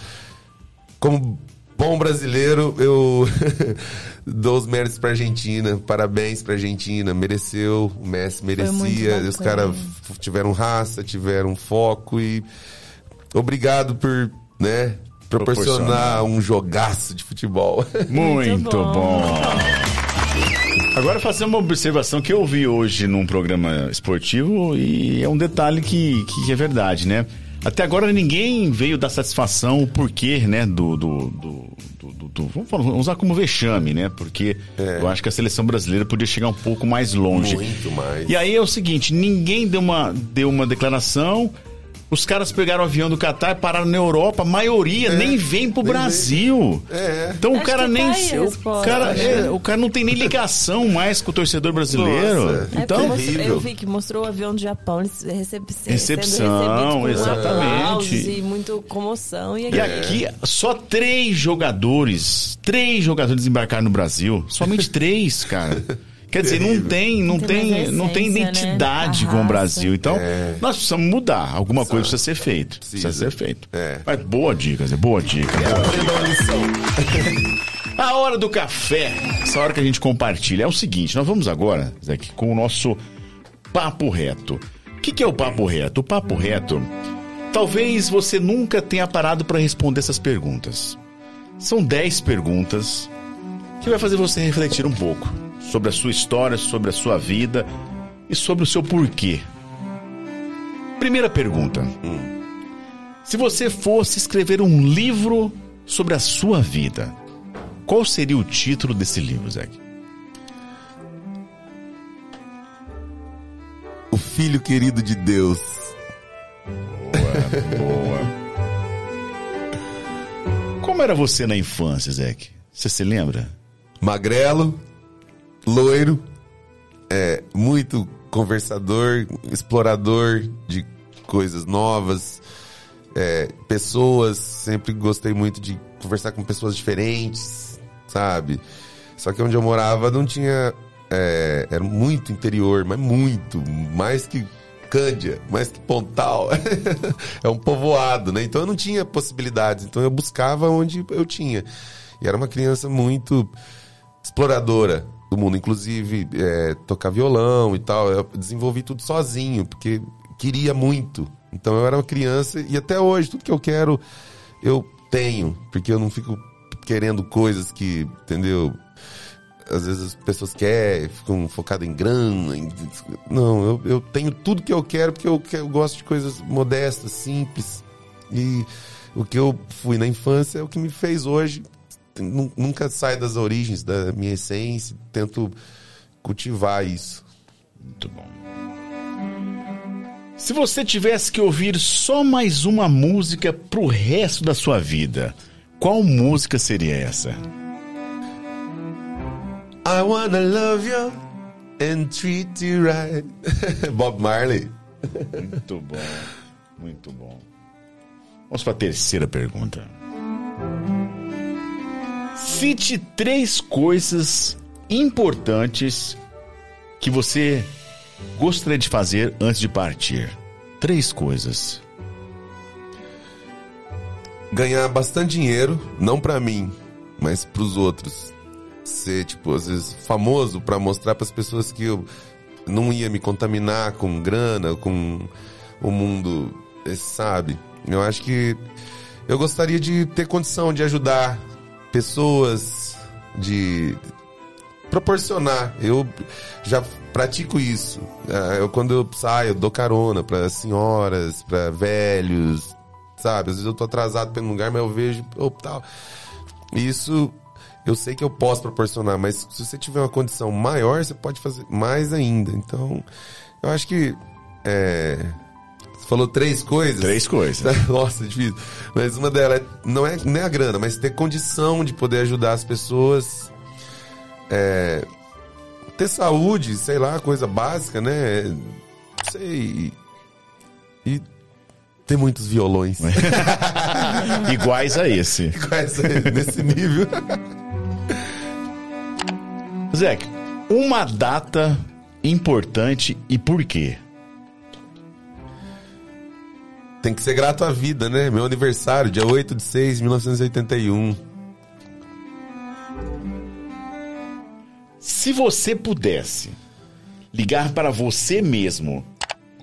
como bom brasileiro, eu *laughs* dou os méritos pra Argentina. Parabéns pra Argentina. Mereceu, o Messi merecia. Os caras tiveram raça, tiveram foco e obrigado por, né, proporcionar um jogaço de futebol. *laughs* Muito, Muito bom. bom. Agora fazer uma observação que eu vi hoje num programa esportivo e é um detalhe que, que é verdade, né? Até agora ninguém veio dar satisfação o porquê, né, do, do, do, do- do- do- vamos falar- vamos usar como vexame, né? Porque eu acho que a seleção brasileira podia chegar um pouco mais longe. Muito mais. E aí é o seguinte, ninguém deu uma, deu uma declaração, os caras pegaram o avião do Catar, pararam na Europa, a maioria nem vem pro nem Brasil. É. Então o Acho cara que nem. tá o, cara, é, o cara não tem nem ligação mais com o torcedor brasileiro. Nossa. É, então. terrível. eu vi que mostrou o avião do Japão, Recepção, com exatamente. e muito comoção. E, E aqui, aqui, só três jogadores, três jogadores embarcaram no Brasil. Somente *laughs* três, cara. Quer dizer, não tem, não tem tem, mais não tem essência, né? identidade A com o. Brasil. Então, É. nós precisamos mudar. Alguma coisa precisa ser feito. Precisa, Precisa. ser feito. É. Mas boa dica, Zé, boa dica. Lição. *laughs* A hora do café, essa hora que a gente compartilha, é o seguinte: nós vamos agora, Zé, com o nosso papo reto. O que, que é o papo reto? O papo reto, talvez você nunca tenha parado para responder essas perguntas. São 10 perguntas que vai fazer você refletir um pouco sobre a sua história, sobre a sua vida e sobre o seu porquê. Primeira pergunta. Se você fosse escrever um livro sobre a sua vida, qual seria o título desse livro, Zé? O filho querido de Deus. Boa. Como era você na infância, Zé? Você se lembra? Magrelo, loiro, é, muito conversador, explorador de coisas novas, é, pessoas, sempre gostei muito de conversar com pessoas diferentes, sabe? Só que onde eu morava não tinha. é, era muito interior, mas muito, mais que Cândia, mais que Pontal. *laughs* é um povoado, né? Então eu não tinha possibilidades, então eu buscava onde eu tinha. E era uma criança muito exploradora do mundo, inclusive é, tocar violão e tal. Eu desenvolvi tudo sozinho, porque queria muito. Então eu era uma criança e até hoje, tudo que eu quero, eu tenho. Porque eu não fico querendo coisas que, entendeu? Às vezes as pessoas querem, ficam focadas em grana. Em... Não, eu, eu tenho tudo que eu quero porque eu, eu gosto de coisas modestas, simples. E o que eu fui na infância é o que me fez hoje. Nunca sai das origens, da minha essência. Tento cultivar isso. Muito bom. Se você tivesse que ouvir só mais uma música pro resto da sua vida, qual música seria essa? I wanna love you and treat you right. *laughs* Bob Marley. Muito bom, muito bom. Vamos para a terceira pergunta. Cite três coisas importantes que você gostaria de fazer antes de partir. Três coisas. Ganhar bastante dinheiro, não para mim, mas para os outros. Ser, tipo, às vezes famoso para mostrar para as pessoas que eu não ia me contaminar com grana, com o mundo, sabe? Eu acho que eu gostaria de ter condição de ajudar pessoas, de proporcionar. Eu já pratico isso. É, eu quando eu saio, eu dou carona para senhoras, para velhos, sabe? Às vezes eu tô atrasado um lugar, mas eu vejo, oh, tal. Isso eu sei que eu posso proporcionar, mas se você tiver uma condição maior, você pode fazer mais ainda. Então, eu acho que é, falou três coisas. Três coisas. *laughs* Nossa, difícil. Mas uma delas não é nem a grana, mas ter condição de poder ajudar as pessoas. É, ter saúde, sei lá, coisa básica, né? Sei. E ter muitos violões. *laughs* Iguais a esse. Iguais a esse, nesse nível. Zé, uma data importante e por quê? Tem que ser grato à vida, né? Meu aniversário, dia 8 de 6 de 1981. Se você pudesse ligar para você mesmo,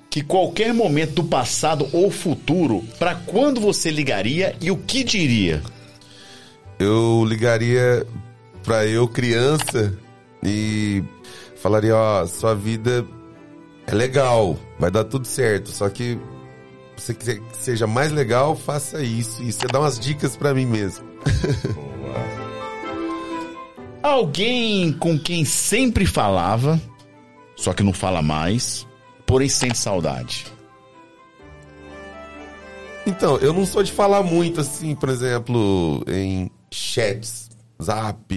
que qualquer momento do passado ou futuro, para quando você ligaria e o que diria? Eu ligaria para eu criança e falaria, ó, sua vida é legal, vai dar tudo certo, só que você quiser que seja mais legal, faça isso. E você dá umas dicas para mim mesmo. *laughs* Alguém com quem sempre falava, só que não fala mais, porém sente saudade. Então, eu não sou de falar muito assim, por exemplo, em chats, zap,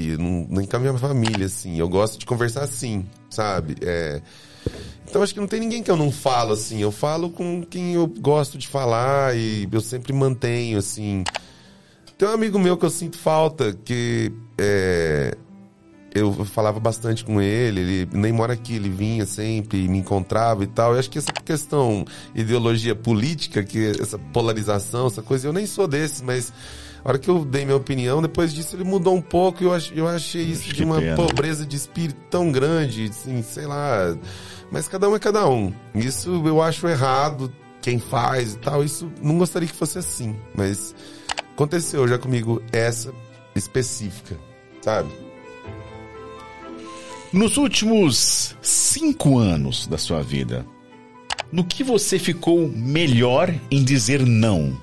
nem com a minha família, assim. Eu gosto de conversar assim, sabe? É então acho que não tem ninguém que eu não falo assim. Eu falo com quem eu gosto de falar e eu sempre mantenho assim. Tem um amigo meu que eu sinto falta, que é, eu falava bastante com ele, ele nem mora aqui, ele vinha sempre, me encontrava e tal. Eu acho que essa questão ideologia política, que essa polarização, essa coisa, eu nem sou desse, mas a hora que eu dei minha opinião, depois disso ele mudou um pouco e eu, eu achei isso de uma pena. pobreza de espírito tão grande, assim, sei lá. Mas cada um é cada um. Isso eu acho errado, quem faz e tal. Isso não gostaria que fosse assim. Mas aconteceu já comigo essa específica, sabe? Nos últimos cinco anos da sua vida, no que você ficou melhor em dizer não?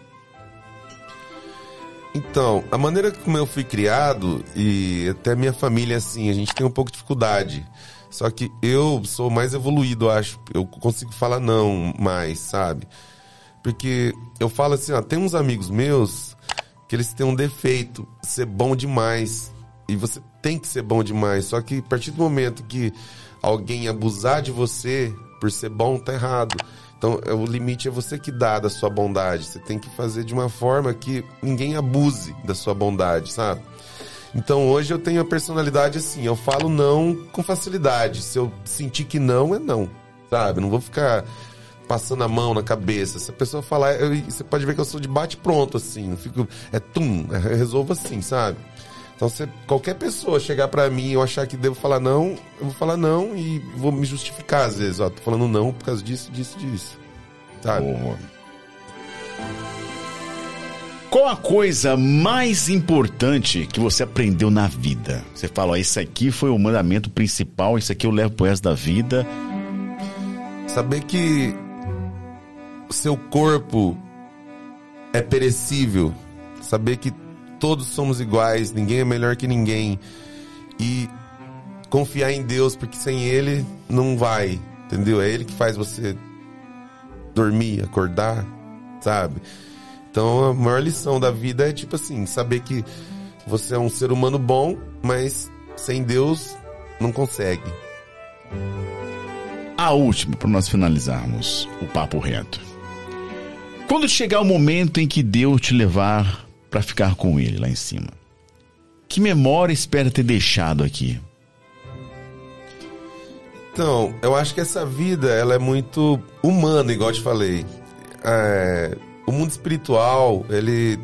Então, a maneira como eu fui criado e até minha família, assim, a gente tem um pouco de dificuldade. Só que eu sou mais evoluído, acho. Eu consigo falar não mais, sabe? Porque eu falo assim, ó, tem uns amigos meus que eles têm um defeito, ser bom demais. E você tem que ser bom demais. Só que a partir do momento que alguém abusar de você por ser bom, tá errado. Então, é, o limite é você que dá da sua bondade. Você tem que fazer de uma forma que ninguém abuse da sua bondade, sabe? Então hoje eu tenho a personalidade assim, eu falo não com facilidade. Se eu sentir que não, é não. Sabe? Não vou ficar passando a mão na cabeça. Se a pessoa falar, eu, você pode ver que eu sou de bate pronto, assim. Não fico. É tum, eu resolvo assim, sabe? Então, se qualquer pessoa chegar para mim e eu achar que devo falar não, eu vou falar não e vou me justificar às vezes. Ó, tô falando não por causa disso, disso, disso. sabe? Boa. Qual a coisa mais importante que você aprendeu na vida? Você fala, ó, esse aqui foi o mandamento principal, isso aqui eu levo pro resto da vida. Saber que o seu corpo é perecível. Saber que todos somos iguais, ninguém é melhor que ninguém. E confiar em Deus, porque sem Ele não vai, entendeu? É Ele que faz você dormir, acordar, sabe? Então a maior lição da vida é tipo assim, saber que você é um ser humano bom, mas sem Deus não consegue. A última, para nós finalizarmos o papo reto. Quando chegar o momento em que Deus te levar para ficar com Ele lá em cima, que memória espera ter deixado aqui? Então, eu acho que essa vida ela é muito humana, igual eu te falei. É, o mundo espiritual, ele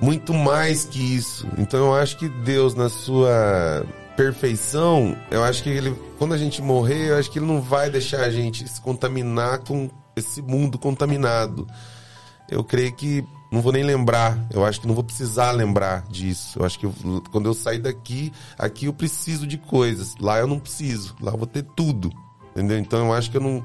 muito mais que isso. Então eu acho que Deus na sua perfeição, eu acho que ele quando a gente morrer, eu acho que ele não vai deixar a gente se contaminar com esse mundo contaminado. Eu creio que não vou nem lembrar. Eu acho que não vou precisar lembrar disso. Eu acho que eu, quando eu sair daqui, aqui eu preciso de coisas. Lá eu não preciso. Lá eu vou ter tudo. Entendeu? Então eu acho que eu não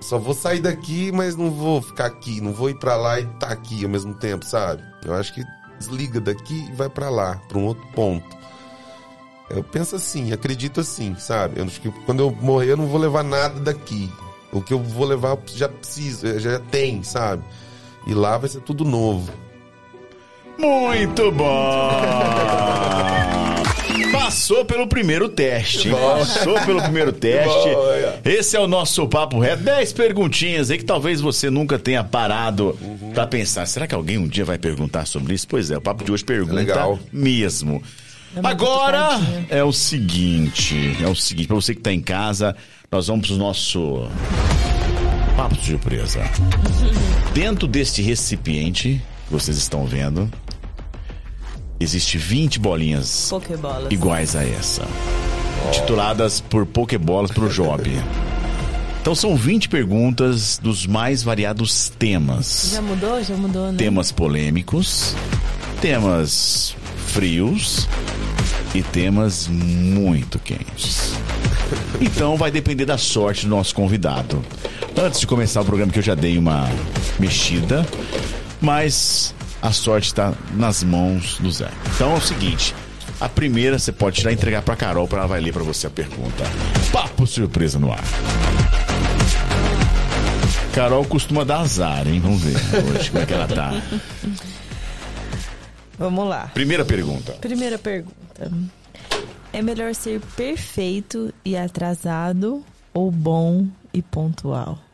só vou sair daqui, mas não vou ficar aqui, não vou ir para lá e tá aqui ao mesmo tempo, sabe? Eu acho que desliga daqui e vai para lá, para um outro ponto. Eu penso assim, acredito assim, sabe? Eu acho que quando eu morrer eu não vou levar nada daqui. O que eu vou levar eu já preciso, já tem, sabe? E lá vai ser tudo novo. Muito bom! Passou pelo primeiro teste. Passou pelo primeiro teste. Esse é o nosso papo reto. Dez perguntinhas aí que talvez você nunca tenha parado pra pensar. Será que alguém um dia vai perguntar sobre isso? Pois é, o papo de hoje pergunta legal. mesmo. É Agora é o seguinte, é o seguinte, pra você que tá em casa, nós vamos pro nosso papo de surpresa. *laughs* Dentro deste recipiente que vocês estão vendo, existe 20 bolinhas Pokébolas. iguais a essa. Tituladas por Pokébolas pro Job. Então são 20 perguntas dos mais variados temas. Já mudou? Já mudou, né? Temas polêmicos, temas frios e temas muito quentes. *laughs* Então vai depender da sorte do nosso convidado. Antes de começar o programa que eu já dei uma mexida, mas a sorte está nas mãos do Zé. Então é o seguinte, a primeira você pode tirar e entregar pra Carol para ela vai ler pra você a pergunta. Papo surpresa no ar. Carol costuma dar azar, hein? Vamos ver hoje como é que ela tá. Vamos lá. Primeira pergunta. Primeira pergunta. É melhor ser perfeito e atrasado ou bom e pontual?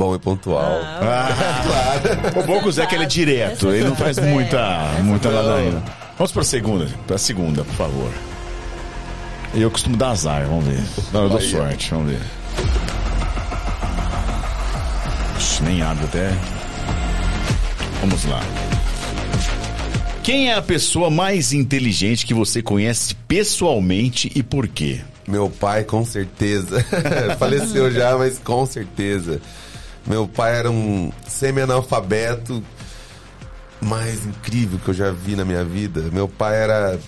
Bom e pontual. O bom que o Zé que ele é direto, ele não faz muita, muita ladainha. Vamos pra segunda, pra segunda, por favor. Eu costumo dar azar, vamos ver. Não, eu dou Bahia. sorte, vamos ver. Ixi, nem abre até. Vamos lá. Quem é a pessoa mais inteligente que você conhece pessoalmente e por quê? Meu pai, com certeza. *laughs* Faleceu já, mas com certeza. Meu pai era um semi-analfabeto mais incrível que eu já vi na minha vida. Meu pai era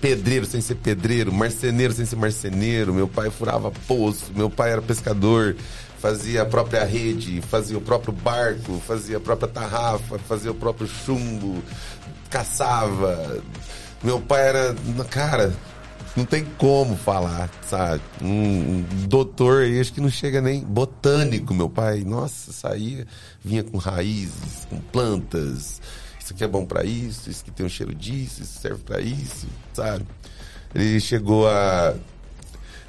pedreiro sem ser pedreiro, marceneiro sem ser marceneiro. Meu pai furava poço. Meu pai era pescador, fazia a própria rede, fazia o próprio barco, fazia a própria tarrafa, fazia o próprio chumbo, caçava. Meu pai era. Cara, não tem como falar, sabe? Um, doutor aí, acho que não chega nem botânico, meu pai. Nossa, saía, vinha com raízes, com plantas. Isso aqui é bom pra isso, isso aqui tem um cheiro disso, isso serve pra isso, sabe? Ele chegou a.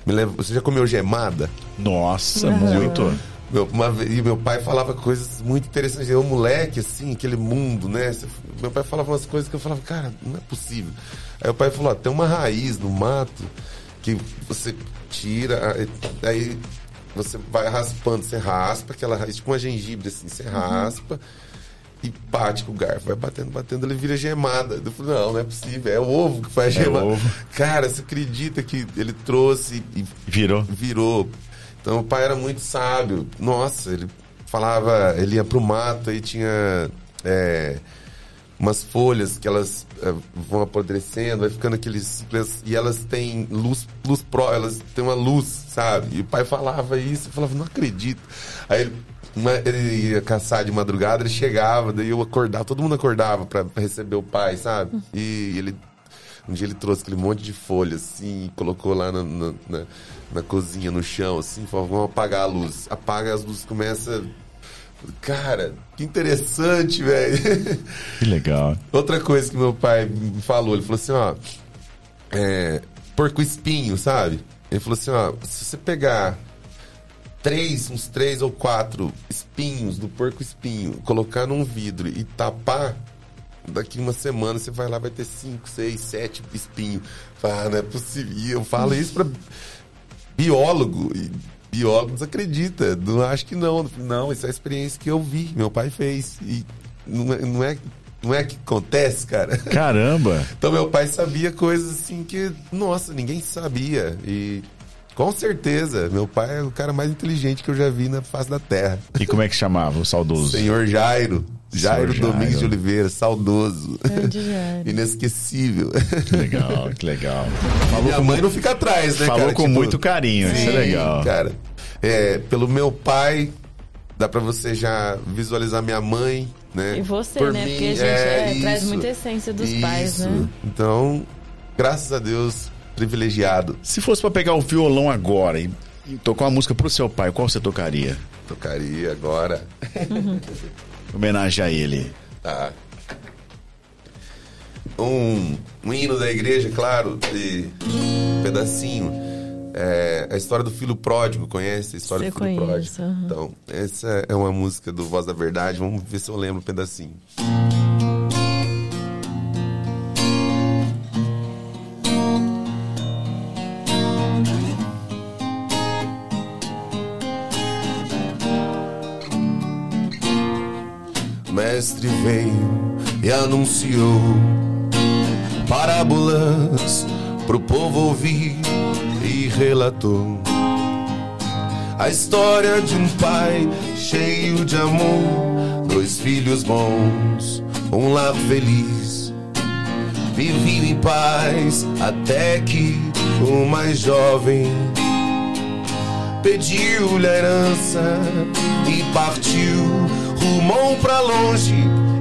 Me lembra, você já comeu gemada? Nossa, muito. Meu, uma e meu pai falava coisas muito interessantes. Eu, moleque, assim, aquele mundo, né? Meu pai falava umas coisas que eu falava, cara, não é possível. Aí o pai falou: ó, tem uma raiz no mato que você tira, aí- você vai raspando, você raspa aquela raiz, tipo uma gengibre, assim, você raspa e bate com o garfo. Vai batendo, batendo, ele vira gemada. Eu falei: não, não é possível, é o ovo que faz É gemada. Cara, você acredita que ele trouxe e Virou. virou. Então o pai era muito sábio. Nossa, ele falava, ele ia pro mato e tinha é, umas folhas que elas é, vão apodrecendo, vai ficando aqueles. E elas têm luz, luz pró, elas têm uma luz, sabe? E o pai falava isso, eu falava, não acredito. Aí ele, uma, ele ia caçar de madrugada, ele chegava, daí eu acordava, todo mundo acordava pra receber o pai, sabe? E ele. Um dia ele trouxe aquele monte de folha, assim, colocou lá na, na, na, na cozinha, no chão, assim, falou, vamos apagar a luz. Apaga as luzes, começa Cara, que interessante, velho. *laughs* Que legal. Outra coisa que meu pai me falou, ele falou assim, ó, é, porco espinho, sabe? Ele falou assim, ó, se você pegar três, uns três ou quatro espinhos do porco espinho, colocar num vidro e tapar, daqui uma semana você vai lá, vai ter cinco, seis, sete espinhos. Fala, não é possível. E eu falo isso pra biólogo. E biólogo desacredita. Não acho que não. Não, isso é a experiência que eu vi, meu pai fez. E não é, não é, não é que acontece, cara. Caramba! Então meu pai sabia coisas assim que, nossa, ninguém sabia. E com certeza, meu pai é o cara mais inteligente que eu já vi na face da terra. E como é que chamava o saudoso? Senhor Jairo. Jairo, Jairo. Domingos de Oliveira, saudoso. Grande Jairo. Inesquecível. Que legal, que legal. *laughs* Minha mãe não fica atrás, né, Falou cara? com Tipo, muito carinho, isso é Sim, legal. Cara, é, pelo meu pai, dá pra você já visualizar minha mãe, né? E você, Por né? mim, Porque a gente é, é, traz isso, muita essência dos isso. pais, né? Então, graças a Deus, privilegiado. Se fosse pra pegar o violão agora e, e tocar uma música pro seu pai, qual você tocaria? Tocaria agora. *laughs* Homenagem a ele. Tá. Um, um hino da igreja, claro, de um pedacinho. É, a história do filho pródigo, conhece a história Eu do filho conheço, pródigo? aham. Então, essa é uma música do Voz da Verdade. Vamos ver se eu lembro um pedacinho. O mestre veio e anunciou parábolas pro povo ouvir e relatou a história de um pai cheio de amor, dois filhos bons, um lar feliz. Viviam em paz até que o mais jovem pediu-lhe a herança e partiu, rumou pra longe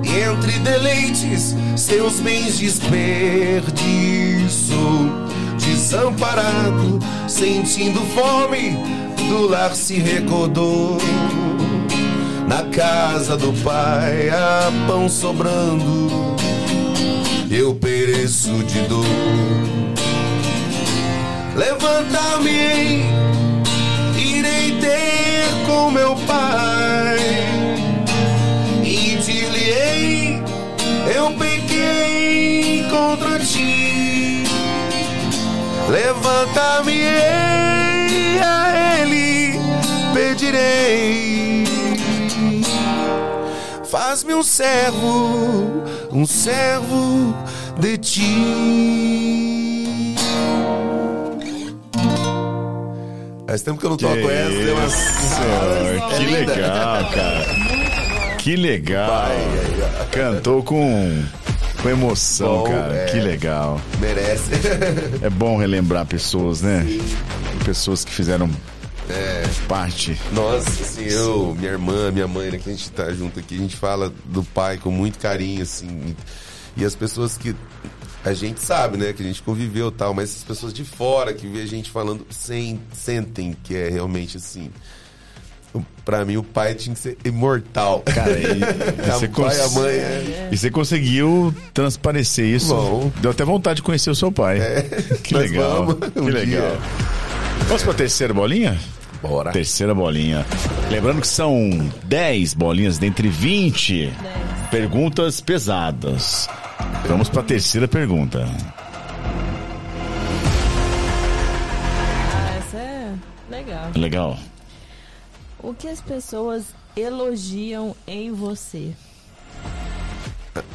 entre deleites seus bens desperdiçou. Desamparado, sentindo fome, do lar se recordou. Na casa do pai há pão sobrando, eu pereço de dor. Levanta-me irei ter com meu pai eu pequei contra ti. Levanta-me a ele pedirei. Faz-me um servo, um servo de ti. Faz tempo que eu não toco essa. tem umas- Senhor, que legal, cara. Que legal. Cantou com, com emoção, Bom, cara. é. Que legal. Merece. *laughs* É bom relembrar pessoas, né? Pessoas que fizeram parte. Nossa, assim, eu, minha irmã, minha mãe, né, que a gente tá junto aqui, a gente fala do pai com muito carinho, assim. E, as pessoas que. A gente sabe, né, que a gente conviveu e tal, mas as pessoas de fora que vê a gente falando sem, sentem que é realmente assim. Pra mim, o pai tinha que ser imortal. Cara, e, e o *laughs* você pai e a cons- mãe é. e você conseguiu transparecer isso. Bom. Deu até vontade de conhecer o seu pai. *laughs* Que Nós legal. vamos que um legal. dia. Vamos pra terceira bolinha? Bora. Terceira bolinha. Lembrando que são 10 bolinhas dentre 20 perguntas pesadas. Vamos pra terceira pergunta. Ah, essa é legal. Legal. O que as pessoas elogiam em você?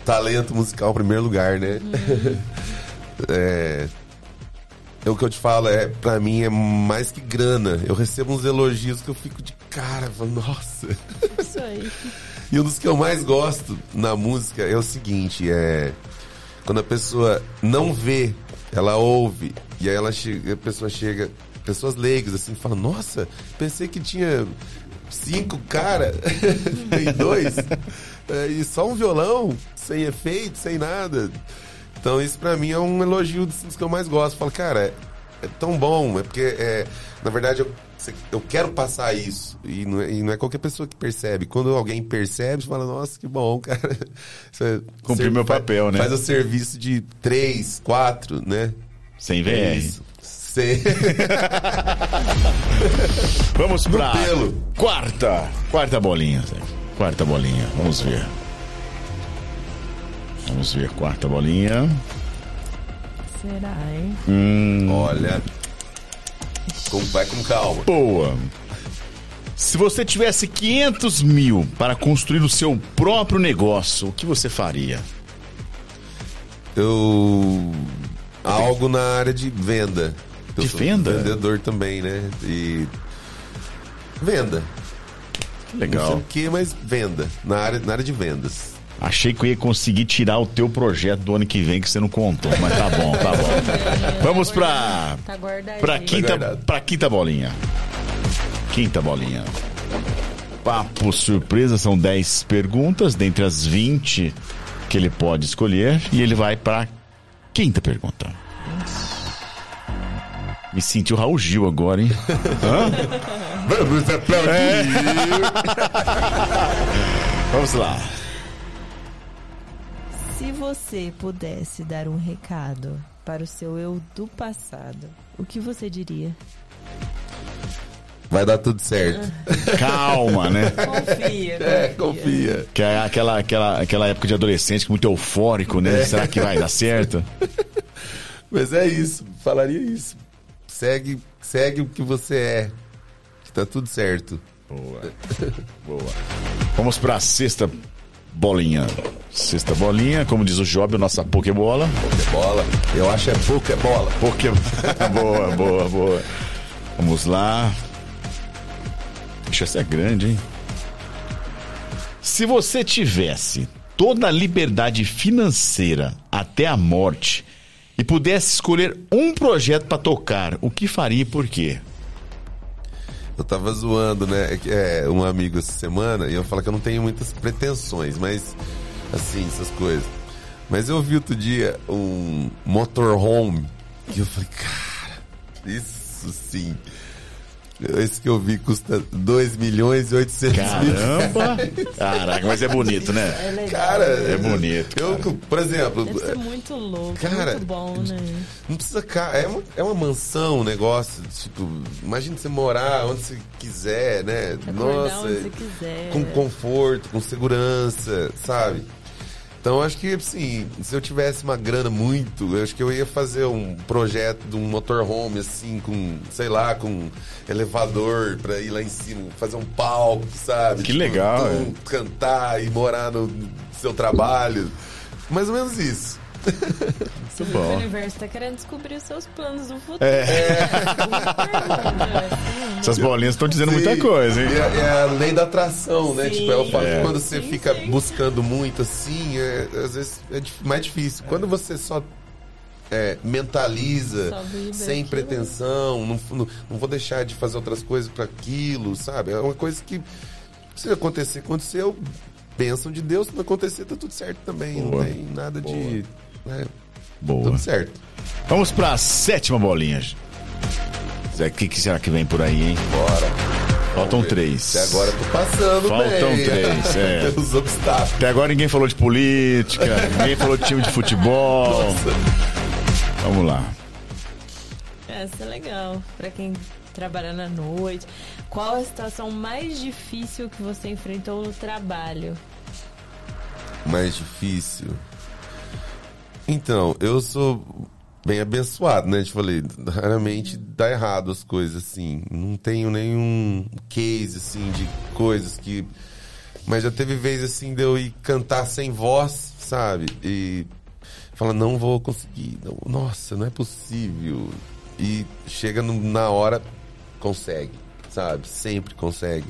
talento musical em primeiro lugar, né? *laughs* é, é o que eu te falo, é, pra mim é mais que grana. Eu recebo uns elogios que eu fico de cara, falo, nossa. *laughs* isso aí. E um dos que eu mais gosto na música é o seguinte, é quando a pessoa não vê, ela ouve, e aí ela chega, a pessoa chega, pessoas leigas assim, falam, nossa, pensei que tinha cinco cara, *laughs* tem dois, é, e só um violão, sem efeito, sem nada. Então isso pra mim é um elogio dos que eu mais gosto. Falo, cara, é, é tão bom, é porque, é, na verdade, eu, eu quero passar isso. E não, é, e não, é, qualquer pessoa que percebe. Quando alguém percebe, você fala, nossa, que bom, *laughs* cara. Cumprir meu papel, faz, né? Faz o serviço de três, quatro, né? Sem VR. É Sem... *laughs* Vamos pra quarta. Quarta bolinha. Quarta bolinha. Vamos ver. Vamos ver, quarta bolinha. Será, hein? Hum. Olha. Com, vai com calma. Boa. Se você tivesse 500 mil para construir o seu próprio negócio, o que você faria? Eu. Algo na área de venda. De venda? Vendedor também, né? E. Venda. Legal. Não sei o que, mas venda. Na área, na área de vendas. Achei que eu ia conseguir tirar o teu projeto do ano que vem que você não contou, mas tá bom, tá bom. *laughs* Vamos pra Tá pra Tá quinta, guardado. pra quinta bolinha. Quinta bolinha. Papo surpresa, são 10 perguntas, dentre as 20 que ele pode escolher, e ele vai pra quinta pergunta. Me senti o Raul Gil agora, hein? *laughs* Vamos aplaudir! *laughs* Vamos lá. Se você pudesse dar um recado para o seu eu do passado, o que você diria? Vai dar tudo certo. Calma, né? Confia. É, confia. Que é aquela, aquela, aquela época de adolescente muito eufórico, né? Será que vai dar certo? *laughs* Mas é isso, falaria isso. Segue, segue o que você é. Que tá tudo certo. Boa. Boa. Vamos pra sexta bolinha. Sexta bolinha, como diz o Job, nossa Pokébola. Bola. Eu acho é pouca bola. Poké... *laughs* boa, boa, boa. Vamos lá. Deixa essa é grande, hein? Se você tivesse toda a liberdade financeira até a morte e pudesse escolher um projeto pra tocar, o que faria e por quê? Eu tava zoando, né? É É, um amigo essa semana e eu falo que eu não tenho muitas pretensões, mas assim, essas coisas. Mas eu vi outro dia um motorhome e eu falei, cara, isso sim. Esse que eu vi custa 2 milhões e 800 mil. Caramba! *laughs* Caraca, mas é bonito, É né? legal. Cara, É bonito. Eu, por exemplo, Deve ser muito louco, Cara, muito bom, né? Não precisa. É uma, é uma mansão, um negócio. Tipo, imagina você morar onde você quiser, né? Acordar onde você quiser. Com conforto, com segurança, sabe? Então acho que assim, se eu tivesse uma grana muito, eu acho que eu ia fazer um projeto de um motorhome assim, com, sei lá, com elevador pra ir lá em cima, fazer um palco, sabe? Que legal, então, é. Cantar e morar no seu trabalho. Mais ou menos isso. Muito O bom. universo tá querendo descobrir os seus planos do futuro. É. É. Essas bolinhas estão dizendo muita Sim. coisa, hein? É, é a lei da atração, né? Sim. Tipo, eu falo É. que quando você Sim, fica sim. buscando muito assim, é, às vezes é mais difícil. Quando você só é, mentaliza, sem aquilo. pretensão, não, não, não vou deixar de fazer outras coisas para aquilo, sabe? É uma coisa que se acontecer, aconteceu. Bênção de Deus, se não acontecer, tá tudo certo também. Boa. Não tem nada de. Né? Boa. Tudo certo. Vamos pra sétima bolinha. Zé, O que, que será que vem por aí, hein? Bora. Faltam Vamos ver. três. Até agora eu tô passando Faltam bem. três, *laughs* é. Pelos obstáculos. Até agora ninguém falou de política, *laughs* ninguém falou de time de futebol. Vamos lá. Essa é legal. Pra quem trabalha na noite. Qual a situação mais difícil que você enfrentou no trabalho? mais difícil. Então, eu sou bem abençoado, né? Te falei, raramente dá errado as coisas assim. Não tenho nenhum case assim de coisas que mas já teve vez assim de eu ir cantar sem voz, sabe? E fala não vou conseguir. Não, nossa, não é possível. E chega no- na hora consegue, sabe? Sempre consegue.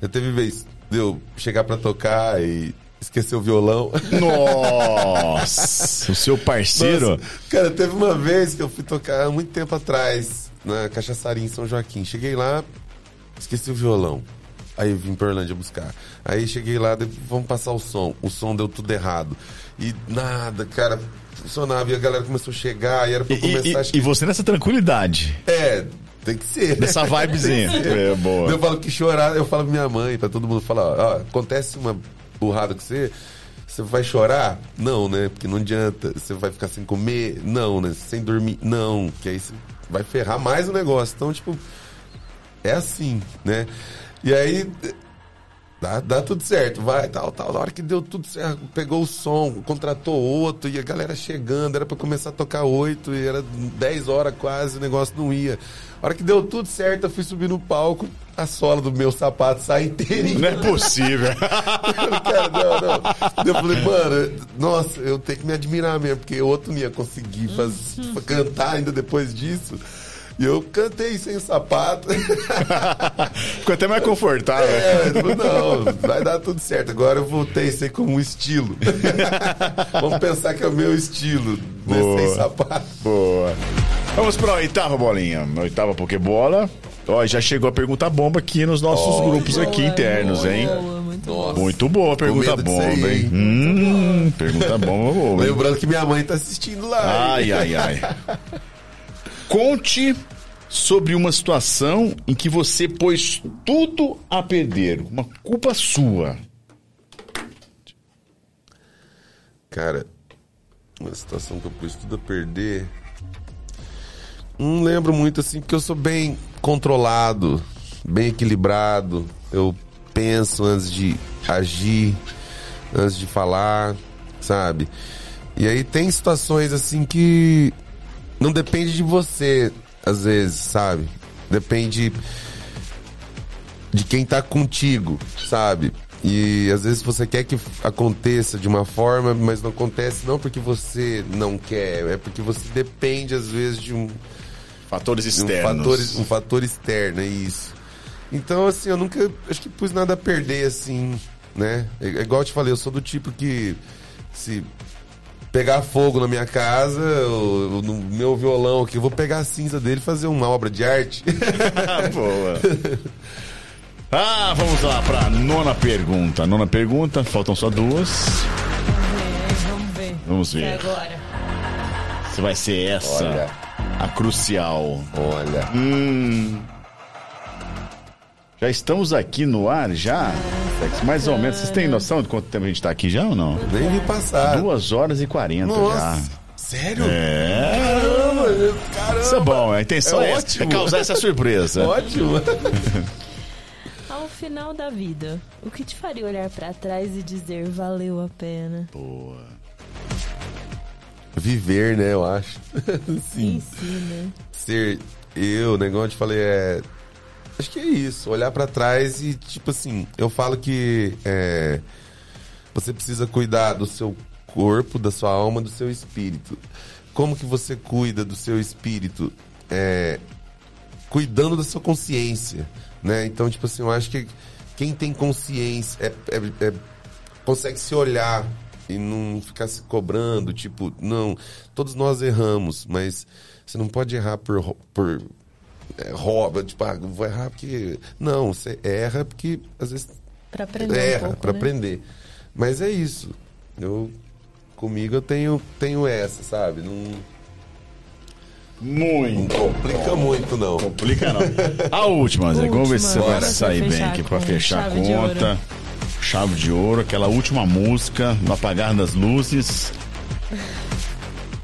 Já teve vez deu chegar pra tocar e esquecer o violão. Nossa, o seu parceiro. Nossa, cara, teve uma vez que eu fui tocar há muito tempo atrás, na Cachaçaria em São Joaquim. Cheguei lá, esqueci o violão. Aí eu vim pra Orlândia buscar. Aí cheguei lá, vamos passar o som. O som deu tudo errado. E nada, cara, funcionava. E a galera começou a chegar e era pra E, começar e- acho e que- você nessa tranquilidade, É, tem que ser. nessa vibezinha. É boa. Eu falo que chorar, eu falo pra minha mãe, pra todo mundo falar, ó, acontece uma burrada com você, você vai chorar? Não, né? Porque não adianta. Você vai ficar sem comer? Não, né? Sem dormir? Não. Que aí você vai ferrar mais o negócio. Então, tipo, é assim, né? E aí. Dá, dá tudo certo, vai, tal, tal. Na hora que deu tudo certo, pegou o som, contratou outro, e a galera chegando, era pra começar a tocar oito, e era 10 horas quase, o negócio não ia. A hora que deu tudo certo, eu fui subir no palco, a sola do meu sapato sai inteirinha. Não é possível. *laughs* Cara, não, não. Eu falei, mano, nossa, eu tenho que me admirar mesmo, porque outro não ia conseguir faz- cantar ainda depois disso. E eu cantei sem sapato. *laughs* Ficou até mais confortável. É, não, vai dar tudo certo. Agora eu voltei a ser como um estilo. *laughs* Vamos pensar que é o meu estilo, né? Boa. Sem sapato. Boa. Vamos para a oitava bolinha. Oitava Pokébola. Ó, já chegou a pergunta bomba aqui nos nossos grupos aqui internos, hein? Boa, muito Nossa. Muito boa a pergunta bomba, aí, hein? hein? Hum, *laughs* pergunta bomba boa. hein? Lembrando que minha mãe tá assistindo lá. Ai, hein? ai, ai. Conte sobre uma situação em que você pôs tudo a perder. Uma culpa sua. Cara, uma situação que eu pus tudo a perder. Não lembro muito assim, porque eu sou bem controlado, bem equilibrado. Eu penso antes de agir, antes de falar, sabe? E aí tem situações assim que não depende de você, às vezes, sabe? Depende de quem tá contigo, sabe? E às vezes você quer que aconteça de uma forma, mas não acontece não porque você não quer, é porque você depende às vezes de um, Fatores de um externos. fator, um fator externo, é isso. Então, assim, eu nunca acho que pus nada a perder, assim, né? É, é igual eu te falei, eu sou do tipo que se pegar fogo na minha casa, ou, no meu violão aqui, eu vou pegar a cinza dele e fazer uma obra de arte. *laughs* Boa. Ah, vamos lá para nona pergunta. Nona pergunta, faltam só duas. Vamos ver. Vamos E ver. agora? Se vai ser essa Olha. a crucial. Olha. Hum. Já estamos aqui no ar já? Mais ou menos. Vocês têm noção de quanto tempo a gente tá aqui já ou não? Nem vi passar. Duas horas e quarenta já. Nossa. Sério? É. Caramba, caramba. Isso é bom, a intenção É é, é causar essa surpresa. *laughs* Ótimo. *laughs* Ao final da vida, o que te faria olhar pra trás e dizer valeu a pena? Boa. Viver, né, eu acho. *laughs* Sim. Ensina. Ser eu, negócio eu te falei, é. Acho que é isso, olhar pra trás e, tipo assim, eu falo que é, você precisa cuidar do seu corpo, da sua alma, do seu espírito. Como que você cuida do seu espírito? É, cuidando da sua consciência, né? Então, tipo assim, eu acho que quem tem consciência é, é- é- consegue se olhar e não ficar se cobrando, tipo, não, todos nós erramos, mas você não pode errar por, por é, rouba, tipo, ah, vou errar porque... Não, você erra porque às vezes Pra aprender um erra, pouco, pra né? aprender. Mas é isso, eu... Comigo eu tenho, tenho essa, sabe? Não, não Muito. complica muito, não. Complica não. *laughs* A última, Zé. Vamos ver se você vai sair bem aqui pra fechar a chave de conta. Chave de ouro, aquela última música, no apagar das luzes.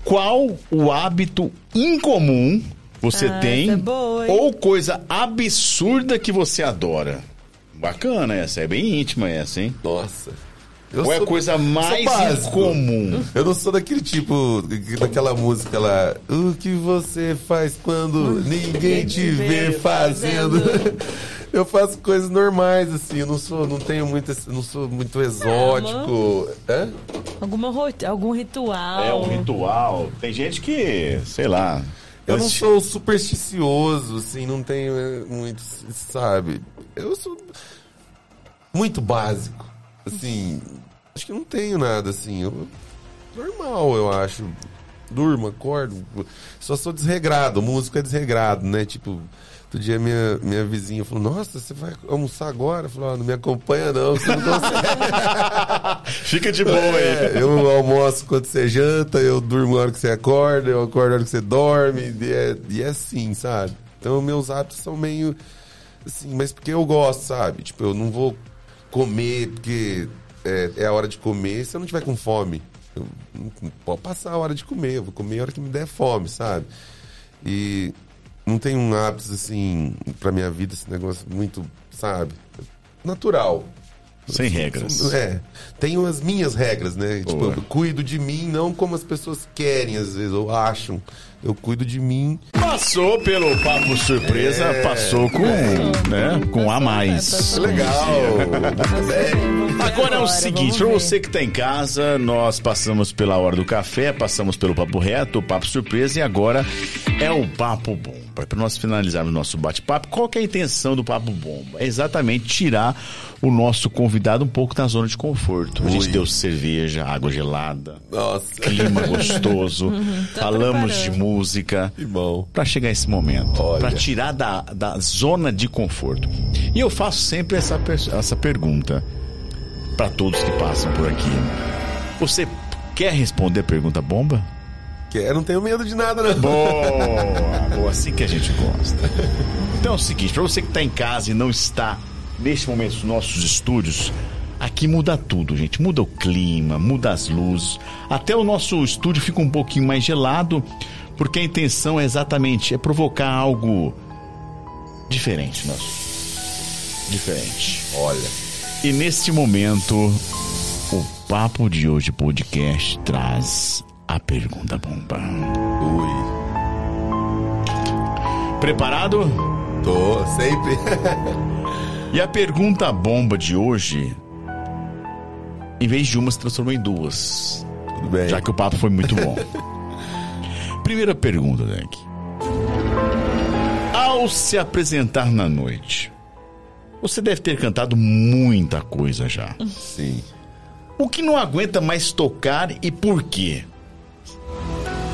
Qual o hábito incomum você Ah, tem essa é boa, hein? ou coisa absurda que você adora? Bacana essa, é bem íntima essa, hein? Nossa. Eu Ou é a coisa mais incomum? Eu não sou daquele tipo, daquela música lá. O que você faz quando ninguém te vê fazendo? Eu faço coisas normais, assim. Eu não sou, não tenho muito, não sou muito exótico. Hã? Alguma algum ritual? É um ritual. Tem gente que, sei lá. Eu não sou supersticioso, assim, não tenho eh, muito, sabe? Eu sou. muito básico. Assim, acho que não tenho nada assim. Eu- normal, eu acho. Durmo, acordo. Só sou desregrado. Músico é desregrado, né? Tipo, outro dia minha, minha vizinha falou: Nossa, você vai almoçar agora? Eu falei: "Ah, Não me acompanha, não. Você não consegue. *laughs* *laughs* Fica de boa aí. É, eu almoço quando você janta, eu durmo na hora que você acorda, eu acordo na hora que você dorme, e é, e é assim, sabe? Então meus hábitos são meio assim, mas porque eu gosto, sabe? Tipo, eu não vou comer porque é, é a hora de comer se eu não tiver com fome. Eu pode passar a hora de comer, eu vou comer a hora que me der fome, sabe? E não tenho um hábito assim pra minha vida, esse negócio muito, sabe? Natural. Sem regras. É. Tenho as minhas regras, né? Tipo, Boa. eu cuido de mim não como as pessoas querem, às vezes, ou acham. Eu cuido de mim. Passou pelo papo surpresa, É. passou com, né, com a mais. Legal. Agora é o seguinte, ver. você que tá em casa, nós passamos pela hora do café, passamos pelo papo reto, o papo surpresa e agora é o papo bomba. Para nós finalizarmos o nosso bate-papo, qual que é a intenção do papo bomba? É exatamente tirar o nosso convidado um pouco da zona de conforto. A gente Ui. deu cerveja, água gelada, Nossa. clima gostoso, *laughs* falamos de preparando. Música. Pra chegar a esse momento. Pra tirar da, da zona de conforto. E eu faço sempre essa, essa pergunta pra todos que passam por aqui. Você quer responder a pergunta bomba? Quer, não tenho medo de nada, não. Boa, *laughs* boa, assim que a gente gosta. Então é o seguinte, pra você que tá em casa e não está neste momento nos nossos estúdios, aqui muda tudo, gente. Muda o clima, muda as luzes. Até o nosso estúdio fica um pouquinho mais gelado, porque a intenção é exatamente é provocar algo diferente, nosso. Diferente. Olha. E neste momento, o Papo de Hoje Podcast traz a pergunta bomba. Ui. Preparado? Tô, sempre. *laughs* E a pergunta bomba de hoje, em vez de uma, se transformou em duas. Tudo bem. Já que o papo foi muito bom. *laughs* Primeira pergunta, Deck. Ao se apresentar na noite, você deve ter cantado muita coisa já. Sim. O que não aguenta mais tocar e por quê?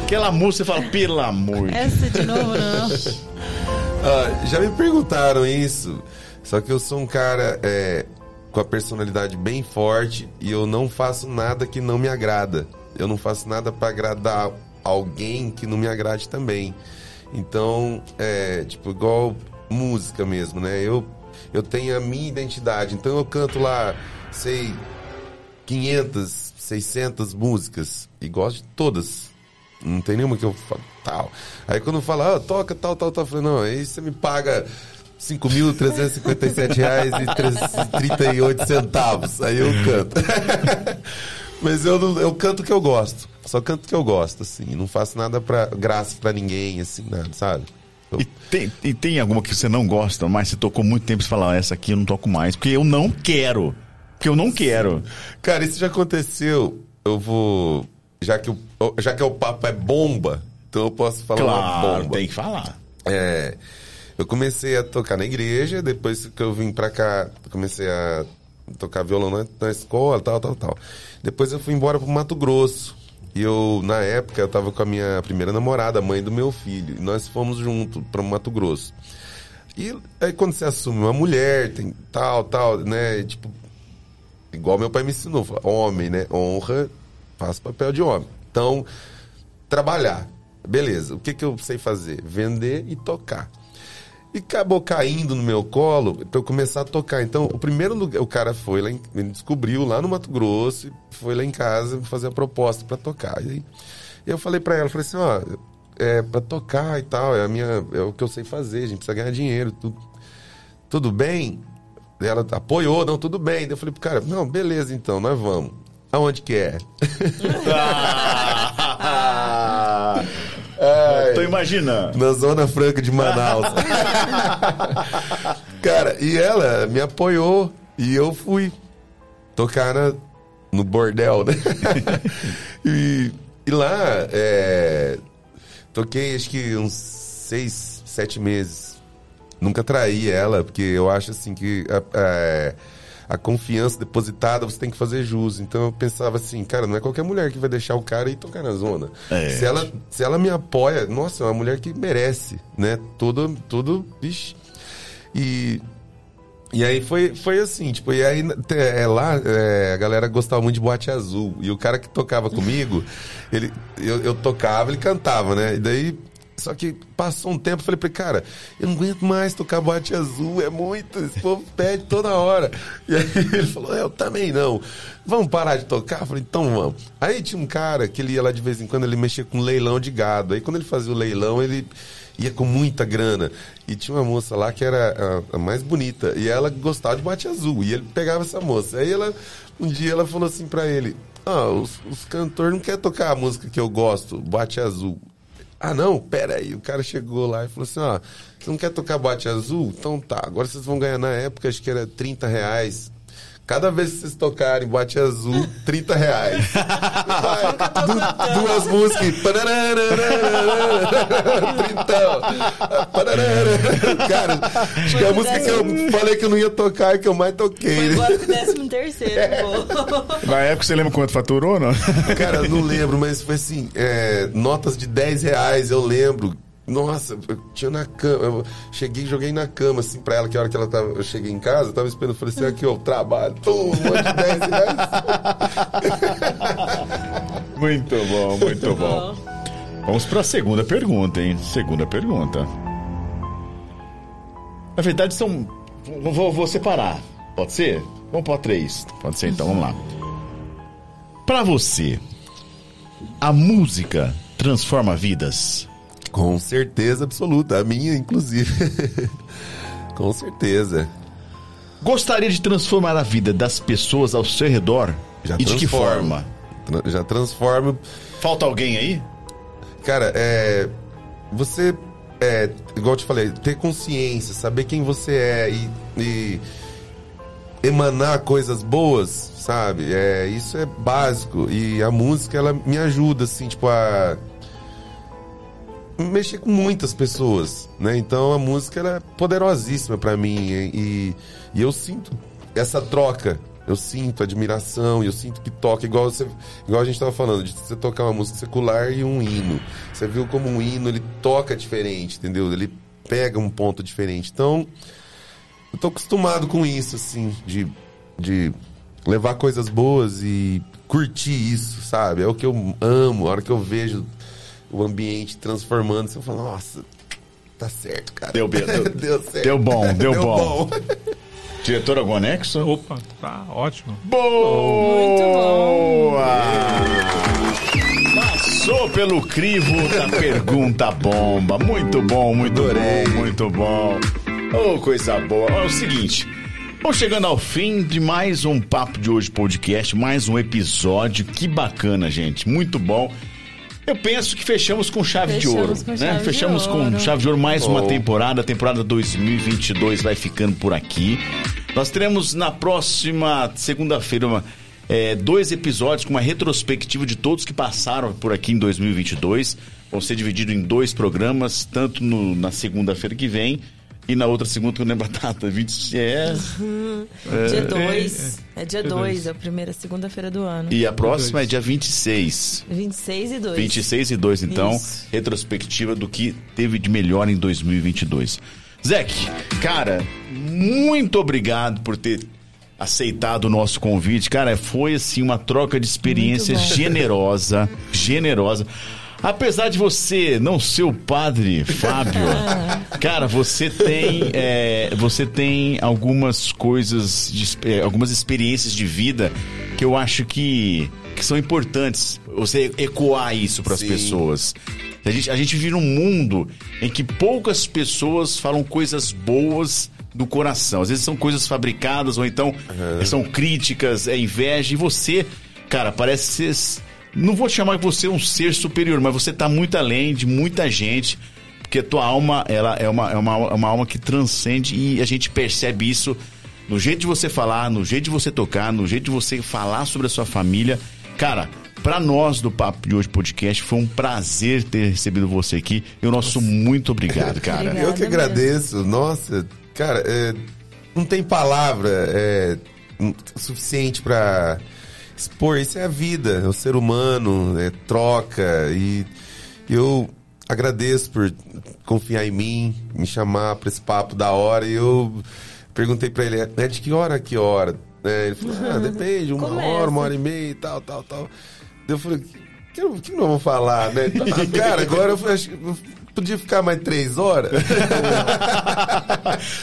Aquela música você fala, pelo amor Essa de novo, não. *laughs* Ah, já me perguntaram isso. Só que eu sou um cara é, com a personalidade bem forte e eu não faço nada que não me agrada. Eu não faço nada pra agradar alguém que não me agrade também. Então, é tipo igual música mesmo, né? Eu eu tenho a minha identidade. Então eu canto lá, sei, 500, 600 músicas e gosto de todas. Não tem nenhuma que eu falo tal. Aí quando fala, ah, toca tal, tal, tal, eu falei, não, aí você me paga 5.357 reais e 38 centavos. Aí eu canto. *laughs* Mas eu, eu canto o que eu gosto. Só canto que eu gosto, assim. Não faço nada pra graça pra ninguém, assim, nada, sabe? Eu- E tem, e tem alguma que você não gosta, mas você tocou muito tempo e você fala, "Ah, essa aqui eu não toco mais, porque eu não quero. Porque eu não quero. Cara, isso já aconteceu. Eu vou. Já que o, já que o papo é bomba, então eu posso falar uma Claro, bomba. tem que falar. É, eu comecei a tocar na igreja, depois que eu vim pra cá, comecei a tocar violão na, na escola, tal, tal, tal. Depois eu fui embora pro Mato Grosso. E eu, na época, eu tava com a minha primeira namorada, mãe do meu filho. E nós fomos juntos para Mato Grosso. E aí quando você assume uma mulher, tem tal, tal, né? Tipo, igual meu pai me ensinou, homem, né? Honra, faz papel de homem. Então, trabalhar. Beleza, o que, que eu sei fazer? Vender e tocar. E acabou caindo no meu colo para eu começar a tocar. Então, o primeiro lugar, o cara foi lá, em, ele descobriu lá no Mato Grosso e foi lá em casa fazer a proposta para tocar. E aí, eu falei para ela, falei assim, ó, é para tocar e tal, é a minha, é o que eu sei fazer, a gente precisa ganhar dinheiro, tudo. Tudo bem? Ela apoiou, não, tudo bem. Daí eu falei pro cara, não, beleza então, nós vamos. Aonde que é? *laughs* *laughs* Ai. Tô imaginando. Na Zona Franca de Manaus. *laughs* Cara, e ela me apoiou e eu fui tocar na- no bordel, né? *laughs* e, e lá, é, toquei acho que uns seis, sete meses. Nunca traí ela, porque eu acho assim que a, a- confiança depositada, você tem que fazer jus. Então eu pensava assim, cara, não é qualquer mulher que vai deixar o cara ir tocar na zona. É. Se, ela, se ela me apoia, nossa, é uma mulher que merece, né? Tudo, tudo, vixe. E e aí foi, foi assim, tipo, e aí é, lá é, a galera gostava muito de boate azul. E o cara que tocava comigo, ele, eu, eu tocava, ele cantava, né? E daí. Só que passou um tempo, falei pra ele, cara, eu não aguento mais tocar boate azul, é muito, esse povo *laughs* pede toda hora. E aí *laughs* ele falou, é, eu também não. Vamos parar de tocar? Eu falei, então vamos. Aí tinha um cara que ele ia lá de vez em quando, ele mexia com leilão de gado. Aí quando ele fazia o leilão, ele ia com muita grana. E tinha uma moça lá que era a, a mais bonita. E ela gostava de bate azul. E ele pegava essa moça. Aí ela, um dia ela falou assim pra ele: Ah, os, os cantores não querem tocar a música que eu gosto, bate azul. Ah, não, pera aí. O cara chegou lá e falou assim: Ó, você não quer tocar bate azul? Então tá, agora vocês vão ganhar na época, acho que era 30 reais. Cada vez que vocês tocarem Boate Azul, 30 reais. Vai, du- duas músicas. Trintão. Cara, acho que é a música que eu falei que eu não ia tocar e que eu mais toquei. Foi embora com o décimo terceiro, pô. Na época você lembra quanto faturou, não? Cara, não lembro, mas foi assim, é, notas de 10 reais, eu lembro. Nossa, eu tinha na cama, eu cheguei e joguei na cama, assim, pra ela, que a hora que ela tava, eu cheguei em casa, eu tava esperando, eu falei assim, aqui, ó, trabalho, um monte de 10 reais. *laughs* Muito bom, muito bom. Vamos pra segunda pergunta, hein? Segunda pergunta. Na verdade, são. Vou, vou- separar. Pode ser? Vamos pôr três. Pode ser, então, vamos lá. Pra você, a música transforma vidas? Com certeza absoluta, a minha, inclusive. *laughs* Com certeza. Gostaria de transformar a vida das pessoas ao seu redor? Já e de que forma? Já transforma. Falta alguém aí? Cara, é. Você. É, igual eu te falei, ter consciência, saber quem você é e, e emanar coisas boas, sabe? É, isso é básico. E a música, ela me ajuda, assim, tipo, a mexer com muitas pessoas, né? Então a música ela é poderosíssima pra mim e, e- eu sinto essa troca. Eu sinto admiração, eu sinto que toca igual você, igual a gente tava falando, de você tocar uma música secular e um hino. Você viu como um hino ele toca diferente, entendeu? Ele pega um ponto diferente. Então, eu tô acostumado com isso, assim, de, de levar coisas boas e curtir isso, sabe? É o que eu amo. A hora que eu vejo o ambiente transformando, você fala, nossa, tá certo, cara. Deu bem, *laughs* deu- deu certo. deu bom, *laughs* deu bom. Diretor, algum anexo? Opa, tá ótimo. Boa! Passou pelo crivo da pergunta bomba. Muito bom, muito Adorei. bom, muito bom. Oh, coisa boa. É o seguinte. Vamos chegando ao fim de mais um Papo de Hoje podcast, mais um episódio. Que bacana, gente. Muito bom. Eu penso que fechamos com chave de Fechamos ouro, com né? chave de fechamos com ouro. chave de ouro mais uma Bom. temporada. A temporada 2022 vai ficando por aqui. Nós teremos na próxima segunda-feira uma- é, dois episódios com uma retrospectiva de todos que passaram por aqui em 2022. Vão ser divididos em dois programas, tanto no- na segunda-feira que vem e na outra segunda que eu lembro a data. 20, é, Dia 2. É, dia 2, é a primeira segunda-feira do ano. e a próxima é dia 26. 26 e 2. 26 e 2, então, Isso. retrospectiva do que teve de melhor em 2022. Zeke, cara, muito obrigado por ter aceitado o nosso convite. Cara, foi assim uma troca de experiências generosa, *laughs* generosa. Apesar de você não ser o padre Fábio, *laughs* cara, você tem é, você tem algumas coisas, de, é, algumas experiências de vida que eu acho que, que são importantes. Você ecoar isso para as pessoas. A gente, a gente vive num mundo em que poucas pessoas falam coisas boas do coração. Às vezes são coisas fabricadas ou então são críticas, é inveja. E você, cara, parece ser. Não vou te chamar você um ser superior, mas você tá muito além de muita gente. Porque a tua alma, ela é uma, é uma, é uma alma que transcende e a gente percebe isso no jeito de você falar, no jeito de você tocar, no jeito de você falar sobre a sua família. Cara, pra nós do Papo de Hoje Podcast, foi um prazer ter recebido você aqui. E o nosso muito obrigado, *laughs* cara. Obrigada. Eu que mesmo. agradeço. Nossa, cara, é, não tem palavra. É, suficiente para expor. Isso é a vida, é o ser humano, é troca. E eu agradeço por confiar em mim, me chamar para esse papo da hora. E eu perguntei para ele, é de que hora a que hora? É, ele falou, ah, depende, uma Começa. hora, uma hora e meia e tal, tal, tal. Eu falei, o que, que nós vamos falar, né? Ah, cara, agora eu falei, acho que eu podia ficar mais três horas. *laughs*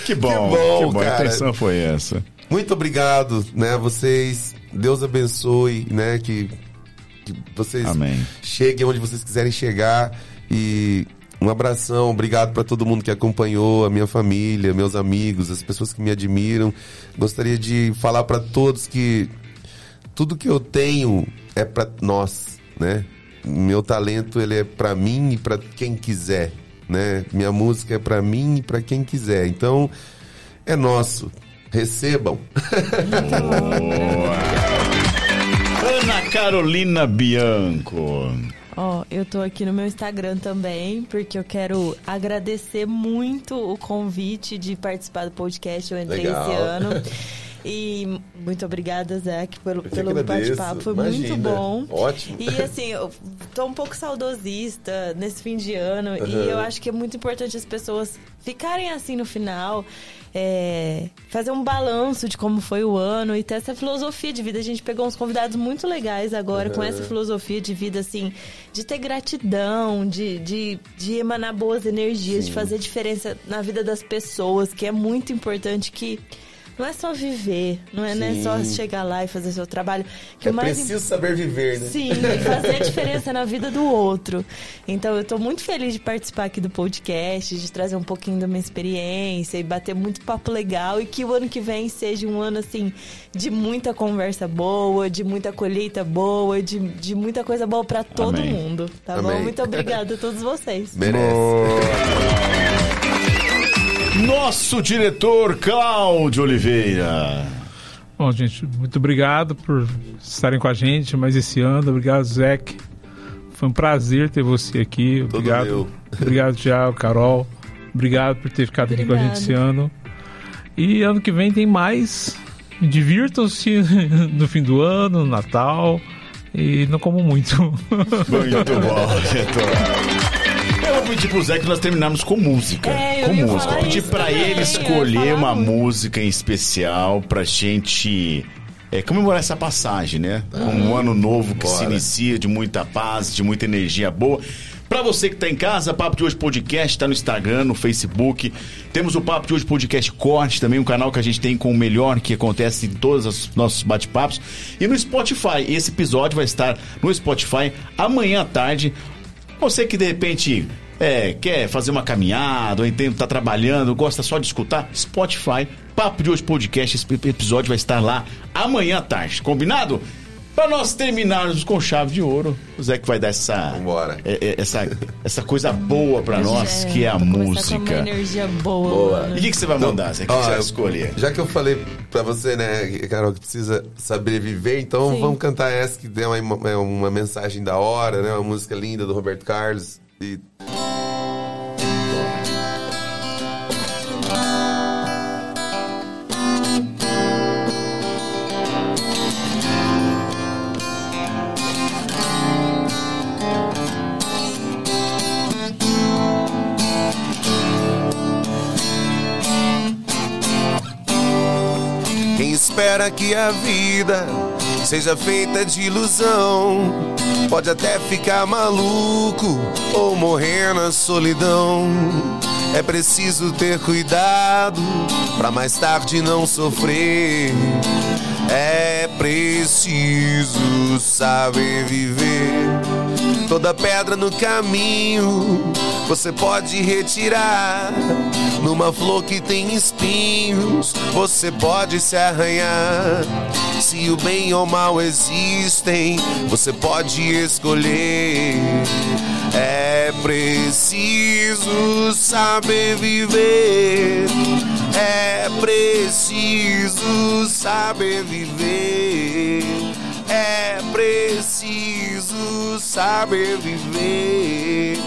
Que bom, Que bom, que bom. A cara. intenção foi essa. Muito obrigado, né, a vocês. Deus abençoe, né, que, que vocês Amém. cheguem onde vocês quiserem chegar e um abração, obrigado para todo mundo que acompanhou, a minha família, meus amigos, as pessoas que me admiram. Gostaria de falar para todos que tudo que eu tenho é para nós, né? Meu talento ele é para mim e para quem quiser, né? Minha música é para mim e para quem quiser. Então é nosso. Recebam. Ana Carolina Bianco. Ó, eu tô aqui no meu Instagram também, porque eu quero agradecer muito o convite de participar do podcast. Eu entrei Legal. esse ano. *laughs* E muito obrigada, Zé, pelo, pelo bate-papo. Foi Imagina. muito bom. Ótimo. E assim, eu tô um pouco saudosista nesse fim de ano. Uhum. E eu acho que é muito importante as pessoas ficarem assim no final. é, fazer um balanço de como foi o ano e ter essa filosofia de vida. A gente pegou uns convidados muito legais agora com essa filosofia de vida, assim, de ter gratidão, de, de, de emanar boas energias, de fazer diferença na vida das pessoas, que é muito importante que. Não é só viver, não é, não é só chegar lá e fazer seu trabalho. Que É mais preciso saber viver, né? Sim, e fazer a diferença na vida do outro. Então eu tô muito feliz de participar aqui do podcast, de trazer um pouquinho da minha experiência e bater muito papo legal e que o ano que vem seja um ano assim de muita conversa boa, de muita colheita boa, de, de muita coisa boa pra todo Amém. mundo, tá Amém. bom? Muito obrigada a todos vocês. Merece. Nosso diretor Cláudio Oliveira. Bom, gente, muito obrigado por estarem com a gente mais esse ano. Obrigado, Zeke. Foi um prazer ter você aqui. Todo Obrigado. meu. *laughs* Obrigado, Thiago, Carol. Obrigado por ter ficado aqui com a gente Obrigada. esse ano. E ano que vem tem mais. Divirtam-se *laughs* no fim do ano, no Natal. E não como muito. Muito bom, *laughs* diretor. Eu vou pedir pro Zé que nós terminarmos com música. É, com música. Vou pedir pra também, ele eu ia escolher uma música em especial pra gente é, comemorar essa passagem, né? Um ano novo que se Bora. inicia de muita paz, de muita energia boa. Pra você que tá em casa, Papo de Hoje Podcast tá no Instagram, no Facebook. Temos o Papo de Hoje Podcast Corte, também um canal que a gente tem com o melhor que acontece em todos os nossos bate-papos. E no Spotify. Esse episódio vai estar no Spotify amanhã à tarde. Você que de repente é, quer fazer uma caminhada, ou então tá trabalhando, gosta só de escutar, Spotify, Papo de Hoje Podcast, esse episódio vai estar lá amanhã à tarde, combinado? Pra nós terminarmos com chave de ouro, o Zé que vai dar essa, Vambora. é, é, essa, essa coisa boa pra nós, que é a começar Com música. uma energia boa. Boa. mano. E o que, que você vai mandar, Zé? O que, que Ó, você vai eu- escolher? Já que eu falei pra você, né, Carol, que precisa saber viver, então Sim. vamos cantar essa que deu uma, é uma mensagem da hora, né? Uma música linda do Roberto Carlos. E Espera que a vida seja feita de ilusão pode até ficar maluco ou morrer na solidão. É preciso ter cuidado pra mais tarde não sofrer. É preciso saber viver. Toda pedra no caminho você pode retirar. Numa flor que tem espinhos, você pode se arranhar. Se o bem ou o mal existem, você pode escolher. É preciso saber viver. É preciso saber viver. É preciso saber viver.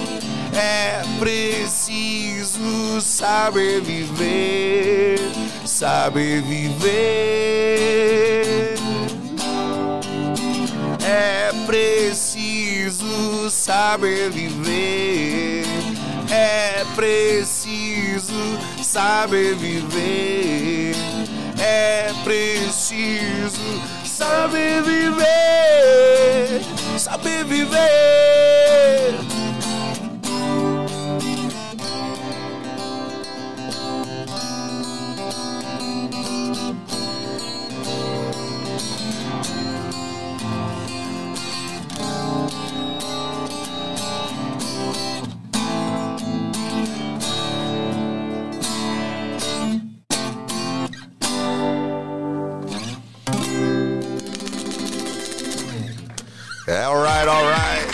É preciso saber viver. saber viver. É preciso saber viver. É preciso saber viver. É preciso saber viver. Saber viver. All right, all right.